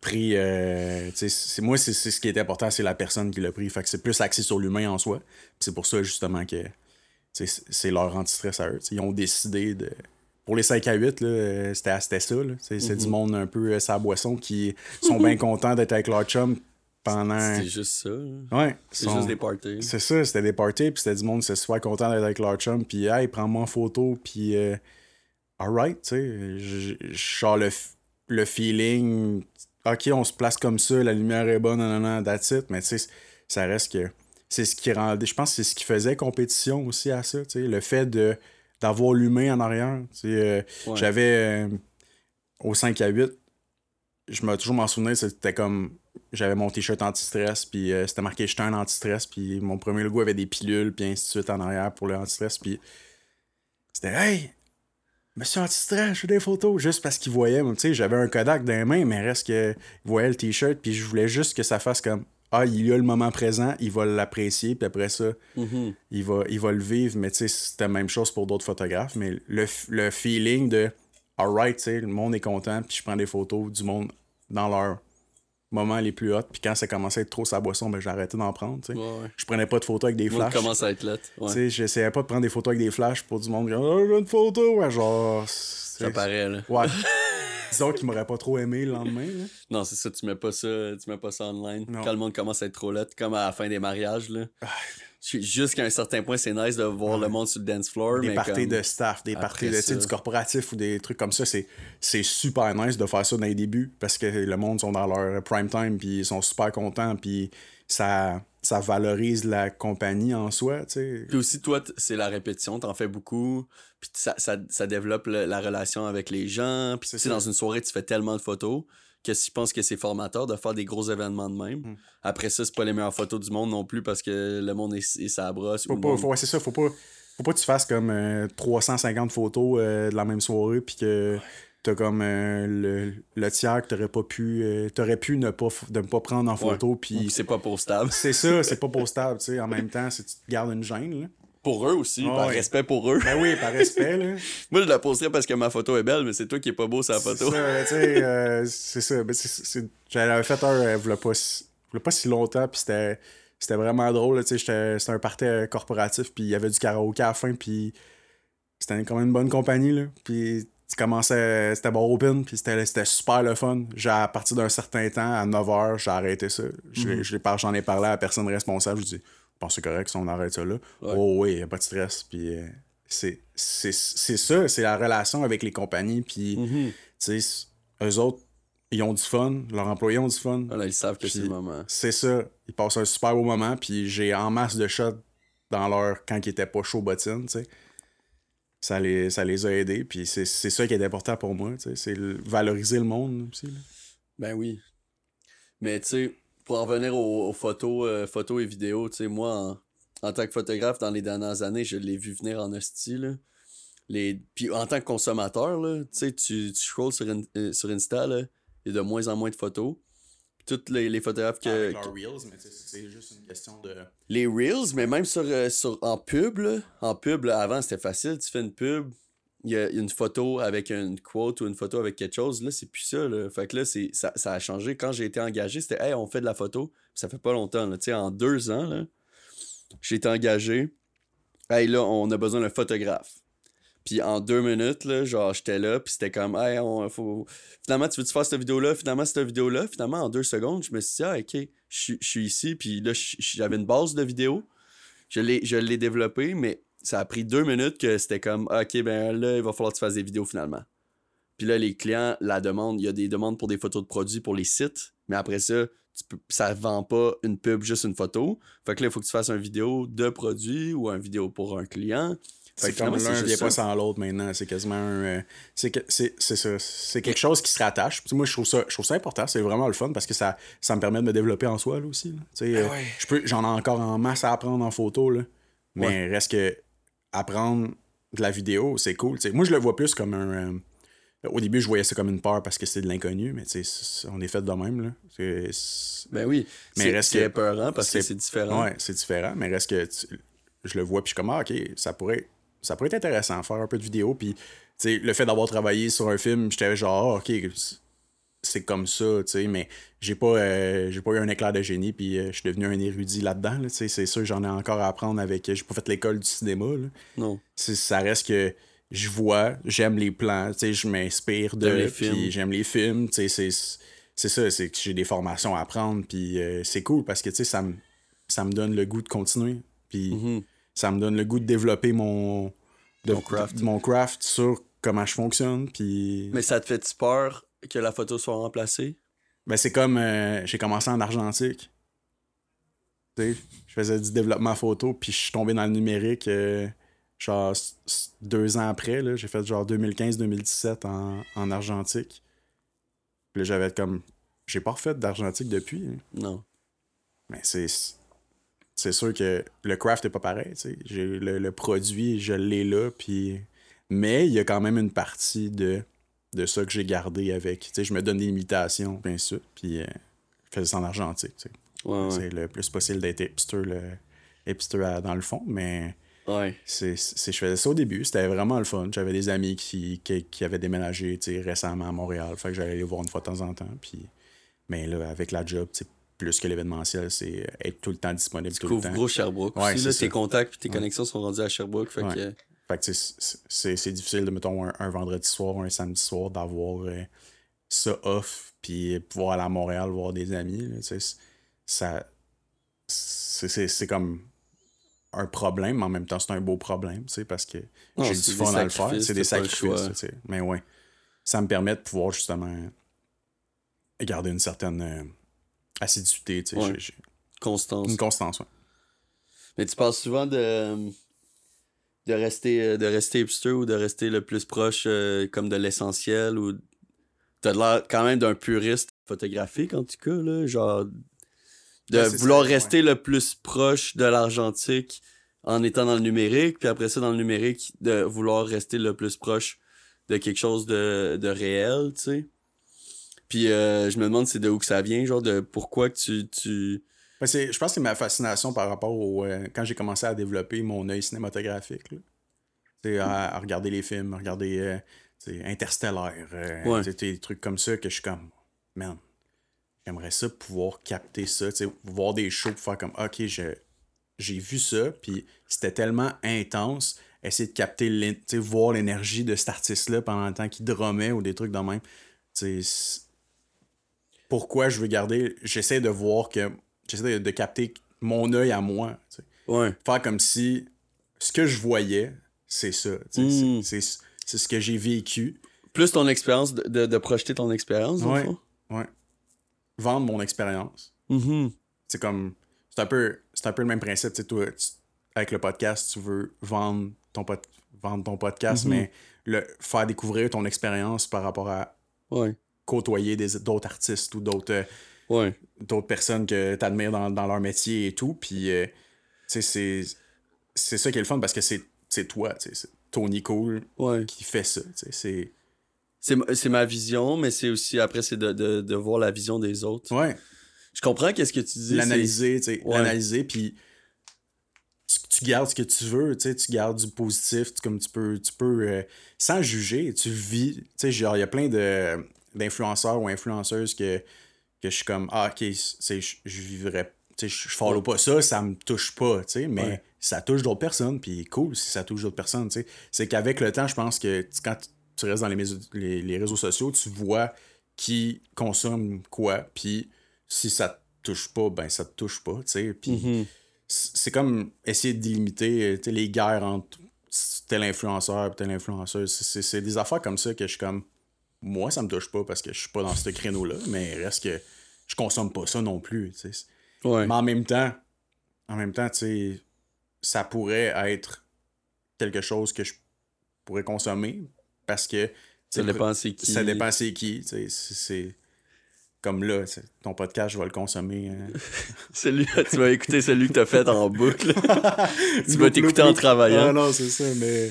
pris. Euh, c'est, moi, c'est, ce qui est important, c'est la personne qui l'a pris. Fait que c'est plus axé sur l'humain en soi. c'est pour ça, justement, que c'est leur anti-stress à eux. ils ont décidé de. Pour les 5 à 8, c'était ça. C'est du mhm. monde un peu sa boisson qui sont bien contents d'être avec leur chum pendant. C'est juste ça. Ouais. C'est juste des parties. C'est ça, c'était des parties, puis c'était du monde qui était super content d'être avec leur chum, puis hey, prends-moi en photo, puis euh, alright, tu sais. Genre le, le feeling, ok, on se place comme ça, la lumière est bonne, non, non, that's it, mais tu sais, ça reste que. C'est ce qui rendait. Je pense que c'est ce qui faisait compétition aussi à ça, tu sais. Le fait de d'avoir l'humain en arrière. Tu sais, euh, J'avais. Euh, au 5 à 8, je me toujours m'en souvenir, c'était comme j'avais mon t-shirt anti-stress, puis euh, c'était marqué j'étais un anti-stress, puis mon premier logo avait des pilules, puis ainsi de suite en arrière pour le anti-stress, puis c'était Hey, monsieur anti-stress, je fais des photos, juste parce qu'il voyait, tu sais, j'avais un Kodak dans les mains, mais reste que voyait le t-shirt, puis je voulais juste que ça fasse comme Ah, il y a le moment présent, il va l'apprécier, puis après ça, mm-hmm. il, va, il va le vivre, mais tu sais, c'était la même chose pour d'autres photographes, mais le, le feeling de Alright, tu sais, le monde est content, puis je prends des photos du monde dans leur moments les plus hauts. Puis quand ça commençait à être trop sa boisson, ben, arrêté d'en prendre. Je prenais pas de photos avec des flashs. commence à être là. Ouais. J'essayais pas de prendre des photos avec des flashs pour du monde. Oh, j'ai une photo. Ouais, genre. Ça paraît, là. Ouais. Disons qu'ils m'auraient pas trop aimé le lendemain. Là. Non, c'est ça, tu mets pas ça, tu mets pas ça online. Quand le monde commence à être trop là, comme à la fin des mariages. Là. Ah, Jusqu'à un certain point, c'est nice de voir le monde sur le dance floor. Des parties de staff, des parties de, du corporatif ou des trucs comme ça, c'est super nice de faire ça dans les débuts parce que le monde sont dans leur prime time puis ils sont super contents puis ça, ça valorise la compagnie en soi. Puis aussi, toi, c'est la répétition, t'en fais beaucoup, puis ça, ça, ça développe la relation avec les gens. Puis dans une soirée, tu fais tellement de photos que je pense que c'est formateur de faire des gros événements de même. Hmm. Après ça, c'est pas les meilleures photos du monde non plus parce que le monde est, est sa brosse. Faut pas, c'est ça, faut pas, faut pas que tu fasses comme 350 euh, photos euh, de la même soirée puis que t'as comme euh, le, le, tiers que t'aurais pas pu t'aurais pu ne pas de pas prendre en photo puis c'est pas postable c'est ça c'est pas postable tu sais en même temps si tu te gardes une gêne là pour eux aussi, par respect pour eux. Ben oui, par respect, là. Moi, je la posterais parce que ma photo est belle, mais c'est toi qui est pas beau sur la photo. C'est ça, euh, c'est ça. Ben, J'avais fait un, elle voulait pas, voulait pas si longtemps, puis c'était c'était vraiment drôle, tu sais, c'était un party euh, corporatif, puis il y avait du karaoké à la fin, puis c'était quand même une bonne compagnie, là. Puis commençais, c'était bon open, puis c'était super le fun. À partir d'un certain temps, à 9h, j'ai arrêté ça. Mm-hmm. J'en ai, ai parlé à la personne responsable, je dis pense que c'est correct si on arrête ça là. Oh oui, il a pas de stress. Puis euh, c'est ça, c'est la relation avec les compagnies. Puis, sais, eux autres, ils ont du fun, leurs employés ont du fun. Ah, ils savent que c'est le moment. C'est ça. Ils passent un super beau moment. Puis j'ai en masse de shots dans leur quand ils étaient pas chauds bottines, tu sais. Ça les, ça les a aidés. Puis c'est ça qui est important pour moi. C'est valoriser le monde aussi. Ben oui. Mais tu sais, pour en revenir aux, photos, euh, photos et vidéos, tu moi, en, tant que photographe, dans les dernières années, je l'ai vu venir en hostie, là. Les... Puis en tant que consommateur, là, tu, tu scrolls sur, euh, sur Insta, il y a de moins en moins de photos. Toutes les, les photographes que. Les Reels, mais c'est juste une question de. Les Reels, mais même sur, euh, sur en pub, en pub, avant c'était facile, tu fais une pub, il y, a une photo avec une quote ou une photo avec quelque chose. Là, c'est plus ça. Là. Fait que là, c'est, ça, ça a changé. Quand j'ai été engagé, c'était Hey, on fait de la photo. ça fait pas longtemps. Là. sais en deux ans, là, j'ai été engagé. Hey, là, on a besoin d'un photographe. Puis en deux minutes, là, genre, j'étais là, puis c'était comme, hey, on, faut... Finalement, tu veux-tu faire cette vidéo-là? Finalement, cette vidéo-là, finalement, en deux secondes, je me suis dit, ah, ok, je suis ici, puis là, j'avais une base de vidéo. Je l'ai, développée, mais ça a pris deux minutes que c'était comme OK, ben là, il va falloir que tu fasses des vidéos finalement. Puis là, les clients la demandent. Il y a des demandes pour des photos de produits pour les sites, mais après ça, tu peux, ça vend pas une pub, juste une photo. Fait que là, il faut que tu fasses une vidéo de produit ou une vidéo pour un client. C'est comme l'un vient pas sans l'autre maintenant. C'est quasiment un. Euh, c'est ça. C'est quelque chose qui se rattache. moi, je trouve ça, je trouve ça important. C'est vraiment le fun parce que ça, ça me permet de me développer en soi là, aussi. Ah euh, J'en ai encore en masse à apprendre en photo. Là. Mais reste que apprendre de la vidéo, c'est cool. Moi, je le vois plus comme un. Euh, au début, je voyais ça comme une peur parce que c'est de l'inconnu, mais on est fait de même. Là. Ben oui. Mais reste que. peurant parce que c'est différent. Ouais, c'est différent, mais reste que je le vois, puis je suis comme, ah, ok, ça pourrait, ça pourrait être intéressant, faire un peu de vidéo. Puis le fait d'avoir travaillé sur un film, j'étais genre, ah, ok, c'est comme ça, tu sais, mais j'ai pas, euh, j'ai pas eu un éclair de génie, puis euh, je suis devenu un érudit là-dedans, là, tu sais, c'est sûr, j'en ai encore à apprendre avec, j'ai pas fait l'école du cinéma, là. Non. Ça reste que je vois, j'aime les plans, tu sais, je m'inspire de, puis j'aime les films, tu sais, c'est, c'est ça, c'est que j'ai des formations à apprendre, puis euh, c'est cool, parce que, tu sais, ça me, ça me donne le goût de continuer, puis Mhm. Ça me donne le goût de développer mon, de- craft. mon craft sur comment je fonctionne, puis... Mais ça te fait peur que la photo soit remplacée? Ben, c'est comme euh, j'ai commencé en argentique. Tu sais, je faisais du développement photo, puis je suis tombé dans le numérique euh, genre deux ans après. là. J'ai fait genre 2015-2017 en, en argentique. Puis là, j'avais comme. J'ai pas refait d'argentique depuis. hein. Non. Mais c'est. C'est sûr que le craft est pas pareil. tu sais. J'ai Le, le produit, je l'ai là, puis. Mais il y a quand même une partie de, de ça que j'ai gardé avec. Tu sais, je me donne des limitations, bien sûr, puis euh, je faisais ça en argentique. Ouais, ouais. C'est le plus possible d'être hipster, le, hipster à- dans le fond, mais Ouais. c'est, je faisais ça au début, c'était vraiment le fun. J'avais des amis qui, qui, qui avaient déménagé récemment à Montréal, fait que j'allais les voir une fois de temps en temps. Puis, mais là, avec la job, plus que l'événementiel, c'est être tout le temps disponible Tu tout le couvres temps. gros Sherbrooke Ouais, aussi. Là, tes contacts puis tes Ouais. connexions sont rendus à Sherbrooke. Fait Ouais. que... Fait que c'est, difficile de, mettons, un, un vendredi soir, un samedi soir, d'avoir euh, ça off, puis pouvoir aller à Montréal voir des amis. là, ça, c'est, comme un problème, mais en même temps, c'est un beau problème, parce que j'ai du fun à le faire. C'est des le sacrifices. Mais ouais, ça me permet de pouvoir justement garder une certaine euh, assiduité, tu sais. Ouais. Constance. Une constance, ouais. Mais tu parles souvent de de rester euh, de rester hipster ou de rester le plus proche euh, comme de l'essentiel ou t'as l'air quand même d'un puriste photographique en tout cas là genre de Ouais, c'est vouloir ça, rester le plus proche de l'argentique en étant dans le numérique puis après ça dans le numérique de vouloir rester le plus proche de quelque chose de, de réel tu sais puis euh, je me demande c'est de où que ça vient genre de pourquoi que tu tu Ben, c'est- je pense que c'est ma fascination par rapport au. euh, quand j'ai commencé à développer mon œil cinématographique. là. Sais, à, à regarder les films, à regarder euh, Interstellar, euh, Ouais. des trucs comme ça que je suis comme, man, j'aimerais ça pouvoir capter ça, tu sais, voir des shows pour faire comme, ok, j'ai vu ça, puis c'était tellement intense, essayer de capter, l'é- tu sais, voir l'énergie de cet artiste-là pendant le temps qu'il drummait ou des trucs de même. Tu sais, c'est- pourquoi je veux garder, j'essaie de voir que, j'essaie de, de capter mon œil à moi, tu sais ouais faire comme si ce que je voyais, c'est ça. tu sais, Mm. C'est ce que j'ai vécu. plus ton expérience de, de, de projeter ton expérience Ouais. Ouais. Vendre mon expérience. Mhm. C'est comme. C'est un peu. C'est un peu le même principe. tu sais, Toi, tu- avec le podcast, tu veux vendre ton, vendre ton podcast, Mhm. mais le, faire découvrir ton expérience par rapport à Ouais. Côtoyer d'autres artistes ou d'autres. euh, Ouais. personnes que tu admires dans, dans leur métier et tout. Puis, euh, tu sais, c'est, c'est ça qui est le fun parce que c'est, toi, c'est Tony Cool Ouais. qui fait ça. C'est, C'est, ma- c'est ma vision, mais c'est aussi, après, c'est de, de, de voir la vision des autres. ouais, Je comprends qu'est-ce que tu dis. l'analyser, tu sais, Ouais. l'analyser, puis tu, tu gardes ce que tu veux, tu sais, tu gardes du positif, tu- comme tu peux, tu peux euh, sans juger, tu vis, tu sais, genre, il y a plein de, d'influenceurs ou influenceuses que, que je suis comme, ah, ok, je, vivrais, je follow pas ça, ça me touche pas, tu sais, mais Ouais. ça touche d'autres personnes, puis cool si ça touche d'autres personnes, tu sais. C'est qu'avec le temps, je pense que quand tu restes dans les, les, les réseaux sociaux, tu vois qui consomme quoi, puis si ça te touche pas, ben ça te touche pas, tu sais, puis Mhm. c- c'est comme essayer de délimiter euh, les guerres entre tel influenceur et tel influenceuse. C'est des affaires comme ça que je suis comme. Moi, ça me touche pas parce que je suis pas dans ce créneau-là, mais reste que je consomme pas ça non plus. Ouais. Mais en même temps, en même temps, ça pourrait être quelque chose que je pourrais consommer parce que. Ça dépend c'est qui. ça dépend c'est qui. C'est comme là, ton podcast, je vais le consommer. hein. Celui, tu vas écouter celui que t'as fait en boucle. tu vas t'écouter en travaillant. Ah non, c'est ça, mais.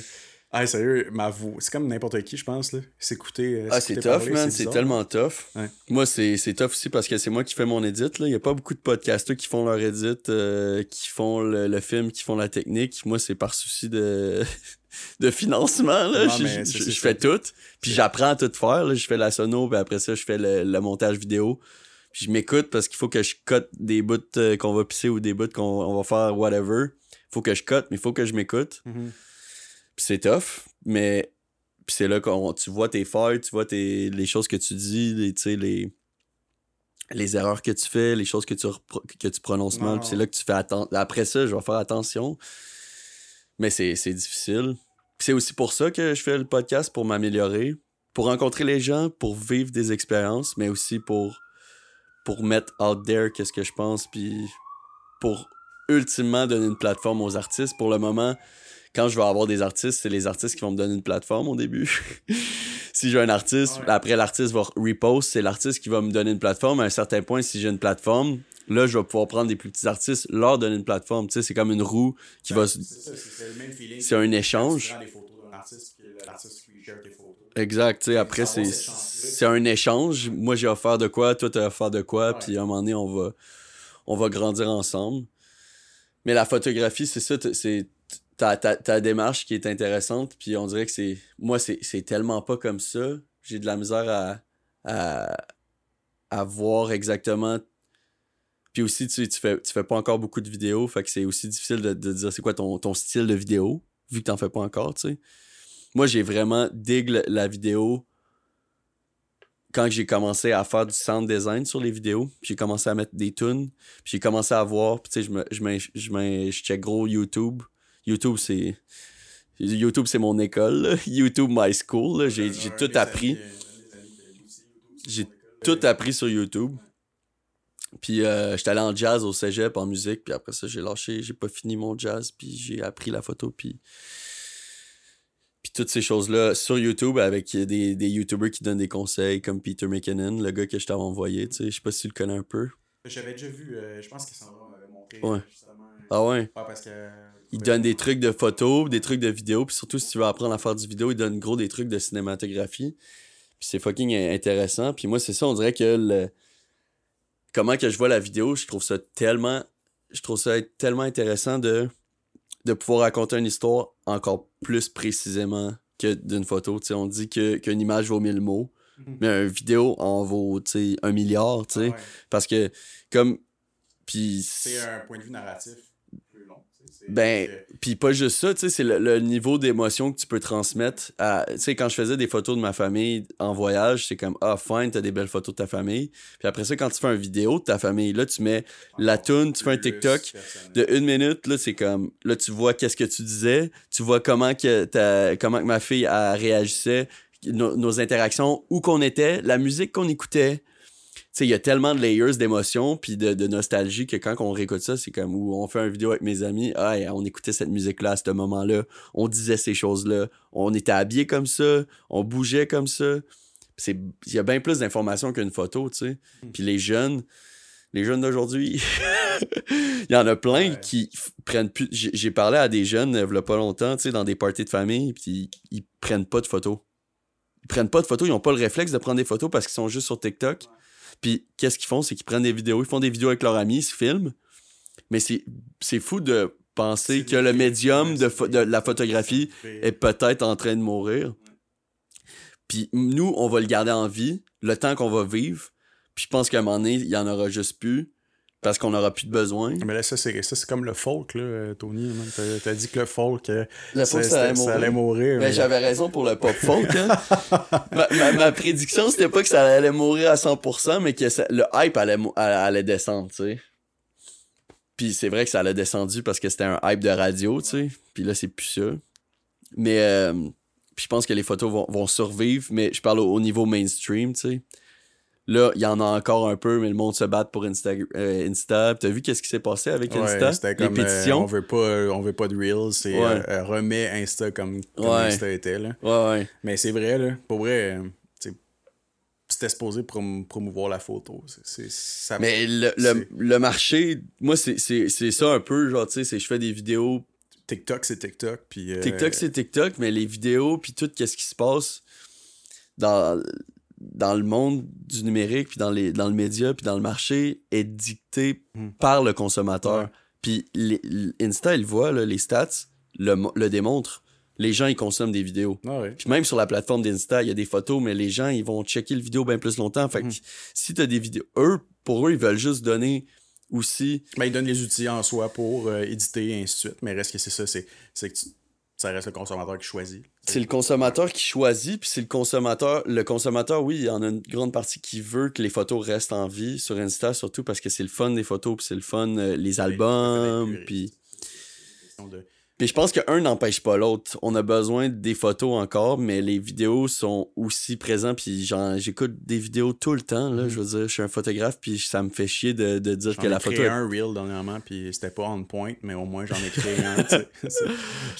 Ah, sérieux, ma voix. C'est comme n'importe qui, je pense, là. S'écouter. euh, Ah, c'est tough, man. C'est tellement tough. Ouais. Moi, c'est tough aussi parce que c'est moi qui fais mon edit. Il n'y a pas beaucoup de podcasters qui font leur edit, euh, qui font le, le film, qui font la technique. Moi, c'est par souci de, de financement. Là. Non, je fais tout. Puis j'apprends à tout faire. Là. Je fais la sono, puis après ça, je fais le, le montage vidéo. Puis je m'écoute parce qu'il faut que je cote des bouts euh, qu'on va pisser ou des bouts qu'on on va faire whatever. faut que je cote, mais il faut que je m'écoute. Mhm. Puis c'est tough, mais c'est là que tu vois tes failles, tu vois tes, les choses que tu dis, les, les, les erreurs que tu fais, les choses que tu, que tu prononces mal. C'est là que tu fais attention. Après ça, je vais faire attention. Mais c'est difficile. C'est aussi pour ça que je fais le podcast, pour m'améliorer, pour rencontrer les gens, pour vivre des expériences, mais aussi pour, pour mettre out there qu'est-ce que je pense, puis pour ultimement donner une plateforme aux artistes. Pour le moment, quand je vais avoir des artistes, c'est les artistes qui vont me donner une plateforme au début. si j'ai un artiste, après l'artiste va repost, c'est l'artiste qui va me donner une plateforme. À un certain point, si j'ai une plateforme, là, je vais pouvoir prendre des plus petits artistes, leur donner une plateforme. Tu sais, c'est comme une roue qui va... C'est ça, c'est- c'est le même feeling. C'est un échange. Exact, tu sais, après, c'est, un échange. Moi, j'ai offert de quoi, toi, t'as offert de quoi, puis à un moment donné, on va, on va grandir ensemble. Mais la photographie, c'est ça, c'est ta, ta, ta démarche qui est intéressante, puis on dirait que c'est... Moi, c'est, tellement pas comme ça. J'ai de la misère à, à, à voir exactement... Puis aussi, tu, tu, fais, tu fais pas encore beaucoup de vidéos, fait que c'est aussi difficile de, de dire c'est quoi ton, ton style de vidéo, vu que t'en fais pas encore, tu sais. Moi j'ai vraiment dig le- la vidéo. Quand j'ai commencé à faire du sound design sur les vidéos j'ai commencé à mettre des tunes puis j'ai commencé à voir puis tu sais je me je je je check gros YouTube YouTube c'est YouTube c'est mon école là. YouTube my school j'ai tout appris J'ai tout appris sur YouTube puis euh, j'étais allé en jazz au cégep en musique puis après ça j'ai lâché j'ai pas fini mon jazz puis j'ai appris la photo puis puis toutes ces choses-là sur YouTube avec des, des YouTubers qui donnent des conseils comme Peter McKinnon, le gars que je t'avais envoyé, tu sais, je sais pas si tu le connais un peu. J'avais déjà vu, euh, je pense qu'il s'en va euh, montrer Ouais. justement. Ah ouais? ouais, parce que. Il donne des trucs de photos, des trucs de vidéo, puis surtout si tu veux apprendre à faire du vidéo, il donne gros des trucs de cinématographie. Puis c'est fucking intéressant. Puis moi, c'est ça, on dirait que le... comment que je vois la vidéo, je trouve ça tellement je trouve ça être tellement intéressant de de pouvoir raconter une histoire encore plus précisément que d'une photo. On dit qu'une image vaut mille mots, Mhm. mais une vidéo en vaut un milliard, sais. Ah ouais. Parce que comme puis C'est un point de vue narratif plus long. tu sais, c'est- Ben, Puis pas juste ça, tu sais, c'est le, le niveau d'émotion que tu peux transmettre. Tu sais, quand je faisais des photos de ma famille en voyage, c'est comme, ah, fine, t'as des belles photos de ta famille. Puis après ça, quand tu fais une vidéo de ta famille, là, tu mets la encore toune, tu fais un TikTok de une minute, là, c'est comme, là, tu vois qu'est-ce que tu disais, tu vois comment que, ta, comment que ma fille elle réagissait, nos, nos interactions, où qu'on était, la musique qu'on écoutait. Sais, il y a tellement de layers d'émotions puis de, de nostalgie que quand on réécoute ça, c'est comme où on fait une vidéo avec mes amis, ah, on écoutait cette musique-là à ce moment-là, on disait ces choses-là, on était habillés comme ça, on bougeait comme ça. C'est il y a bien plus d'informations qu'une photo, tu sais. Mm. Puis les jeunes, les jeunes d'aujourd'hui, il y en a plein Ouais. qui prennent plus j'ai parlé à des jeunes il y a pas longtemps, tu sais dans des parties de famille, puis ils, ils prennent pas de photos. Ils prennent pas de photos, ils ont pas le réflexe de prendre des photos parce qu'ils sont juste sur TikTok. Puis qu'est-ce qu'ils font, c'est qu'ils prennent des vidéos, ils font des vidéos avec leurs amis, ils se filment. Mais c'est fou de penser que le médium de, la photographie est peut-être en train de mourir. Puis nous, on va le garder en vie, le temps qu'on va vivre. Puis je pense qu'à un moment donné, il y en aura juste plus parce qu'on n'aura plus de besoin. Mais là, ça, c'est ça, c'est comme le folk, là, euh, Tony. T'as, t'as dit que le folk, euh, Le folk, ça allait ça mourir. allait mourir. Mais j'avais raison pour le pop folk. Hein. ma, ma- ma prédiction, c'était pas que ça allait mourir à 100%, mais que ça- le hype allait allait descendre, tu sais. Puis c'est vrai que ça allait descendu parce que c'était un hype de radio, tu sais. Puis là, c'est plus ça. Mais euh, puis je pense que les photos vont, vont survivre, mais je parle au, au niveau mainstream, tu sais. Là, il y en a encore un peu, mais le monde se bat pour Insta. euh, Insta. T'as vu qu'est-ce qui s'est passé avec Ouais, Insta? Les comme, euh, on veut pas on veut pas de reels c'est Ouais. euh, euh, remet Insta comme, comme Ouais. Insta était là Ouais, ouais. mais c'est vrai là pour vrai euh, c'était supposé prom- promouvoir la photo ça Mais le, le, c'est- le marché, moi, c'est- ça un peu, genre, tu sais, c'est je fais des vidéos TikTok, c'est TikTok. Puis, euh, TikTok, c'est TikTok, mais les vidéos, puis tout ce qui se passe dans, dans le monde du numérique, puis dans, les, dans le média, puis dans le marché, est dicté Hmm. par le consommateur. Ouais. Puis les- Insta, il voit, là, les stats, le, le démontrent. Les gens, ils consomment des vidéos. Ah ouais. Puis même sur la plateforme d'Insta, il y a des photos, mais les gens, ils vont checker le vidéo bien plus longtemps. Fait que Mhm. si t'as des vidéos... Eux, pour eux, ils veulent juste donner aussi... Ben, ils donnent les outils en soi pour euh, éditer et ainsi de suite. Mais reste que c'est ça, c'est que tu- ça reste le consommateur qui choisit. C'est le consommateur qui choisit, puis c'est le consommateur. Le consommateur, oui, il y en a une grande partie qui veut que les photos restent en vie sur Insta, surtout parce que c'est le fun des photos, puis c'est le fun euh, les albums, puis. De- Puis je pense qu'un n'empêche pas l'autre. On a besoin des photos encore, mais les vidéos sont aussi présentes. Puis j'écoute des vidéos tout le temps. Là, Je veux dire, je suis un photographe, puis ça me fait chier de, de dire J'en que ai la créé photo. est- un reel dernièrement, puis c'était pas on point, mais au moins j'en ai créé un. C'est-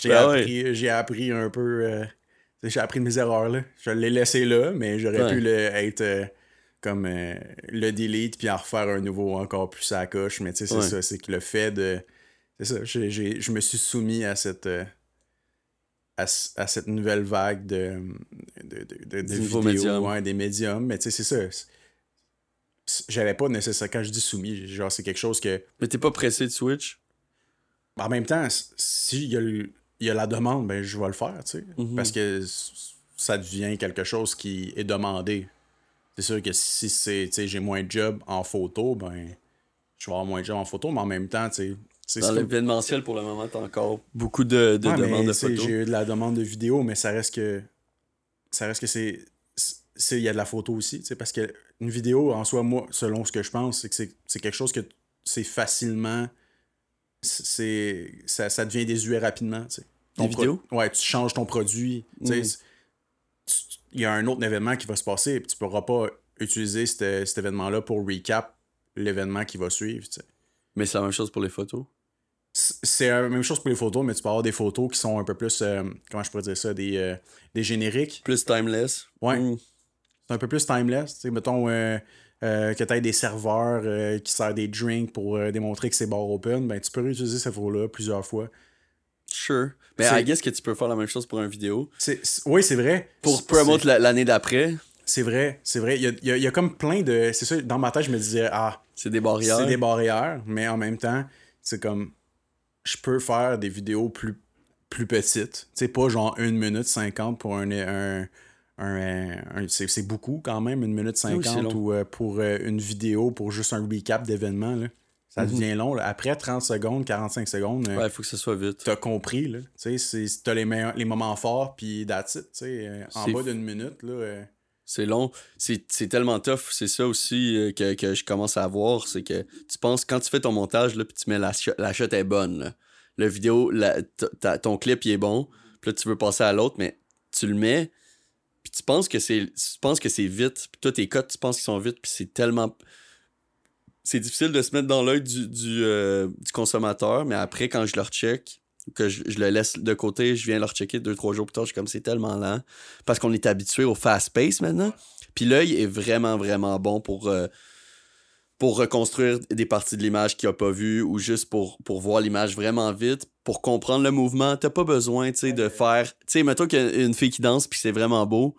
J'ai Ben ouais. appris, j'ai appris un peu. euh, j'ai appris de mes erreurs. là. Je l'ai laissé là, mais j'aurais Ouais. pu le, être euh, comme euh, le delete puis en refaire un nouveau encore plus à la coche. Mais tu sais, c'est Ouais. ça. C'est que le fait de. C'est ça. je me suis soumis à cette. euh, à, cette nouvelle vague de, de, de, de- de vidéos, médium. ouais, des médiums. Mais tu sais, c'est ça. J'avais pas nécessairement. Quand je dis soumis, genre, c'est quelque chose que. Mais t'es pas pressé de Switch? En même temps, s'il y, a le- y a la demande, ben je vais le faire, tu sais. Mhm. Parce que ça devient quelque chose qui est demandé. C'est sûr que si c'est, tu sais, j'ai moins de job en photo, ben je vais avoir moins de job en photo, mais en même temps, tu sais. C'est- Dans l'événementiel, pour le moment, t'as encore beaucoup de, de Ouais, mais, demandes de photos. J'ai eu de la demande de vidéo, mais ça reste que. Ça reste que c'est. Il y a de la photo aussi, tu sais, parce que une vidéo, en soi, moi, selon ce que je pense, c'est que c'est- quelque chose que c'est facilement. c'est ça, ça devient désuet rapidement, tu sais. Des Ton pro- vidéos? Ouais, tu changes ton produit. tu sais, Mm. c'est- tu- Il y a un autre événement qui va se passer, et tu pourras pas utiliser cet, cet événement-là pour recap l'événement qui va suivre, tu sais. Mais c'est la même chose pour les photos? C'est la même chose pour les photos, mais tu peux avoir des photos qui sont un peu plus. euh, comment je pourrais dire ça Des, euh, des génériques. Plus timeless. Ouais. Mm. C'est un peu plus timeless. Sais, mettons euh, que tu aies des serveurs qui servent des drinks pour démontrer que c'est bar open. Ben, tu peux réutiliser cette photo-là plusieurs fois. Sure. Mais I guess que tu peux faire la même chose pour une vidéo. C'est- oui, c'est vrai. Pour promote la- l'année d'après, C'est vrai, c'est vrai. Il y a, il y a- il y a comme plein de. C'est ça, dans ma tête, je me disais, ah, c'est des barrières. c'est des barrières, mais en même temps, c'est comme. Je peux faire des vidéos plus, plus petites. Tu sais, pas genre 1 minute 50 pour un. un, un- un- c'est beaucoup quand même, 1 minute Ah Oui, c'est 50 long. ou euh, pour euh, une vidéo pour juste un recap d'événement. là. Ça Mhm. devient long. là. Après 30 secondes, 45 secondes, euh, Ouais, il faut que ce soit vite. t'as compris. là. Tu sais, t'as les, les moments forts, puis that's it. euh, en bas d'une minute, là. C'est long. C'est tellement tough. C'est ça aussi euh, que, que je commence à voir. C'est que tu penses, quand tu fais ton montage, là, puis tu mets la, la shot est bonne. Là. Le vidéo, la- ton clip, il est bon. Puis là, tu veux passer à l'autre, mais tu le mets, puis tu penses que c'est penses que c'est vite. Puis toi, tes cotes, tu penses qu'ils sont vite, puis c'est tellement... C'est difficile de se mettre dans l'œil du, du, euh, du consommateur, mais après, quand je le recheck, que je, je le laisse de côté, je viens le rechecker deux, trois jours plus tard, je suis comme c'est tellement lent. Parce qu'on est habitué au fast pace maintenant. Puis l'œil est vraiment, vraiment bon pour, euh, pour reconstruire des parties de l'image qu'il n'a pas vues ou juste pour, pour voir l'image vraiment vite, pour comprendre le mouvement. T'as pas besoin, tu sais, de faire... Tu sais, mettons qu'il y a une fille qui danse puis c'est vraiment beau.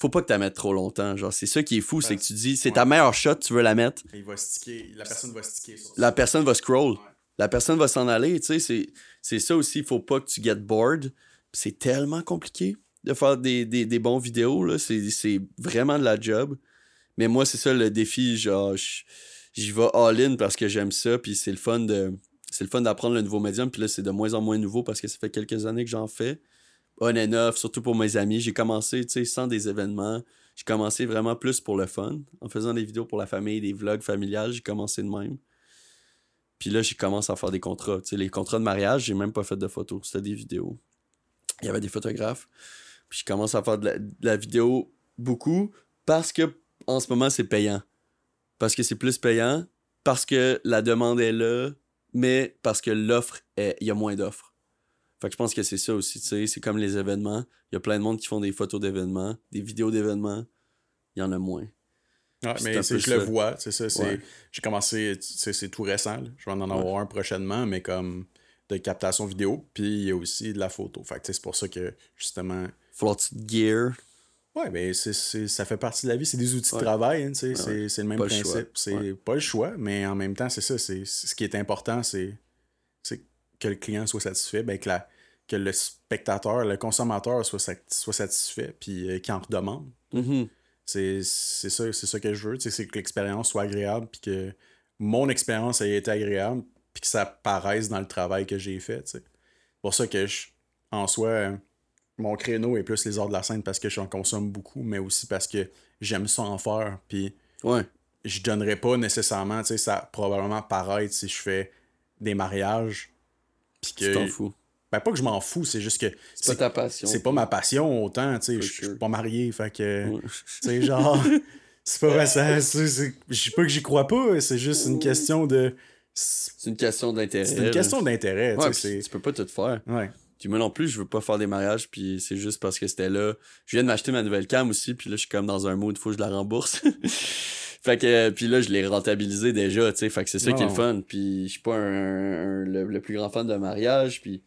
Faut pas que tu la mettes trop longtemps. Genre, c'est ça qui est fou, c'est que tu dis, c'est ta meilleure shot, tu veux la mettre. il va sticker, la personne va sticker La personne va scroll. Ouais. La personne va s'en aller, tu sais, c'est, ça aussi, il faut pas que tu get bored. C'est tellement compliqué de faire des, des, bons vidéos, c'est, vraiment de la job. Mais moi, c'est ça le défi, genre, j'y vais all-in parce que j'aime ça, puis c'est le fun de... C'est le fun d'apprendre le nouveau médium, puis là, c'est de moins en moins nouveau parce que ça fait quelques années que j'en fais. On and off, surtout pour mes amis. J'ai commencé, tu sais, sans des événements. J'ai commencé vraiment plus pour le fun. En faisant des vidéos pour la famille, des vlogs familiales, j'ai commencé de même. Puis là, j'ai commencé à faire des contrats. Tu sais, les contrats de mariage, j'ai même pas fait de photos. C'était des vidéos. Il y avait des photographes. Puis je commence à faire de la, de la vidéo beaucoup parce que en ce moment, c'est payant. Parce que c'est plus payant, parce que la demande est là, mais parce que l'offre est. Il y a moins d'offres. Fait que je pense que c'est ça aussi, tu sais. C'est comme les événements. Il y a plein de monde qui font des photos d'événements, des vidéos d'événements. Il y en a moins. C'est mais je le vois, c'est ça. Ouais. J'ai commencé, c'est tout récent. là. Je vais en avoir un prochainement, mais comme de captation vidéo, puis il y a aussi de la photo. Fait que c'est pour ça que, justement... Faut gear. Ouais, ben c'est, ça fait partie de la vie, c'est des outils de travail, hein, c'est, le même principe. C'est pas le choix, mais en même temps, c'est ça. C'est, ce qui est important, c'est, que le client soit satisfait, ben, que, la, que le spectateur, le consommateur soit, soit satisfait, puis euh, qu'il en redemande. Mm-hmm. C'est, ça, c'est ça que je veux, c'est que l'expérience soit agréable, puis que mon expérience ait été agréable, puis que ça paraisse dans le travail que j'ai fait. C'est pour ça que, je, en soi, mon créneau est plus les arts de la scène parce que j'en consomme beaucoup, mais aussi parce que j'aime ça en faire. Puis ouais. je donnerais pas nécessairement, tu sais, ça probablement paraître si je fais des mariages. Puis que. Tu t'en fous. Ben, pas que je m'en fous, c'est juste que. C'est pas ta passion. C'est pas ma passion autant, tu sais. Je suis pas marié, fait que. Tu sais, genre. c'est pas ça. Je dis pas que j'y crois pas, c'est juste une question de. C'est une question d'intérêt. C'est une question d'intérêt, ouais, tu peux pas tout faire. Ouais. Puis moi non plus, je veux pas faire des mariages, puis c'est juste parce que c'était là. Je viens de m'acheter ma nouvelle cam aussi, puis là, je suis comme dans un mood, faut que je la rembourse. fait que, puis là, je l'ai rentabilisé déjà, tu sais. Fait que c'est ça qui est le fun. Puis je suis pas un, le, plus grand fan de mariage, puis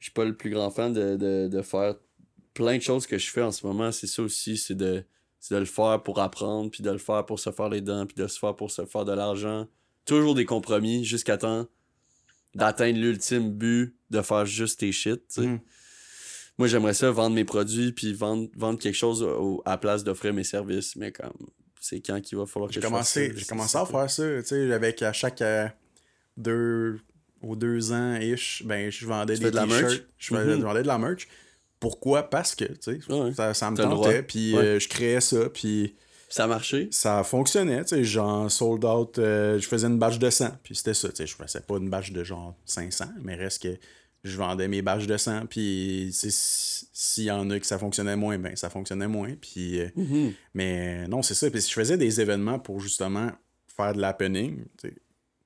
je suis pas le plus grand fan de, de, de, faire plein de choses que je fais en ce moment. C'est ça aussi, c'est de, de le faire pour apprendre, puis de le faire pour se faire les dents, puis de se faire pour se faire de l'argent. Toujours des compromis jusqu'à temps d'atteindre l'ultime but de faire juste tes shit, tu sais. Mm. Moi, j'aimerais ça vendre mes produits puis vendre, vendre quelque chose à place d'offrir mes services, mais comme c'est quand qu'il va falloir que j'ai commencé, J'ai commencé à faire ça, tu sais, avec à chaque euh, deux ou deux ans ish, ben je vendais des t-shirts, je mm-hmm. vendais de la merch. Pourquoi? Parce que, tu sais, ça, ça, me tentait, puis euh, je créais ça, puis ça a marché? Ça fonctionnait, tu sais, genre sold out, euh, je faisais une batch de 100, puis c'était ça, tu sais, je faisais pas une batch de genre 500, mais reste que je vendais mes batches de 100, puis s'il y en a que ça fonctionnait moins, ben ça fonctionnait moins, puis... Euh, mm-hmm. Mais non, c'est ça, puis je faisais des événements pour justement faire de l'happening, tu sais,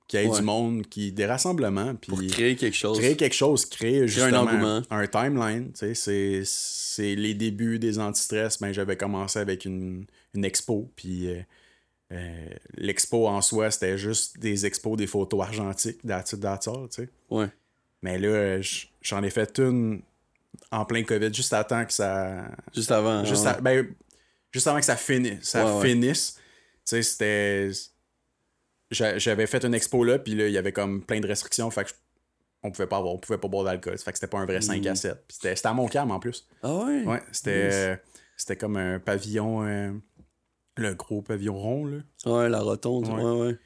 qu'il y ait du monde, qui, des rassemblements. Puis pour créer quelque chose. Créer quelque chose, créer justement un, un, timeline. C'est les débuts des antistress. Ben, j'avais commencé avec une, une expo, puis euh, euh, l'expo en soi, c'était juste des expos, des photos argentiques, d'attitude tu sais. Ouais. Mais là, j'en ai fait une en plein COVID, juste à temps que ça. Juste avant. Juste, ben, juste avant que ça finisse. Ça finisse. Tu sais, c'était. J'avais fait une expo là, puis là, il y avait comme plein de restrictions, fait que on pouvait pas avoir, on pouvait pas boire d'alcool. Fait que c'était pas un vrai 5 à 7. C'était à Montcalm en plus. Ah ouais? Ouais, c'était. C'était comme un pavillon, euh, le gros pavillon rond, là. Ouais, la rotonde, ouais, ouais.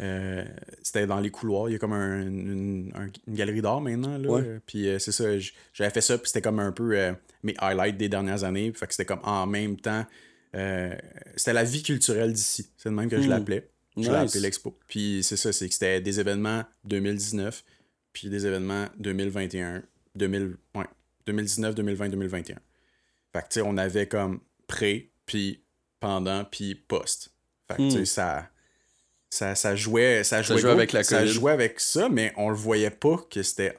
Euh, c'était dans les couloirs. Il y a comme un, une, galerie d'art maintenant. Là. Puis euh, c'est ça, j'avais fait ça, puis c'était comme un peu mes highlights des dernières années. Fait que c'était comme en même temps. c'était la vie culturelle d'ici. C'est le même que je hmm. l'appelais. Je l'ai appelé l'expo. Puis c'est ça, c'est que c'était des événements 2019, puis des événements 2021, 2000, ouais, 2019, 2020, 2021. Fait que, tu sais, on avait comme pré, puis pendant, puis post. Fait que, tu sais, hmm. ça, ça, ça jouait, ça jouait, avec la Ça jouait avec ça, mais on le voyait pas que c'était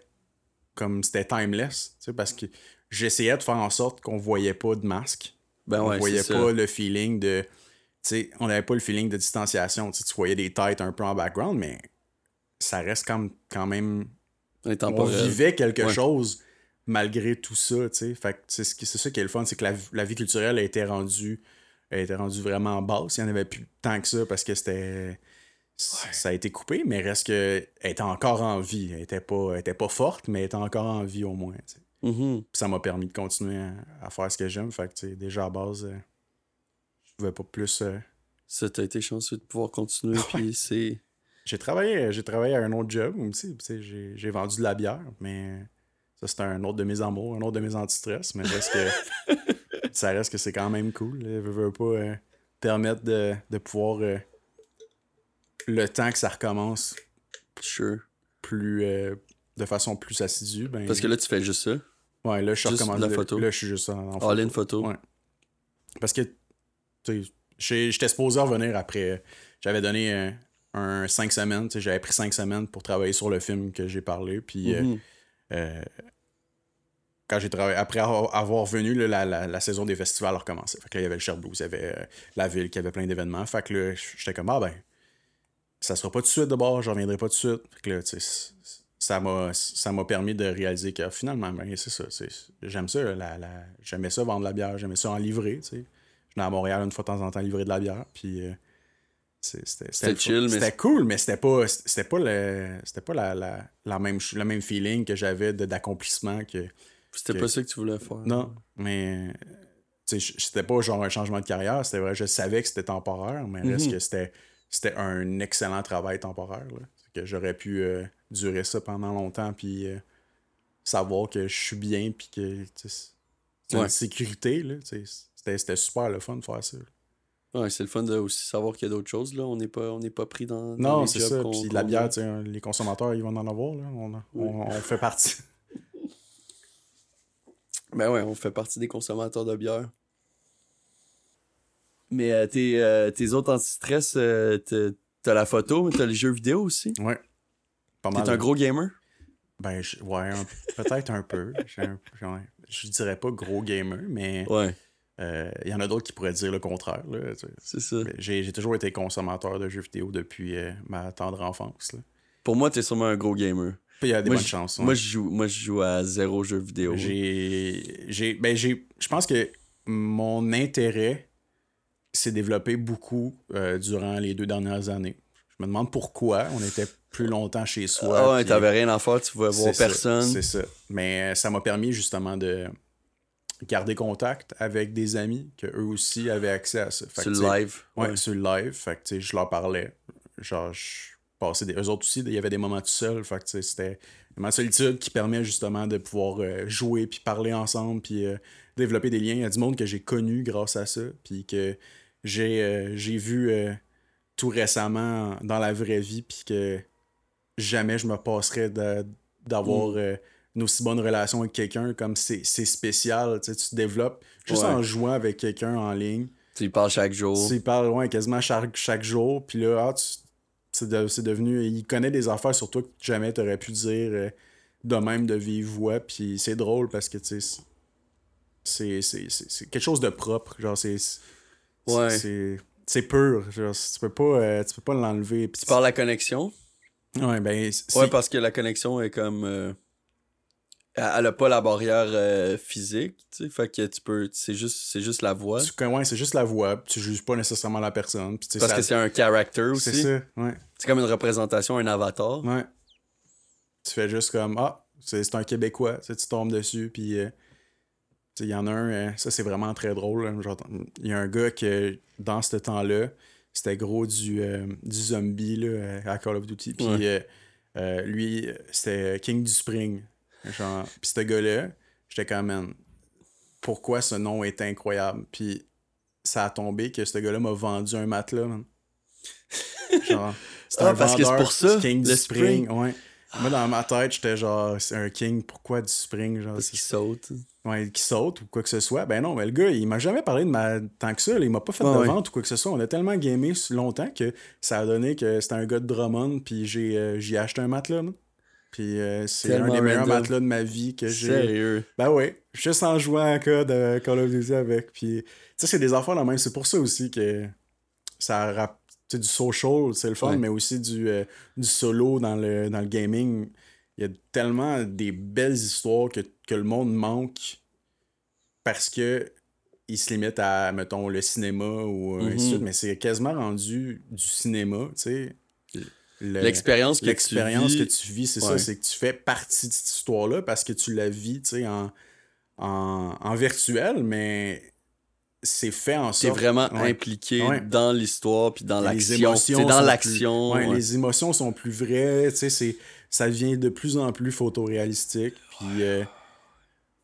comme c'était timeless, tu sais, parce que j'essayais de faire en sorte qu'on voyait pas de masque. Ben on ouais, voyait pas le feeling de. Sais on n'avait pas le feeling de distanciation. tu voyais des têtes un peu en background, mais ça reste quand, quand même. On vivait quelque chose malgré tout ça, c'est ça qui est le fun, c'est que la, vie culturelle a été rendue, a été rendue vraiment basse. Il n'y en avait plus tant que ça parce que c'était. Ça a été coupé, mais reste que elle était encore en vie. Elle était pas, était pas forte, mais elle était encore en vie au moins. Mm-hmm. Ça m'a permis de continuer à, faire ce que j'aime. Fait que déjà à base, euh, pouvais pas plus. Euh, ça, t'a été chanceux de pouvoir continuer. Puis c'est. J'ai travaillé, j'ai travaillé à un autre job aussi. J'ai vendu de la bière, mais ça, c'est un autre de mes amours, un autre de mes antistress, mais reste que ça reste que c'est quand même cool. Je veux pas euh, permettre de, pouvoir euh, le temps que ça recommence sure. plus euh, de façon plus assidue. Ben, Parce que là, tu fais juste ça? Ouais, là, je suis photo? Là, je suis juste en, en photo. photo? Ouais. Parce que j'étais supposé revenir après. J'avais donné un, 5 semaines. J'avais pris 5 semaines pour travailler sur le film que j'ai parlé. Puis. Mm-hmm. Euh, quand j'ai travaillé, après avoir venu, la, la, saison des festivals a recommencé. Fait que là, il y avait le Sherbrooke, il y avait euh, la ville qui avait plein d'événements. Fait que là, j'étais comme, ah ben, ça sera pas tout de suite de bord, je reviendrai pas tout de suite. Fait que là, tu sais, ça m'a ça m'a permis de réaliser que finalement, ben, c'est ça. J'aime ça, la, j'aimais ça vendre de la bière, j'aimais ça en livrer, tu sais. Je venais à Montréal une fois de temps en temps livrer de la bière, puis euh, c'était chill, mais c'était cool, mais c'était pas c'était pas le c'était pas la, la, la, même le même feeling que j'avais d'accomplissement que c'était pas ça que tu voulais faire. Non, mais c'était pas genre un changement de carrière, c'était vrai, je savais que c'était temporaire, mais reste mhm. que c'était c'était un excellent travail temporaire là. que j'aurais pu euh, durer ça pendant longtemps puis euh, savoir que je suis bien puis que c'est une sécurité là, c'était super le fun de faire ça. Ouais, c'est le fun de aussi savoir qu'il y a d'autres choses. Là. On n'est pas, on pas pris dans, Non, c'est ça. Puis la bière, les consommateurs, ils vont en avoir. Là. On, on, fait partie. ben ouais, on fait partie des consommateurs de bière. Mais euh, tes, euh, tes, autres anti-stress, euh, t'as la photo, mais t'as les jeux vidéo aussi? Ouais. Pas mal. T'es un gros gamer? Ben, ouais, peut-être un peu. je dirais pas gros gamer, mais. Ouais. Il euh, y en a d'autres qui pourraient dire le contraire. C'est ça. J'ai toujours été consommateur de jeux vidéo depuis euh, ma tendre enfance. Pour moi, t'es sûrement un gros gamer. Il y a des bonnes chances. Moi, je joue, moi, je joue à zéro jeu vidéo. J'ai. Ben, j'ai. Je pense que mon intérêt s'est développé beaucoup euh, durant les deux dernières années. Je me demande pourquoi. On était plus longtemps chez soi. Ah ouais, t'avais rien à faire, tu pouvais voir personne. C'est ça. Mais ça m'a permis justement de garder contact avec des amis que eux aussi avaient accès à ça. sur le live. Ouais, sur le live. Fait que je leur parlais. Genre, je passais des. Eux autres aussi, il y avait des moments tout seuls. Fait que c'était ma solitude qui permet justement de pouvoir euh, jouer puis parler ensemble puis euh, développer des liens. Il y a du monde que j'ai connu grâce à ça. Puis que j'ai euh, j'ai vu tout récemment dans la vraie vie. Puis que jamais je me passerais d'avoir. Mm une aussi bonne relation avec quelqu'un, comme c'est spécial, tu te développes juste en jouant avec quelqu'un en ligne. Tu y parles chaque jour. Tu y parles ouais, quasiment chaque, chaque jour, puis là, ah, c'est devenu. Il connaît des affaires sur toi que jamais tu aurais pu dire euh, de même de vive voix, puis c'est drôle parce que tu sais, c'est quelque chose de propre. Genre, c'est. Ouais. C'est pur. Genre, tu peux pas, euh, tu peux pas l'enlever. Tu parles la connexion? Ouais, ben. Ouais, parce que la connexion est comme. Euh, elle a pas la barrière euh, physique, tu sais, fait que tu peux, c'est juste, c'est juste la voix. ouais, c'est juste la voix, tu juges pas nécessairement la personne. Parce que c'est un character aussi. C'est ça, ouais. C'est comme une représentation, un avatar. Ouais. Tu fais juste comme, ah, c'est un Québécois, tu tombes dessus, puis euh, il y en a un, euh, ça c'est vraiment très drôle. Il y a un gars qui, dans ce temps-là, c'était gros du, du zombie là, à Call of Duty, puis lui, c'était King du Spring. Genre, pis ce gars-là, j'étais comme, man, pourquoi ce nom est incroyable? Puis ça a tombé que ce gars-là m'a vendu un matelas, man. Genre, c'est ah, un parce que c'est pour ça, King du Spring. Ouais. Moi, dans ma tête, j'étais genre, c'est un King, pourquoi du Spring? Genre, parce qu'il saute. Ouais, qui saute ou quoi que ce soit. Ben non, mais le gars, il m'a jamais parlé de ma. Tant que ça, il m'a pas fait de vente ou quoi que ce soit. On a tellement gamé longtemps que ça a donné que c'était un gars de Drummond, puis j'ai euh, acheté un matelas, man. Puis euh, c'est un des meilleurs matelas de ma vie que j'ai. Sérieux? Ben oui. Juste en jouant en cas de Call of Duty avec. Puis, tu sais, c'est des affaires là même. C'est pour ça aussi que ça sais du social, c'est le fun, mais aussi du, euh, du solo dans le, dans le gaming. Il y a tellement des belles histoires que, que le monde manque parce que il se limite à, mettons, le cinéma ou mm -hmm. mais c'est quasiment rendu du cinéma, tu sais l'expérience que, l'expérience que tu vis, c'est ça, c'est que tu fais partie de cette histoire-là parce que tu la vis, tu sais, en, en, virtuel, mais c'est fait en sorte... T'es vraiment impliqué dans l'histoire puis dans l'action. C'est dans l'action. Les émotions sont plus vraies, tu sais, ça devient de plus en plus photoréalistique, puis euh,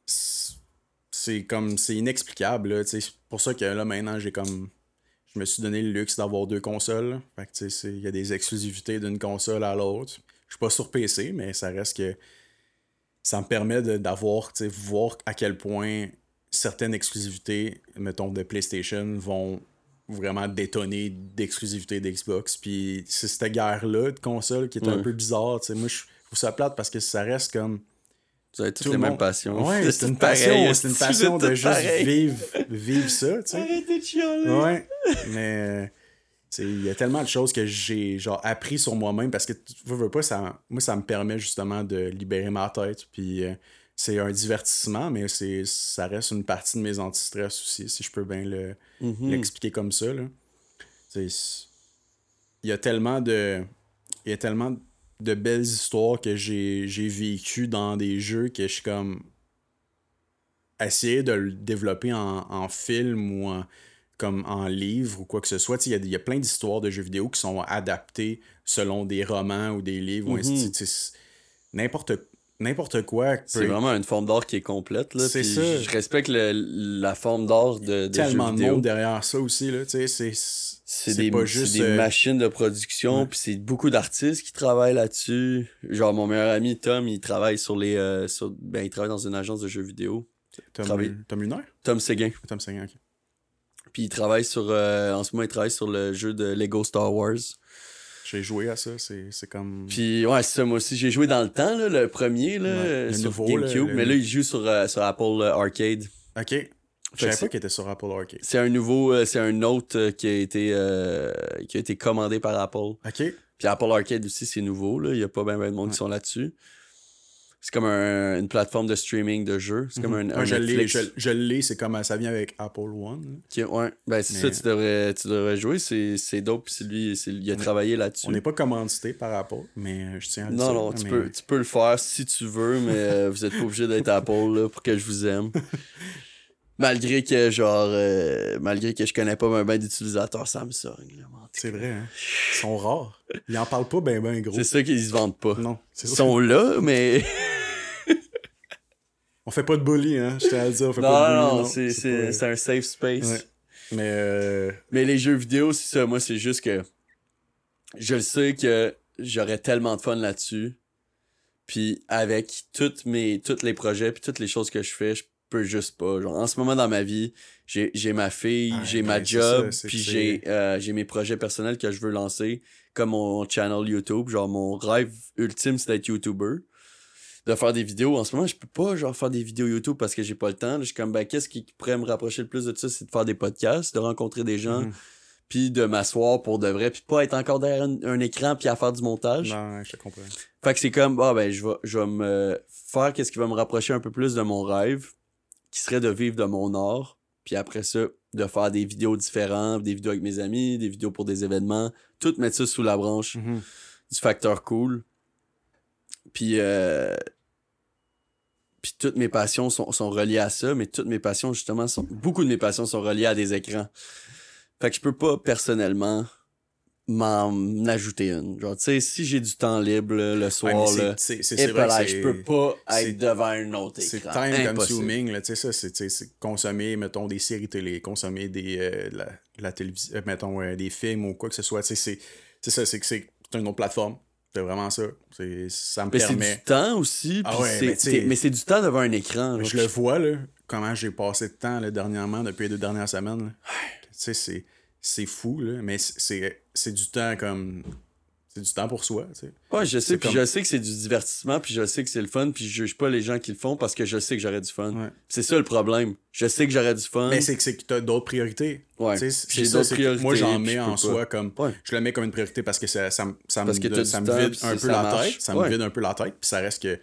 c'est comme, c'est inexplicable, tu sais, c'est pour ça que là, maintenant, j'ai comme je me suis donné le luxe d'avoir deux consoles. Fait que, il y a des exclusivités d'une console à l'autre. Je suis pas sur PC, mais ça reste que ça me permet d'avoir, voir à quel point certaines exclusivités, mettons, de PlayStation vont vraiment détonner d'exclusivité d'Xbox. Puis c'est cette guerre-là de console qui est un peu bizarre. Moi, je trouve ça plate parce que ça reste comme vous avez toutes les mêmes passions. Ouais, c'est une passion, c'est une passion de juste vivre, vivre ça, tu sais. Arrêtez de chialer. Ouais, mais Il y a tellement de choses que j'ai genre appris sur moi-même parce que tu veux, pas, ça, moi, ça me permet justement de libérer ma tête. Puis euh, c'est un divertissement, mais c'est ça reste une partie de mes antistress aussi, si je peux bien le, Mhm. l'expliquer comme ça. Là. Il y a tellement de. Il y a tellement de belles histoires que j'ai j'ai vécues dans des jeux que je suis comme. Essayer de le développer en, en film ou en, comme en livre ou quoi que ce soit. Il y, a- y a plein d'histoires de jeux vidéo qui sont adaptées selon des romans ou des livres ou ainsi de suite. N'importe n'importe quoi. C'est vraiment une forme d'art qui est complète. là, C'est ça. Je respecte le- la forme d'art de, de tellement de monde derrière ça aussi. Là, c'est C'est des, pas c'est juste. des euh, machines de production, ouais. puis c'est beaucoup d'artistes qui travaillent là-dessus. Genre, mon meilleur ami Tom, il travaille sur les. euh, sur- ben, il travaille dans une agence de jeux vidéo. Tom, travailler. Tom Lunaire Tom Seguin. Tom Seguin, ok. Puis il travaille sur. euh, en ce moment, il travaille sur le jeu de Lego Star Wars. J'ai joué à ça, c'est c'est comme. Puis ouais, c'est ça, moi aussi. J'ai joué dans le temps, là, le premier, là, Ouais, le sur nouveau, GameCube. le- Mais là, il joue sur, euh, sur Apple euh, Arcade. Ok. Je savais pas qu'il était sur Apple Arcade. C'est un nouveau. euh, c'est un autre qui a été euh, qui a été commandé par Apple. Ok. Puis Apple Arcade aussi, c'est nouveau. Là. Il n'y a pas bien de monde Ouais. qui sont là-dessus. C'est comme un- une plateforme de streaming de jeux. C'est comme un, Mhm. un Ouais, je l'ai, je, je l'ai, c'est comme ça vient avec Apple One. Ouais. Ben, c'est ça, tu devrais, tu devrais jouer. C'est, dope. C'est lui, il a travaillé là-dessus. On n'est pas commandité par Apple, mais je tiens à le Non, dire. non, tu, mais- peux, tu peux le faire si tu veux, mais euh, vous êtes pas obligé d'être Apple là, pour que je vous aime. Malgré que, genre, euh, malgré que je connais pas ben, ben d'utilisateurs Samsung. C'est vrai, hein. Ils sont rares. Ils en parlent pas ben ben gros. c'est ça qu'ils se vendent pas. Non, c'est Ils sont là, mais. On fait pas de bully, hein. Je à le dire, on fait non, pas de bully. non, non, c'est, c'est, c'est un safe space. Ouais. Mais euh, Mais les jeux vidéo, c'est ça. Moi, c'est juste que je le sais que j'aurais tellement de fun là-dessus. Puis avec toutes mes, tous les projets puis toutes les choses que je fais, je peux juste pas. Genre, en ce moment dans ma vie, j'ai j'ai ma fille, Ah, j'ai ben, ma job, ça, puis j'ai euh, j'ai mes projets personnels que je veux lancer, comme mon channel YouTube. Genre, mon rêve ultime, c'est d'être YouTuber. De faire des vidéos. En ce moment, je peux pas genre faire des vidéos YouTube parce que j'ai pas le temps. Je suis comme, ben, qu'est-ce qui pourrait me rapprocher le plus de ça? C'est de faire des podcasts, de rencontrer des gens, mhm. puis de m'asseoir pour de vrai, puis pas être encore derrière un, un écran puis à faire du montage. non, je te comprends. Fait que c'est comme, ah ben, je vais, je vais me faire qu'est-ce qui va me rapprocher un peu plus de mon rêve, qui serait de vivre de mon art, puis après ça, de faire des vidéos différentes, des vidéos avec mes amis, des vidéos pour des événements, tout mettre ça sous la branche Mhm. du facteur cool. Puis, euh, puis toutes mes passions sont, sont reliées à ça, mais toutes mes passions, justement, sont, beaucoup de mes passions sont reliées à des écrans. Fait que je peux pas personnellement m'en ajouter une. Genre, tu sais, si j'ai du temps libre là, le soir, c'est- là, c'est c'est- c'est vrai là, je c'est- peux pas c'est- être devant un autre C'est écran. time Impossible. consuming, là, tu sais, ça, c'est, c'est consommer, mettons, des séries télé, consommer des, euh, la, la télévision, euh, mettons, euh, des films ou quoi que ce soit, tu sais, c'est, c'est ça, c'est que c'est c'est une autre plateforme, c'est vraiment ça, c'est, ça me Mais c'est du temps aussi. Ah ouais, c'est- mais c'est du temps devant un écran. je le vois, là, comment j'ai passé de temps, là, dernièrement, depuis les deux dernières semaines, tu sais, c'est, c'est fou, là, mais c'est du temps comme, c'est du temps pour soi, tu sais. Ouais, je sais, puis comme- je sais que c'est du divertissement, puis je sais que c'est le fun, puis je juge pas les gens qui le font parce que je sais que j'aurais du fun. Ouais. C'est ça le problème. Je sais que j'aurais du fun. Mais c'est que c'est que t'as d'autres priorités. Ouais. Tu sais, J'ai d'autres que Moi, priorités, j'en mets en soi comme. Ouais. Je le mets comme une priorité parce que ça, ça, me- ça, me, que donne- ça me temps, vide un peu la marche. tête. Ça me vide un peu la tête. Puis ça reste que.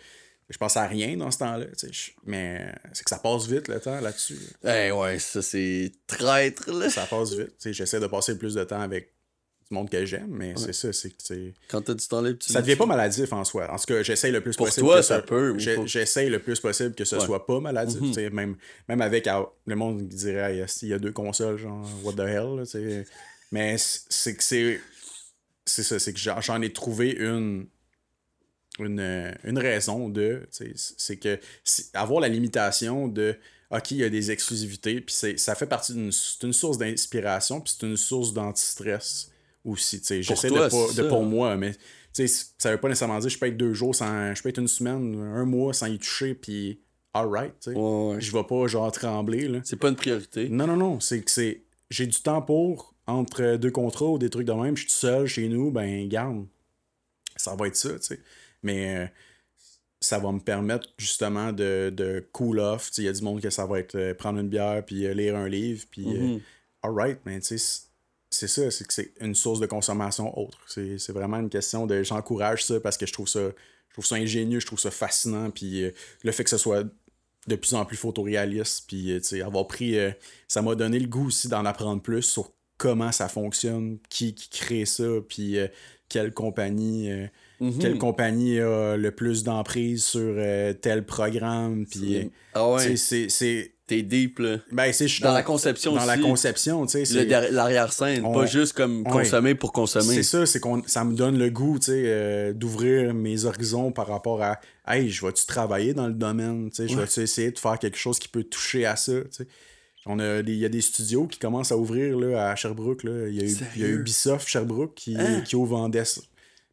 Je pense à rien dans ce temps-là. tu sais, je- Mais c'est que ça passe vite le temps là-dessus. Eh ouais, ça c'est traître, là. Ça passe vite. Tu sais, J'essaie de passer plus de temps avec monde que j'aime, mais c'est ça. c'est que Quand t'as du temps libre, tu Ça devient pas maladif en soi. En tout cas, j'essaye le plus Pour possible. toi, que ça peut, J'essaye le plus possible que ce Ouais. soit pas maladif. Mhm. Même, même avec ah, le monde qui dirait, Ah, il y a- il y, a deux consoles, genre, what the hell. là. Mais c'est que c'est. C'est ça, c'est que j'en ai trouvé une. Une, une raison de. C'est que avoir la limitation de. OK, il y a des exclusivités, puis c'est- ça fait partie d'une c'est une source d'inspiration, puis c'est une source d'antistress aussi. tu sais. Pour J'essaie de, pas, de pour moi, mais tu sais, ça veut pas nécessairement dire que je peux être deux jours sans. Je peux être une semaine, un mois sans y toucher, puis alright, tu sais. Ouais, ouais. Je vais pas genre trembler, là. C'est pas une priorité. Non, non, non, c'est que c'est. J'ai du temps pour, entre deux contrats ou des trucs de même, je suis tout seul chez nous, ben, garde. Ça va être ça, tu sais. Mais euh, ça va me permettre justement de, de cool off. Tu sais, Il y a du monde que ça va être euh, prendre une bière, puis euh, lire un livre, puis. Mhm. alright, mais tu sais, c'est ça, c'est que c'est une source de consommation autre. C'est vraiment une question de. J'encourage ça parce que je trouve ça. Je trouve ça ingénieux, je trouve ça fascinant. Puis euh, le fait que ce soit de plus en plus photoréaliste, puis euh, avoir pris. euh, ça m'a donné le goût aussi d'en apprendre plus sur comment ça fonctionne, qui, qui crée ça, puis quelle compagnie. Mhm. quelle compagnie a le plus d'emprise sur tel programme, puis. Ah ouais. c'est. T'es deep, là. Ben, c'est Dans la conception Dans la conception, tu sais. L'arrière-scène, On- pas juste comme Ouais. consommer pour consommer. C'est ça, c'est qu'on ça me donne le goût, tu sais, euh, d'ouvrir mes horizons par rapport à Hey, je vais-tu travailler dans le domaine, tu sais, je vais-tu essayer de faire quelque chose qui peut toucher à ça, tu sais. On a des- il y a des studios qui commencent à ouvrir là, à Sherbrooke. Là. Il, y a eu, il y a Sérieux? Ubisoft Sherbrooke qui, Hein? qui ouvre en déce-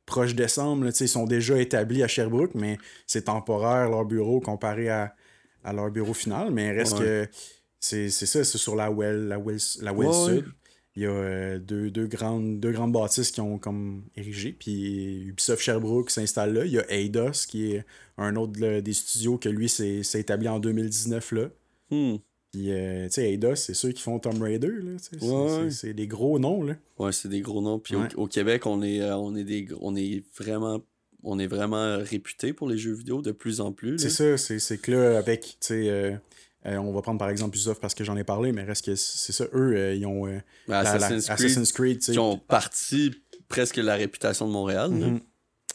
proche décembre. Là, tu ils sont déjà établis à Sherbrooke, mais c'est temporaire leur bureau comparé à, à leur bureau final. Mais reste Ouais. que c'est ça, c'est sur la Well, la Well, la Well Ouais, ouais. Sud. Il y a euh, deux, deux, grandes, deux grandes bâtisses qui ont comme érigé. Puis Ubisoft Sherbrooke s'installe là. Il y a Eidos, qui est un autre là, des studios que lui s'est établi en 2019 là. Hmm. Puis, euh, tu sais, Eidos, c'est ceux qui font Tomb Raider, c'est- Ouais, des gros noms, là. Ouais, c'est des gros noms. Puis au- Ouais. au, Québec, on est, euh, on est des, on est vraiment, on est vraiment réputé pour les jeux vidéo de plus en plus. C'est ça, c'est c'est que là, avec, tu sais, euh, euh, on va prendre par exemple Ubisoft parce que j'en ai parlé, mais reste que c'est ça, eux, euh, ils ont la- la- Assassin's Creed, Assassin's Creed, qui ont parti presque la réputation de Montréal. là. Mhm.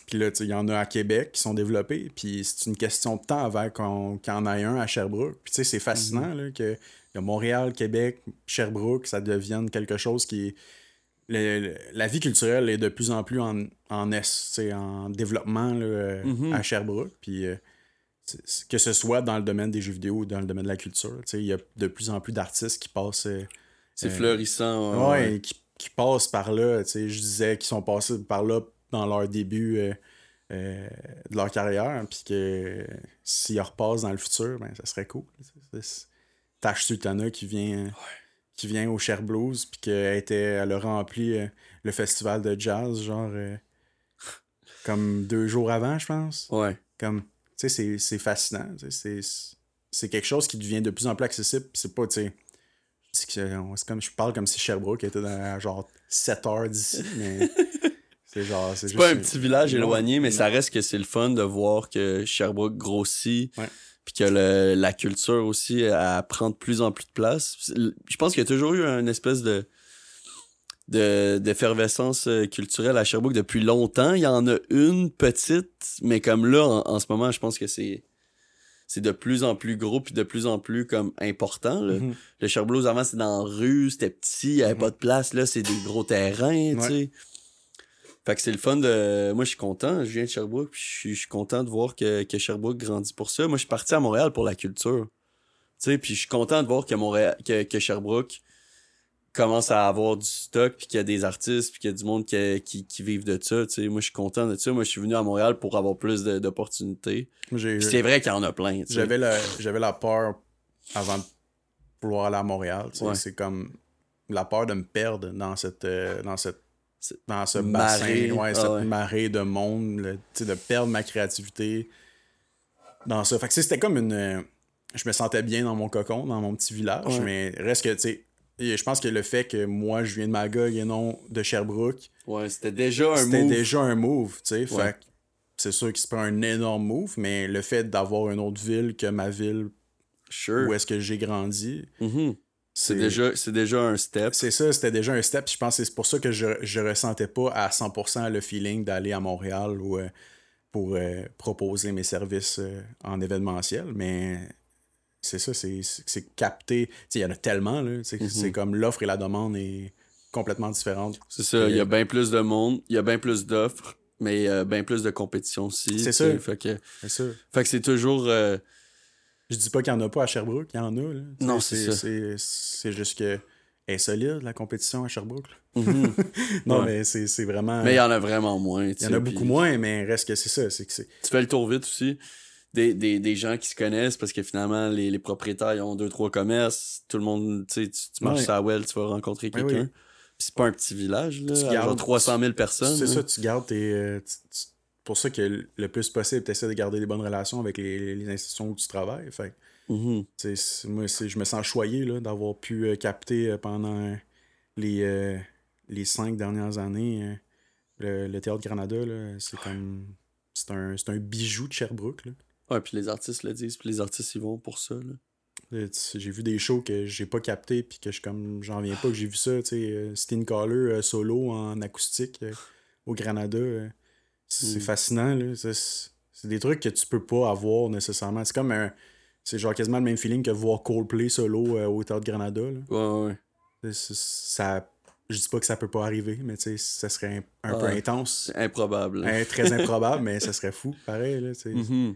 Puis là, tu sais, il y en a à Québec qui sont développés, puis c'est une question de temps avant qu'on- y en ait un à Sherbrooke. Puis tu sais, c'est fascinant, Mhm. là, que y a Montréal, Québec, Sherbrooke, ça devienne quelque chose qui est... le- la vie culturelle est de plus en plus en, en est, en développement là, Mhm. à Sherbrooke. Puis euh, que ce soit dans le domaine des jeux vidéo ou dans le domaine de la culture, il y a de plus en plus d'artistes qui passent... euh, C'est Euh, fleurissant. Ouais, ouais. qui, qui passent par là. Je disais qu'ils sont passés par là dans leur début euh, de leur carrière, puis que s'ils repassent dans le futur, ben, ça serait cool. Tash Sultana qui vient, qui vient au Cher Blues, puis qu'elle était, elle a rempli euh, le festival de jazz, genre, euh, comme deux jours avant, je pense. Ouais. Comme, tu sais, c'est- c'est fascinant. C'est c'est quelque chose qui devient de plus en plus accessible. C'est pas, tu sais, c'est comme, je parle comme si Sherbrooke était dans genre 7 heures d'ici, mais c'est genre, c'est pas un petit village éloigné, mais ça reste que c'est le fun de voir que Sherbrooke grossit. Ouais. Puis que le- la culture aussi, elle prend de plus en plus de place. Je pense qu'il y a toujours eu une espèce de de- d'effervescence euh, culturelle à Sherbrooke depuis longtemps. Il y en a une petite, mais comme là, en, en ce moment, je pense que c'est c'est de plus en plus gros puis de plus en plus comme important. là. Mhm. Le Sherbrooke, avant, c'était dans la rue, c'était petit, il n'y avait Mhm. pas de place. Là, c'est des gros terrains, tu sais. Fait que c'est le fun de. Moi, je suis content. Je viens de Sherbrooke, puis je suis- je suis content de voir que, que Sherbrooke grandit pour ça. Moi, je suis parti à Montréal pour la culture. Tu sais, puis je suis content de voir que, Montréal, que, que Sherbrooke commence à avoir du stock, puis qu'il y a des artistes, puis qu'il y a du monde qui, qui, qui vivent de ça. Tu sais, moi, je suis content de ça. Moi, je suis venu à Montréal pour avoir plus d'opportunités. C'est vrai qu'il y en a plein. tu sais. J'avais la, peur avant de vouloir aller à Montréal. tu sais. Ouais. C'est comme la peur de me perdre dans cette, euh, dans cette dans ce Marée, bassin, ouais, ah cette ouais. marée de monde, le- de perdre ma créativité dans ça. Fait que c'était comme une. euh, Je me sentais bien dans mon cocon, dans mon petit village, Ouais. mais reste que, tu sais, je pense que le fait que moi, je viens de Magog et non de Sherbrooke, Ouais, c'était déjà un c'était move. déjà un move, tu sais. Fait c'est sûr que c'est pas un énorme move, mais le fait d'avoir une autre ville que ma ville Sure. où est-ce que j'ai grandi, Mhm. C'est déjà, déjà un step. C'est ça, c'était déjà un step. Je pense que c'est pour ça que je, je ressentais pas à 100% le feeling d'aller à Montréal ou, euh, pour euh, proposer mes services euh, en événementiel. Mais c'est ça, c'est, capté. Il y en a tellement. Mhm. C'est comme l'offre et la demande est complètement différente. C'est ça, il y a bien plus de monde, il y a bien plus d'offres, mais il y a bien plus de compétition aussi. C'est ça. fait que c'est toujours. Je dis pas qu'il y en a pas à Sherbrooke, il y en a. Là. Non, c'est ça. C'est, juste que est solide, la compétition à Sherbrooke. mhm. Non, Ouais. mais c'est, vraiment. mais il y en a vraiment moins. il y en a beaucoup moins, mais reste que c'est ça. Que. Tu fais le tour vite aussi. Des, des, des gens qui se connaissent parce que finalement, les, les propriétaires ils ont deux, trois commerces. Tout le monde, tu sais, tu marches Ouais. la well, tu vas rencontrer Ouais, quelqu'un. oui. Puis c'est pas un petit village, là. Tu gardes- genre 300 000 personnes. C'est ça, tu gardes tes. euh, tu- tu- pour ça que le plus possible, tu essaies de garder des bonnes relations avec les, les institutions où tu travailles. Fait Mhm. c'est- moi, je me sens choyé d'avoir pu euh, capter euh, pendant les, euh, les cinq dernières années, le, le Théâtre Granada, c'est comme. C'est un, c'est un bijou de Sherbrooke. Là. Ouais, puis les artistes le disent, puis les artistes, ils vont pour ça, J'ai vu des shows que j'ai pas capté puis que je comme j'en viens pas que j'ai vu ça, Steen Caller euh, solo en acoustique au Granada. C'est Mm. fascinant là, c'est c'est des trucs que tu peux pas avoir nécessairement. C'est comme un c'est genre quasiment le même feeling que voir Coldplay solo euh, au Théâtre Granada là. Ouais, ouais. Ça je dis pas que ça peut pas arriver, mais tu sais ça serait un, un peu intense, C'est improbable. hein, très improbable, mais ça serait fou pareil là. Mhm.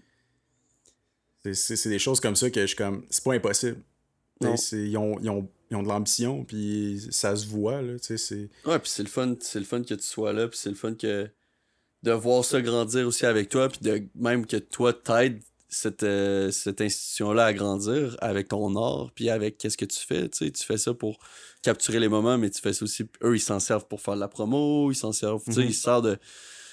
C'est- C'est c'est des choses comme ça que je suis comme. C'est pas impossible. Ils ont, ils, ont, ils ont de l'ambition, puis ça se voit, là. Ouais, puis c'est le fun, c'est le fun que tu sois là, puis c'est le fun que de voir ça grandir aussi avec toi, puis de même que toi t'aides cette, euh, cette institution-là à grandir avec ton art, puis avec qu'est-ce que tu fais, tu sais, tu fais ça pour capturer les moments, mais tu fais ça aussi, eux ils s'en servent pour faire de la promo, ils s'en servent, tu sais, Mhm. ils servent de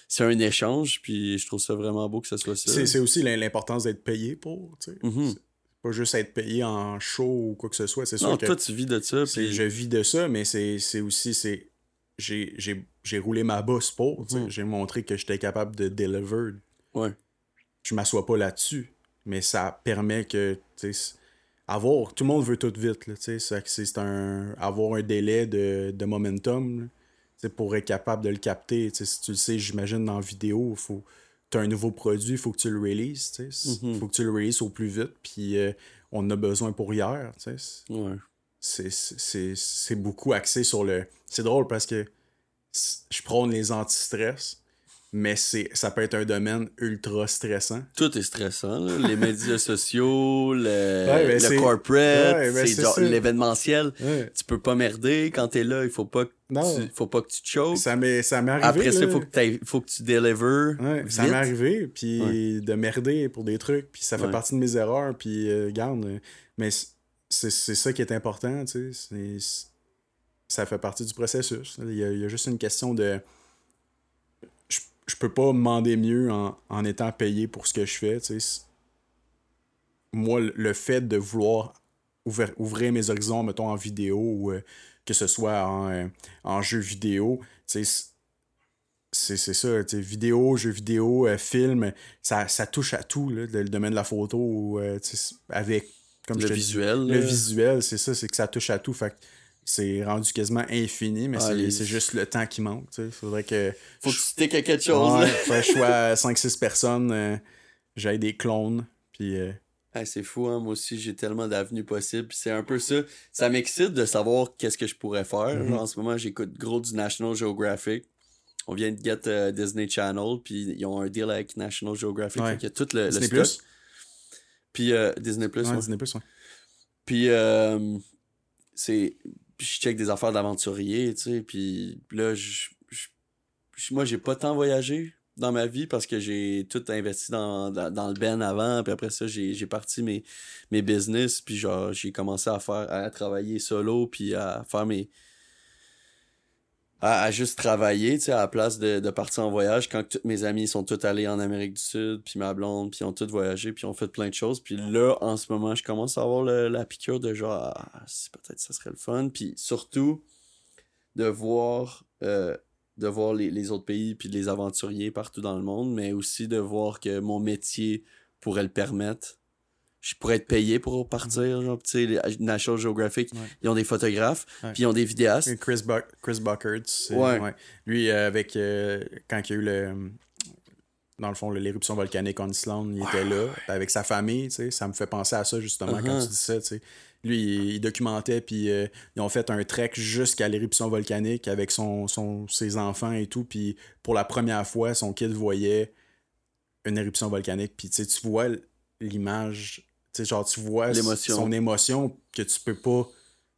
c'est un échange, puis je trouve ça vraiment beau que ça soit ça. C'est aussi l'im- l'importance d'être payé pour. tu sais. Mhm. Pas juste être payé en show ou quoi que ce soit. C'est sûr Non, que toi tu vis de ça, puis je vis de ça, mais c'est c'est aussi. c'est J'ai j'ai- j'ai roulé ma bosse pour. tu. Mhm. J'ai montré que j'étais capable de deliver. ouais. je m'assois pas là-dessus. Mais ça permet que, tu sais, avoir, tout le monde veut tout vite, tu c'est- un, avoir un délai de, de momentum, là, tu pour être capable de le capter, tu sais, si tu le sais, j'imagine, dans la vidéo, faut, t'as un nouveau produit, il faut que tu le releases, tu sais, il Mhm. faut que tu le releases au plus vite, puis euh, on en a besoin pour hier, tu sais, Ouais. C'est- beaucoup axé sur le. C'est drôle parce que je prône les anti-stress, mais c'est ça peut être un domaine ultra stressant. Tout est stressant, là. les médias sociaux, le, Ouais, ben le corporate, Ouais, ben l'événementiel. Ouais. Tu peux pas merder quand t'es là, il faut pas que Non. tu, faut pas que tu te choques. Ça m'est arrivé. Après ça, il faut que, faut que tu deliver. Ouais, ça m'est arrivé, puis de merder pour des trucs, puis ça fait partie de mes erreurs, puis euh, garde, mais c'est ça qui est important, tu sais, ça fait partie du processus. Il y a, il y a juste une question de... Je, je peux pas demander mieux en, en étant payé pour ce que je fais, tu sais. Moi, le- fait de vouloir ouvrir, ouvrir mes horizons, mettons, en vidéo, ou euh, que ce soit en, euh, en jeu vidéo, c'est- ça, tu vidéo, jeux vidéo, euh, film, ça, ça touche à tout, là, le, domaine de la photo, avec, comme Le dis, visuel. le visuel, c'est ça, c'est que ça touche à tout, fait c'est rendu quasiment infini, mais Ah, c'est les- juste le temps qui manque, tu sais, faudrait que... Faut que tu sticks à quelque chose. Ouais, faudrait que je sois 5-6 personnes, euh, j'aille des clones, puis... euh, Hey, c'est fou, hein? moi aussi j'ai tellement d'avenues possibles. C'est un peu ça. Ça m'excite de savoir qu'est-ce que je pourrais faire. Mhm. Genre, en ce moment, j'écoute gros du National Geographic. On vient de get euh, Disney Channel, puis ils ont un deal avec National Geographic. Ouais. Fait qu'il y a tout le, le Disney stock. Plus? Puis euh, Disney Plus. ouais, ouais. Disney Plus, ouais. Puis euh, c'est puis je check des affaires d'aventurier, tu sais, puis là je je- moi j'ai pas tant voyagé dans ma vie parce que j'ai tout investi dans, dans, dans le ben avant, puis après ça j'ai j'ai parti mes mes business, puis genre j'ai commencé à faire à travailler solo puis à faire mes à, juste travailler, tu sais, à la place de, de partir en voyage quand tous mes amis sont tous allés en Amérique du Sud, puis ma blonde, puis ont tous voyagé, puis ont fait plein de choses. Puis là, en ce moment, je commence à avoir la piqûre de genre, ah, c'est peut-être ça serait le fun. Puis surtout, de voir, euh, de voir les, les autres pays, puis les aventuriers partout dans le monde, mais aussi de voir que mon métier pourrait le permettre. Je pourrais être payé pour partir, genre, tu sais, les- National Geographic, Ouais. ils ont des photographes, Ouais. puis ils ont des vidéastes. Chris, Buck, Chris Buckard, c'est- Ouais. ouais. Lui, euh, avec euh, quand il y a eu le. Dans le fond, l'éruption volcanique en Islande, il était là, avec sa famille, tu sais. Ça me fait penser à ça, justement, quand Uh-huh. tu dis ça, tu sais. Lui, il, il documentait, puis euh, ils ont fait un trek jusqu'à l'éruption volcanique avec son, son, ses enfants et tout. Puis pour la première fois, son kid voyait une éruption volcanique. Puis tu vois l'image, sais, genre, tu vois son émotion que tu peux pas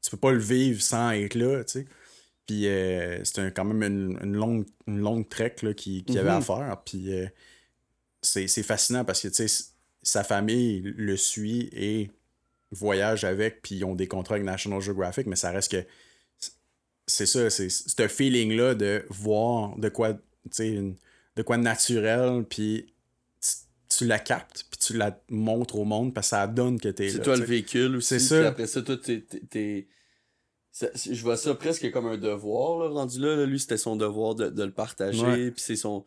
tu peux pas le vivre sans être là, tu sais. Puis euh, c'était quand même une, une longue, une longue trek là, y avait Mhm. à faire. Puis euh, c'est fascinant parce que, tu sais, s- sa famille le suit et voyage avec, puis ils ont des contrats avec National Geographic, mais ça reste que c'est ça, c'est ce feeling-là de voir de quoi, tu sais, une- de quoi naturel, puis tu, la captes, puis tu la montres au monde, parce que ça donne que t'es C'est toi le véhicule aussi. C'est ça. après ça, toi, t'es- je vois ça presque comme un devoir, là, rendu là. là. Lui, c'était son devoir de, de le partager. Ouais. Puis c'est son,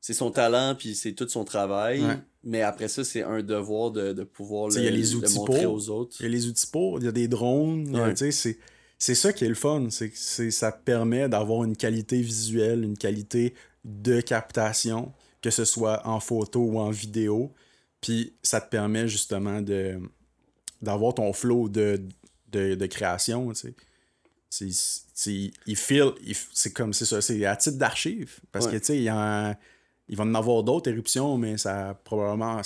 c'est son talent, puis c'est tout son travail. Ouais. Mais après ça, c'est un devoir de, de pouvoir le, il y a les le outils montrer pour. aux autres. Il y a les outils pour, il y a des drones, Ouais. tu sais, c'est c'est ça qui est le fun, c'est ça permet d'avoir une qualité visuelle, une qualité de captation, que ce soit en photo ou en vidéo, puis ça te permet justement de d'avoir ton flow de, de, de création, tu sais. C'est- il feel, comme, c'est ça, c'est à titre d'archive, parce Ouais. que, tu sais, il y va en avoir d'autres éruptions, mais ça probablement, à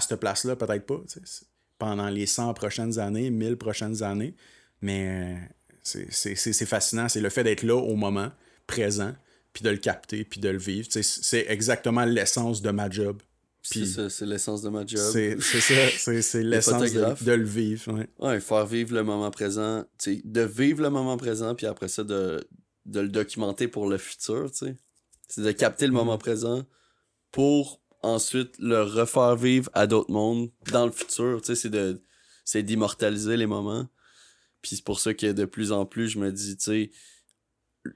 cette place-là, peut-être pas, tu sais. C'est- pendant les 100 prochaines années, 1000 prochaines années. Mais euh, c'est fascinant. C'est le fait d'être là au moment présent, puis de le capter, puis de le vivre. C'est exactement l'essence de ma job. C'est ça, c'est l'essence de ma job. c'est c'est ça, c'est- c'est l'essence de, de le vivre. ouais. Ouais, faire vivre le moment présent. de vivre le moment présent, puis après ça, de, de le documenter pour le futur. C'est de capter le Mm-hmm. moment présent pour ensuite le refaire vivre à d'autres mondes dans le futur. C'est de c'est d'immortaliser les moments. Puis c'est pour ça que de plus en plus, je me dis, tu sais,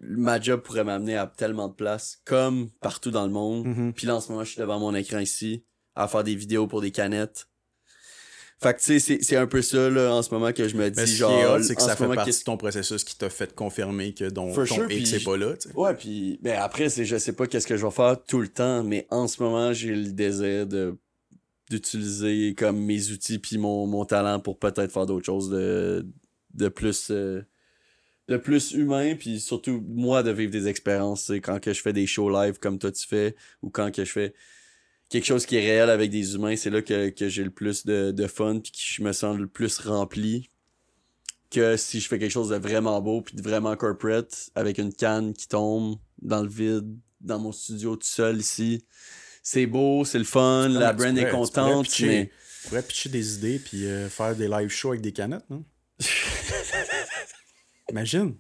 ma job pourrait m'amener à tellement de places, comme partout dans le monde. Mhm. Puis là, en ce moment, je suis devant mon écran ici, à faire des vidéos pour des canettes. Fait que, tu sais, c'est- c'est un peu ça, là, en ce moment, que je me dis, Mais ce genre, c'est que ça fait partie de ton processus qui t'a fait confirmer que ton, sure, X n'est pas là. tu sais. Ouais, puis ben après, c'est je sais pas qu'est-ce que je vais faire tout le temps, mais en ce moment, j'ai le désir de d'utiliser comme mes outils puis mon, mon talent pour peut-être faire d'autres choses de, de plus euh, de plus humain puis surtout moi de vivre des expériences quand que je fais des shows live comme toi tu fais ou quand que je fais quelque chose qui est réel avec des humains c'est là que, que j'ai le plus de, de fun puis que je me sens le plus rempli que si je fais quelque chose de vraiment beau puis de vraiment corporate avec une canne qui tombe dans le vide dans mon studio tout seul ici c'est beau c'est le fun la brand est pourrais- tu pourrais contente pitcher- mais Tu pourrais pitcher des idées puis euh, faire des live shows avec des canettes, non? Imagine.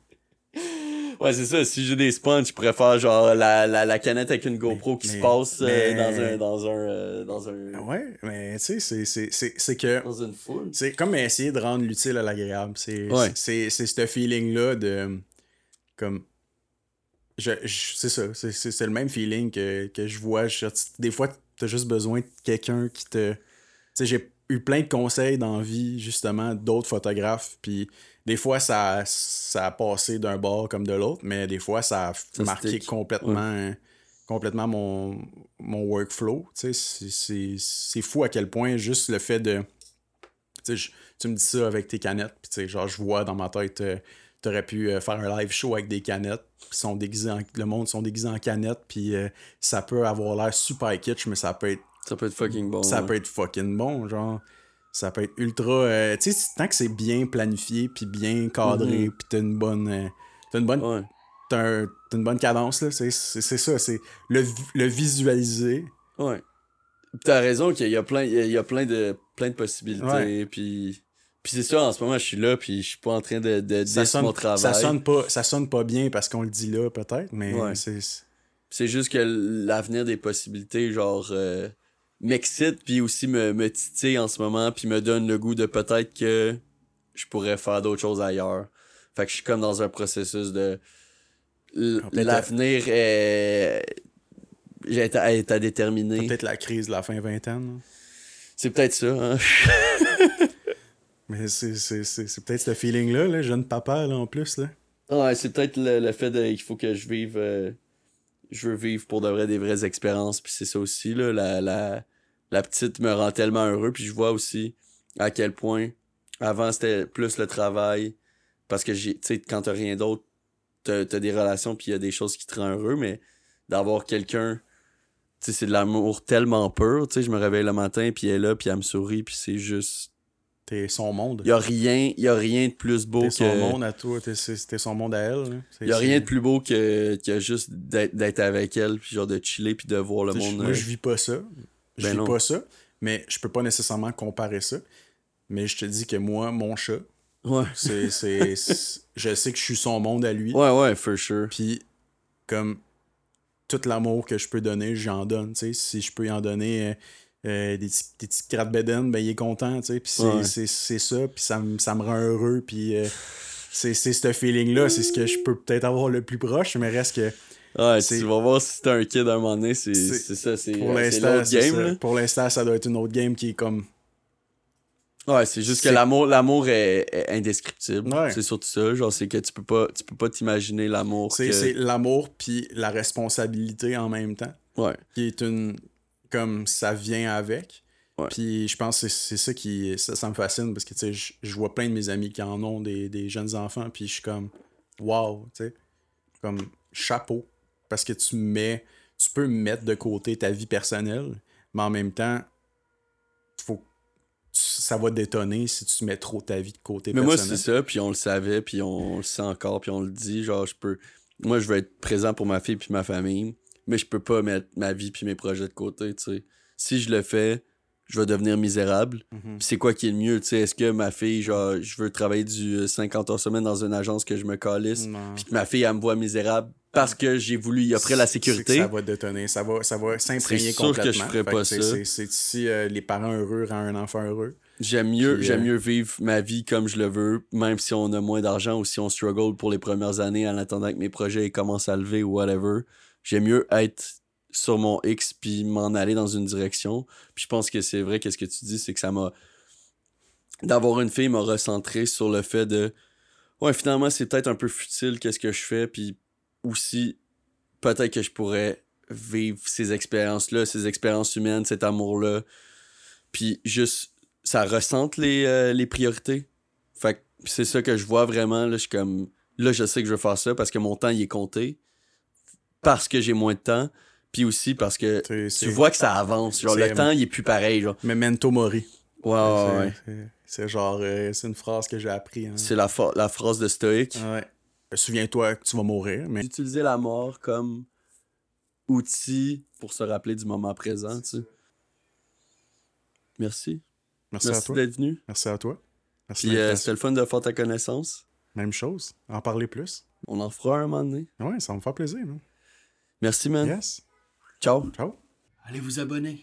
Ouais, c'est ça. Si j'ai des sponges, je faire genre la, la, la canette avec une GoPro qui mais- se passe euh, dans un dans un euh, dans un Ouais, mais tu sais, c'est- que dans une foule. C'est comme essayer de rendre l'utile à l'agréable. C'est Ouais. ce feeling-là de. Comme. Je, je- c'est ça. C'est- le même feeling que, que je vois. Je- des fois, t'as juste besoin de quelqu'un qui te. Tu sais, j'ai eu plein de conseils dans la vie, justement, d'autres photographes. Puis des fois, ça, ça a passé d'un bord comme de l'autre, mais des fois, ça a Ça marqué stick. complètement. complètement mon, mon workflow. Tu sais, c'est- fou à quel point juste le fait de. Tu sais, je- tu me dis ça avec tes canettes, puis tu sais, genre, je vois dans ma tête, euh, t'aurais pu euh, faire un live show avec des canettes, sont déguisés en, le monde sont déguisés en canettes, puis euh, ça peut avoir l'air super kitsch, mais ça peut être, Ça peut être fucking bon. ça ouais. peut être fucking bon, genre, ça peut être ultra, euh, tu sais, tant que c'est bien planifié, puis bien cadré, Mhm. puis t'as une bonne, euh, t'as une bonne, Ouais. t'as un- t'as une bonne cadence, là, c'est c'est- c'est ça, c'est le, le visualiser, Ouais. T'as raison qu'il y a plein il y a, plein de plein de possibilités puis puis c'est ça en ce moment je suis là puis je suis pas en train de de ça sonne, mon travail. ça sonne pas ça sonne pas bien parce qu'on le dit là peut-être mais Ouais. c'est C'est juste que l'avenir des possibilités, genre, euh, m'excite, puis aussi me, me titille en ce moment, puis me donne le goût de peut-être que je pourrais faire d'autres choses ailleurs. Fait que je suis comme dans un processus de... L'avenir est... J'ai été à, à déterminer. peut-être la crise de la fin vingtaine. C'est peut-être ça, hein? mais c'est peut-être ce feeling là, jeune papa là en plus là Ouais, c'est peut-être le, le fait de il faut que je vive euh, je veux vivre pour de vrai des vraies expériences puis c'est ça aussi là la, petite me rend tellement heureux puis je vois aussi à quel point avant c'était plus le travail parce que j'ai tu sais quand t'as rien d'autre t'as t'as des relations puis il y a des choses qui te rendent heureux mais d'avoir quelqu'un tu c'est de l'amour tellement pur tu je me réveille le matin puis elle est là puis elle me sourit puis c'est juste t'es son monde il y a rien y a rien de plus beau t'es que son monde à toi t'es son monde à elle Il y a rien de plus beau que, que juste d'être avec elle, puis genre de chiller, puis de voir le monde. moi euh, je vis pas ça je Ben vis non. pas ça mais je peux pas nécessairement comparer ça mais je te dis que moi mon chat Ouais. c'est je sais que je suis son monde à lui Ouais, ouais, for sure. Puis, comme tout l'amour que je peux donner, j'en donne. tu sais. Si je peux y en donner euh, euh, des, petits- des petites crates ben il est content. tu sais. Puis c'est Ouais. c'est- c'est ça. Puis ça, me- ça me rend heureux. Puis euh, c'est ce feeling-là, c'est ce que je peux peut-être avoir le plus proche, mais reste que. Ouais, tu vas voir si t'es un kid à un moment donné, c'est ça, c'est l'autre game. Pour l'instant, ça doit être une autre game qui est comme. Ouais, c'est juste que l'amour l'amour est, indescriptible. C'est surtout ça, genre c'est que tu peux pas tu peux pas t'imaginer l'amour C'est l'amour puis la responsabilité en même temps. Ouais. Qui est une comme ça vient avec. Puis je pense que c'est ça qui ça, me fascine parce que tu sais je vois plein de mes amis qui en ont des, jeunes enfants puis je suis comme wow, tu sais. Comme chapeau. Parce que tu mets tu peux mettre de côté ta vie personnelle mais en même temps faut ça va détonner si tu mets trop ta vie de côté mais moi c'est ça puis on le savait puis on le sait encore puis on le dit genre je peux moi je veux être présent pour ma fille puis ma famille mais je peux pas mettre ma vie puis mes projets de côté tu sais si je le fais je vais devenir misérable. Mhm. C'est quoi qui est le mieux, tu sais? Est-ce que ma fille, genre, je veux travailler du 50 euh, heures semaine dans une agence que je me calisse, puis que ma fille, elle me voit misérable parce que j'ai voulu y offrir la sécurité? Ça va détonner, ça va, ça va s'imprégner complètement. que je ferais pas ça. C'est si euh, les parents heureux rendent un enfant heureux. J'aime mieux, j'aime euh, mieux vivre ma vie comme je le veux, même si on a moins d'argent ou si on struggle pour les premières années en attendant que mes projets commencent à lever ou whatever. J'aime mieux être sur mon X puis m'en aller dans une direction. Puis je pense que c'est vrai qu'est-ce que tu dis, c'est que ça m'a d'avoir une fille m'a recentré sur le fait de ouais, finalement c'est peut-être un peu futile qu'est-ce que je fais puis aussi peut-être que je pourrais vivre ces expériences là, ces expériences humaines, cet amour là. Puis juste ça ressente les, euh, les priorités. Fait que c'est ça que je vois vraiment là, je suis comme là je sais que je veux faire ça parce que mon temps il est compté parce que j'ai moins de temps puis aussi parce que tu vois que ça avance. Genre, le temps, il est plus pareil. Genre. Memento mori. Ouais, ouais, C'est genre, euh, c'est une phrase que j'ai appris. Hein. C'est la, la phrase de Stoïque. Ouais. Souviens-toi que tu vas mourir. Mais... Utiliser la mort comme outil pour se rappeler du moment présent, tu sais. Merci. Merci, à toi. d'être venu. Merci à toi. Merci Puis euh, c'était le fun de faire ta connaissance. Même chose. En parler plus. On en fera un moment donné. Ouais, ça va me faire plaisir. Merci, man. Yes. Ciao. Ciao. Allez vous abonner.